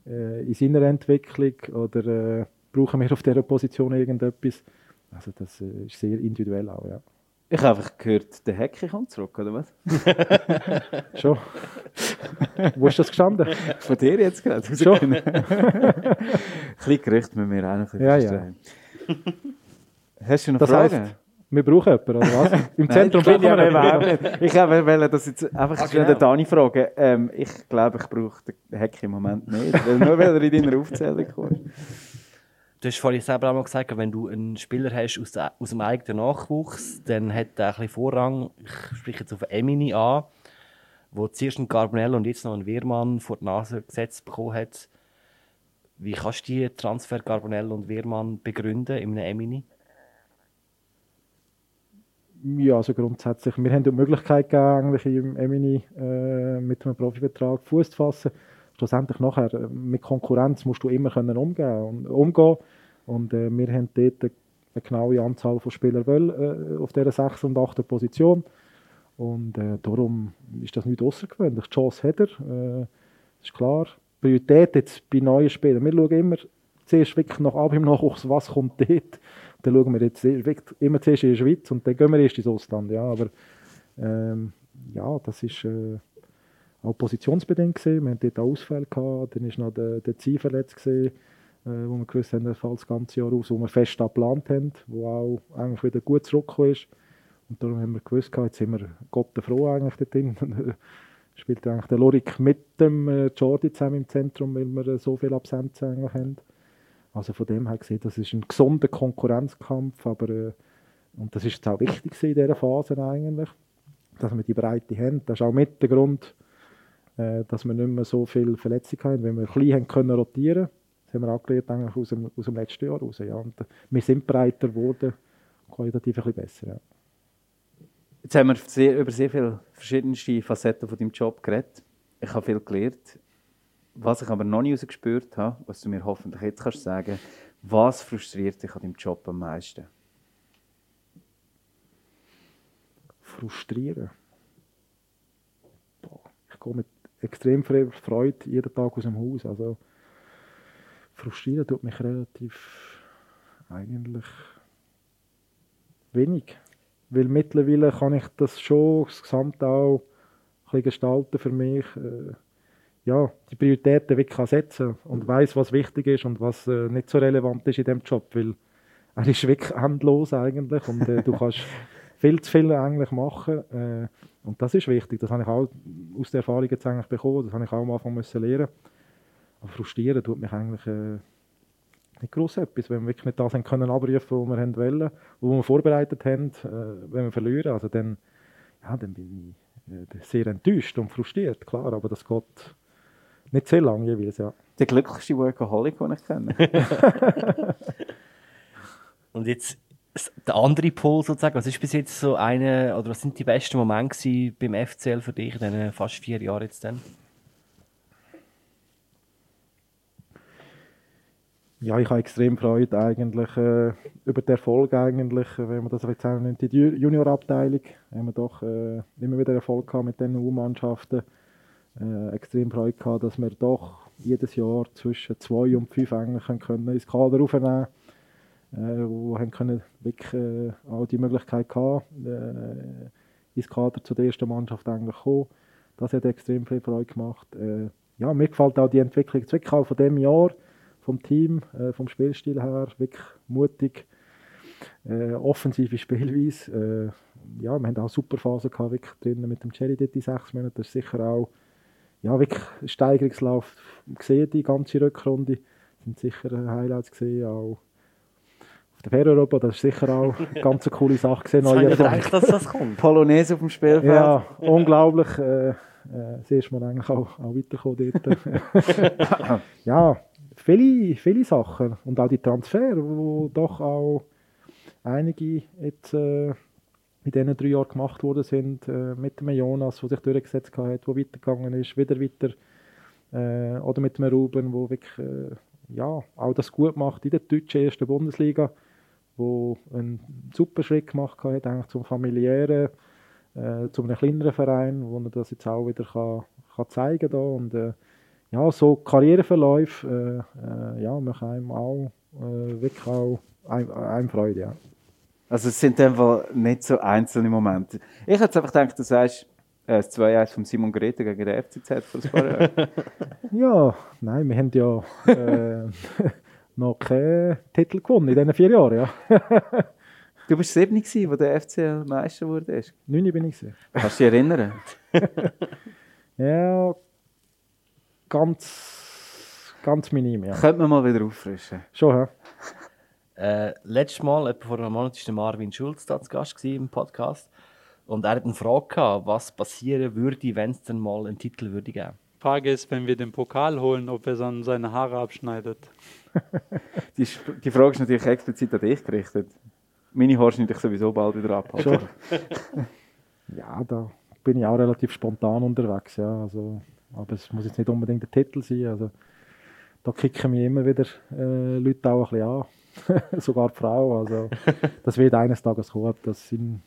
äh, in seiner Entwicklung oder äh, brauchen wir auf dieser Position irgendetwas. Also das äh, ist sehr individuell auch, ja. Ich habe einfach gehört, der Hecke kommt zurück, oder was? *laughs* *laughs* Schon. Wo ist das gestanden? Von dir jetzt gerade. Schon. *laughs* ein bisschen Gerücht mit mir auch noch ein ja, ja. Hast du noch das Fragen? Heißt, wir brauchen jemanden, oder was? Im Zentrum bin ich ja nicht. Ich wollte das jetzt einfach ah, genau. den Dani fragen. Ähm, ich glaube, ich brauche den Hecke im Moment nicht, weil nur weil er in deiner Aufzählung kommt. Du hast vorhin selber auch mal gesagt, wenn du einen Spieler hast aus, aus dem eigenen Nachwuchs, dann hat er ein bisschen Vorrang. Ich spreche jetzt auf Emini an, wo zuerst einen Carbonell und jetzt noch einen Wehrmann vor die Nase gesetzt bekommen hat. Wie kannst du die Transfer Carbonell und Wehrmann begründen in einem Emini? Ja, also grundsätzlich. Wir haben die Möglichkeit gegeben, eigentlich im Emini äh, mit einem Profivertrag Fuß zu fassen schlussendlich nachher äh, mit Konkurrenz musst du immer können umgehen und umgehen und äh, wir haben dort eine genaue Anzahl von Spielern wollen, äh, auf dieser 6. und 8. Position und äh, darum ist das nicht außergewöhnlich. Die Chance hat er, äh, ist klar. Priorität jetzt bei neuen Spielern. Wir schauen immer zuerst wirklich nach ab im Nachwuchs, was kommt dort. Dann schauen wir jetzt immer zuerst in die Schweiz und dann gehen wir erst ins Ausland. Ja, aber ähm, ja, das ist äh, auch positionsbedingt gesehen. Wir hatten dort Ausfälle gehabt, dann war noch der, der Ziel verletzt gewesen, äh, wo wir gewusst haben, er fällt das ganze Jahr aus, wo wir fest geplant haben, wo auch eigentlich wieder gut zurückgekommen ist. Und darum haben wir gewusst, jetzt sind wir Gott froh eigentlich dort drin. *laughs* spielt eigentlich der Lorik mit dem äh, Jordi zusammen im Zentrum, weil wir äh, so viele Absenzen eigentlich haben. Also von dem her gesehen, das ist ein gesunder Konkurrenzkampf, aber äh, und das ist jetzt auch wichtig in dieser Phase eigentlich, dass wir die Breite haben. Das ist auch mit der Grund, äh, dass wir nicht mehr so viele Verletzungen haben. Wenn wir ein bisschen können rotieren das haben wir angelernt eigentlich aus dem, aus dem letzten Jahr raus. Ja. Und wir sind breiter geworden, qualitativ ein bisschen besser. Ja. Jetzt haben wir sehr, über sehr viele verschiedenste Facetten von deinem Job geredet. Ich habe viel gelernt. Was ich aber noch nie gespürt habe, was du mir hoffentlich jetzt kannst sagen, was frustriert dich an deinem Job am meisten? Frustrieren. Boah, ich gehe mit extrem Freude jeden Tag aus dem Haus. Also frustrieren tut mich relativ eigentlich wenig. Weil mittlerweile kann ich das schon das Gesamte auch ein bisschen gestalten für mich. Äh, ja, die Prioritäten wirklich setzen und weiß, was wichtig ist und was äh, nicht so relevant ist in dem Job, weil er ist wirklich endlos eigentlich und äh, du kannst *laughs* viel zu viel eigentlich machen äh, und das ist wichtig. Das habe ich auch aus der Erfahrung jetzt eigentlich bekommen. Das habe ich auch am Anfang müssen lernen. Aber frustrieren tut mich eigentlich äh, nicht groß etwas, wenn wir wirklich nicht das haben können abrufen, was wir wollen, wo wir vorbereitet haben, äh, wenn wir verlieren, also dann, ja, dann bin ich äh, sehr enttäuscht und frustriert, klar, aber das geht nicht sehr lange jeweils, ja. Der glücklichste Workaholic, den ich kenne. *laughs* *laughs* Und jetzt der andere Pol sozusagen, was ist bis jetzt so eine, oder was sind die besten Momente beim FCL für dich in diesen fast vier Jahren jetzt dann? Ja, ich habe extrem Freude eigentlich äh, über den Erfolg eigentlich, wenn man das jetzt nennt, die Juniorabteilung, haben wir doch äh, immer wieder Erfolg gehabt mit den U-Mannschaften äh, extrem Freude gehabt, dass wir doch jedes Jahr zwischen zwei und fünf eigentlich können ins Kader aufnehmen äh, wo haben können wirklich äh, auch die Möglichkeit gehabt, äh, ins Kader zu der ersten Mannschaft eigentlich kommen. Das hat extrem viel Freude gemacht. Äh, ja, mir gefällt auch die Entwicklung wirklich auch von dem Jahr, vom Team, äh, vom Spielstil her, wirklich mutig, äh, offensive Spielweise. Äh, ja, wir haben auch super Phasen gehabt, wirklich drinnen mit dem Cherry dort die sechs Monate. Das ist sicher auch ja, wirklich Steigerungslauf gesehen, die ganze Rückrunde. Das sind sicher Highlights gesehen, auch der Fähre-Europa, das ist sicher auch *laughs* eine ganz coole Sache gesehen. Ich gedacht, dass das kommt. Polonaise auf dem Spielfeld. Ja, unglaublich. Äh, äh, das erste Mal eigentlich auch, auch weitergekommen dort. *laughs* ja, viele, viele Sachen. Und auch die Transfer, wo doch auch einige jetzt äh, in diesen drei Jahren gemacht worden sind, äh, mit dem Jonas, der sich durchgesetzt hat, der weitergegangen ist, wieder weiter, äh, oder mit dem Ruben, der wirklich äh, ja, auch das gut macht in der deutschen ersten Bundesliga, wo einen super Schritt gemacht hat, eigentlich zum familiären, äh, zu einem kleineren Verein, wo er das jetzt auch wieder kann, kann zeigen kann. Und äh, ja, so Karriereverläufe äh, äh, ja, machen einem auch äh, wirklich auch einem, einem Freude. Ja. Also es sind einfach nicht so einzelne Momente. Ich hätte einfach gedacht, du sagst, äh, das 2-1 von Simon Grete gegen den FCZ vor ein paar Jahren. *laughs* ja, nein, wir haben ja äh, noch keinen Titel gewonnen in diesen vier Jahren. Ja. *laughs* du warst 7 gewesen, wo der FCL Meister wurde? 9 bin ich. Gewesen. Kannst du dich erinnern? *laughs* ja, ganz, ganz minim, ja. Könnte man mal wieder auffrischen. Schon, ja. Äh, letztes Mal, etwa vor einem Monat, war Marvin Schulz da zu Gast im Podcast. Und er hat eine Frage gehabt, was passieren würde, wenn es dann mal einen Titel würde geben. Die Frage ist, wenn wir den Pokal holen, ob er dann seine Haare abschneidet. *laughs* die, die Frage ist natürlich explizit an dich gerichtet. Meine Haare schneide ich sowieso bald wieder ab. *laughs* ja, da bin ich auch relativ spontan unterwegs. Ja. Also, aber es muss jetzt nicht unbedingt der Titel sein. Also, da kicken mich immer wieder äh, Leute auch ein bisschen an. *laughs* sogar die Frau. Also, das wird eines Tages kommen, ob das in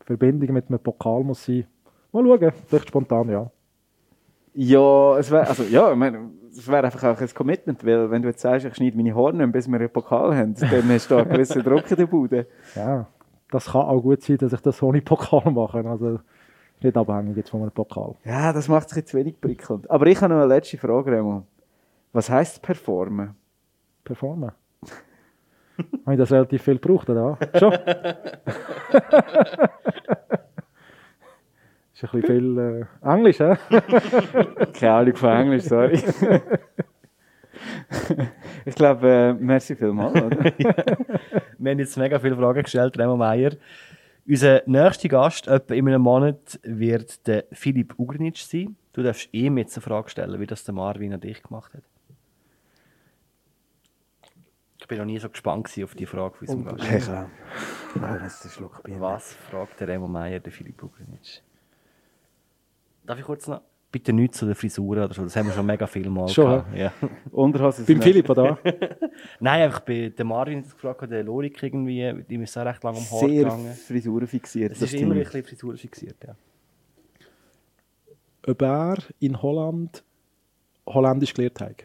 Verbindung mit einem Pokal muss sein. Mal schauen, vielleicht spontan, ja. Ja, es wäre also, ja, es wäre einfach auch ein Commitment, weil wenn du jetzt sagst, ich schneide meine Horne, bis wir einen Pokal haben, dann hast du da einen gewissen Druck in der Bude. Ja, das kann auch gut sein, dass ich das ohne Pokal mache. Also nicht abhängig jetzt von einem Pokal. Ja, das macht es jetzt wenig prickelnd. Aber ich habe noch eine letzte Frage, Remo. Was heisst performen? Performen? *laughs* Habe ich das relativ viel gebraucht, oder? Schon? *laughs* ist ein bisschen viel äh, Englisch, hä? *laughs* Keine Ahnung von Englisch, sorry. *laughs* ich glaube, äh, merci vielmals. Oder? *laughs* Wir haben jetzt mega viele Fragen gestellt, Remo Meier. Unser nächster Gast, etwa in einem Monat, wird der Philipp Ugrinitsch sein. Du darfst ihm jetzt eine Frage stellen, wie das der Marvin an dich gemacht hat bin noch nie so gespannt auf die Frage von unserem Gast. Ja, klar. Nein, das ist ein Schluck Bier. Was fragt der Remo Meier, der Philipp Bugrinic? Darf ich kurz noch? Bitte nichts zu den Frisuren oder so, das haben wir schon mega viel Mal Schon, gehabt. Ja. *laughs* Unterhose Beim Philipp, oder? *laughs* Nein, einfach bei der Marvin gefragt, der Lorik irgendwie, die ist auch recht lange am Haar Sehr gegangen. Frisuren fixiert. Es das ist immer ein bisschen Frisuren fixiert, ja. Ob er in Holland Holländisch gelernt hat.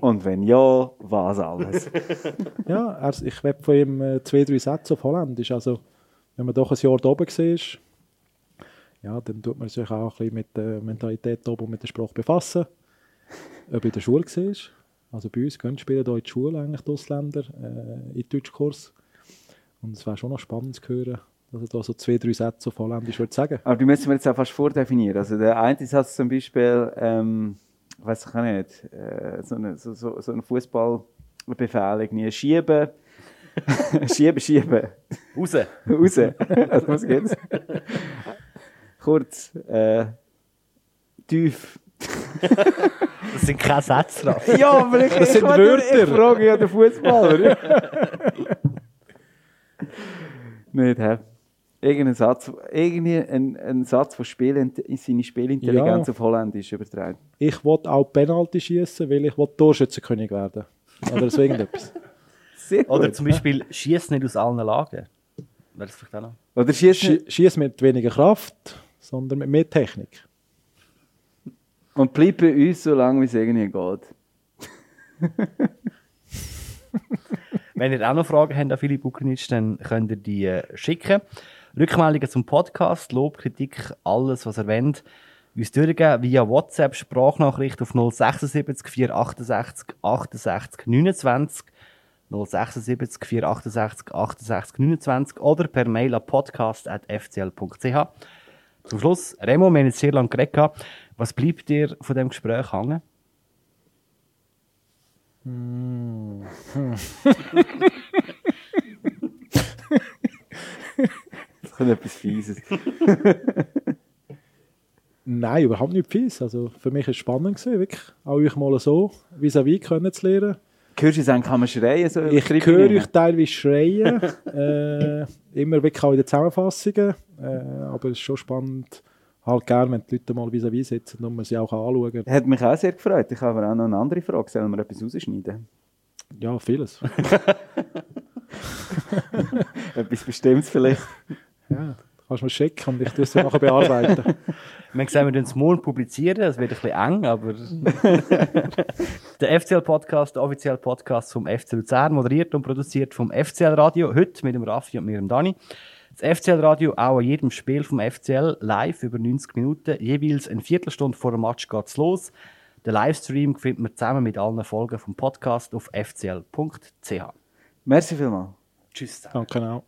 Und wenn ja, was alles? *laughs* Ja, er, ich werde von ihm äh, zwei, drei Sätze auf Holländisch. Also, wenn man doch ein Jahr da oben war, ja, dann tut man sich auch ein bisschen mit der Mentalität da oben und mit der Sprache befassen. *laughs* Ob in der Schule war. Also bei uns gehen spielen hier in die Schule eigentlich die Ausländer äh, in Deutschkurs. Und es wäre schon noch spannend zu hören, dass er da so zwei, drei Sätze auf Holländisch würde sagen. Aber die müssen wir jetzt auch fast vordefinieren. Also der eine Satz zum Beispiel, ähm, weiß ich auch nicht, äh, so eine, so, so, so ein Fußballbefehl, irgendwie schieben, *laughs* *laughs* schieben, schieben, Raus! raus. Also, was geht's? Kurz, äh, tief. Das sind keine Sätze drauf. *laughs* Ja, aber ich, Das sind ich, Wörter. ich frage ja den Fußballer. *laughs* nicht, hä? Irgendein Satz, irgendwie ein, ein Satz von Spiel, seine Spielintelligenz Ja. auf Holländisch übertragen. Ich wollte auch Penalty schießen, weil ich will Torschützenkönig werden. Oder so irgendetwas. Oder zum Beispiel, schieß nicht aus allen Lagen. Wäre das vielleicht auch noch? Oder Schieß mit weniger Kraft, sondern mit mehr Technik. und bleib bei uns so lange, wie es irgendwie geht. *laughs* Wenn ihr auch noch Fragen habt an Philipp Bukrinic, dann könnt ihr die äh, schicken. Rückmeldungen zum Podcast, Lob, Kritik, alles, was ihr wollt, uns durchgeben via WhatsApp, Sprachnachricht auf 076 468 68 29, 076 468 68 29 oder per Mail an podcast.fcl.ch. Zum Schluss, Remo, wir haben jetzt sehr lange geredet. Was bleibt dir von dem Gespräch hängen? Das kommt etwas Fieses. *laughs* Nein, überhaupt nicht fies. Also für mich war es spannend, gewesen, wirklich auch euch mal so vis-à-vis kennenzulernen. Hörst du sagen, kann man schreien? So Ich höre euch teilweise schreien, *laughs* äh, immer wirklich auch in den Zusammenfassungen. Äh, aber es ist schon spannend, halt gerne, wenn die Leute mal vis-à-vis sitzen und man sie auch anschauen kann. Hat mich auch sehr gefreut. Ich habe aber auch noch eine andere Frage. Sollen wir etwas rausschneiden? Ja, vieles. *laughs* Etwas Bestimmtes vielleicht? *laughs* Ja, kannst du mir schicken und ich tue es dann nachher bearbeiten. *laughs* Wir haben gesagt, wir werden es morgen publizieren. Es wird ein bisschen eng, aber. *laughs* der FCL-Podcast, der offizielle Podcast vom FC Luzern, moderiert und produziert vom FCL-Radio. Heute mit dem Raffi und mir, dem Dani. Das FCL-Radio auch an jedem Spiel vom FCL live über 90 Minuten. Jeweils eine Viertelstunde vor dem Match geht's los. Den Livestream findet man zusammen mit allen Folgen vom Podcast auf fcl.ch. Merci vielmals. Tschüss zusammen. Danke auch.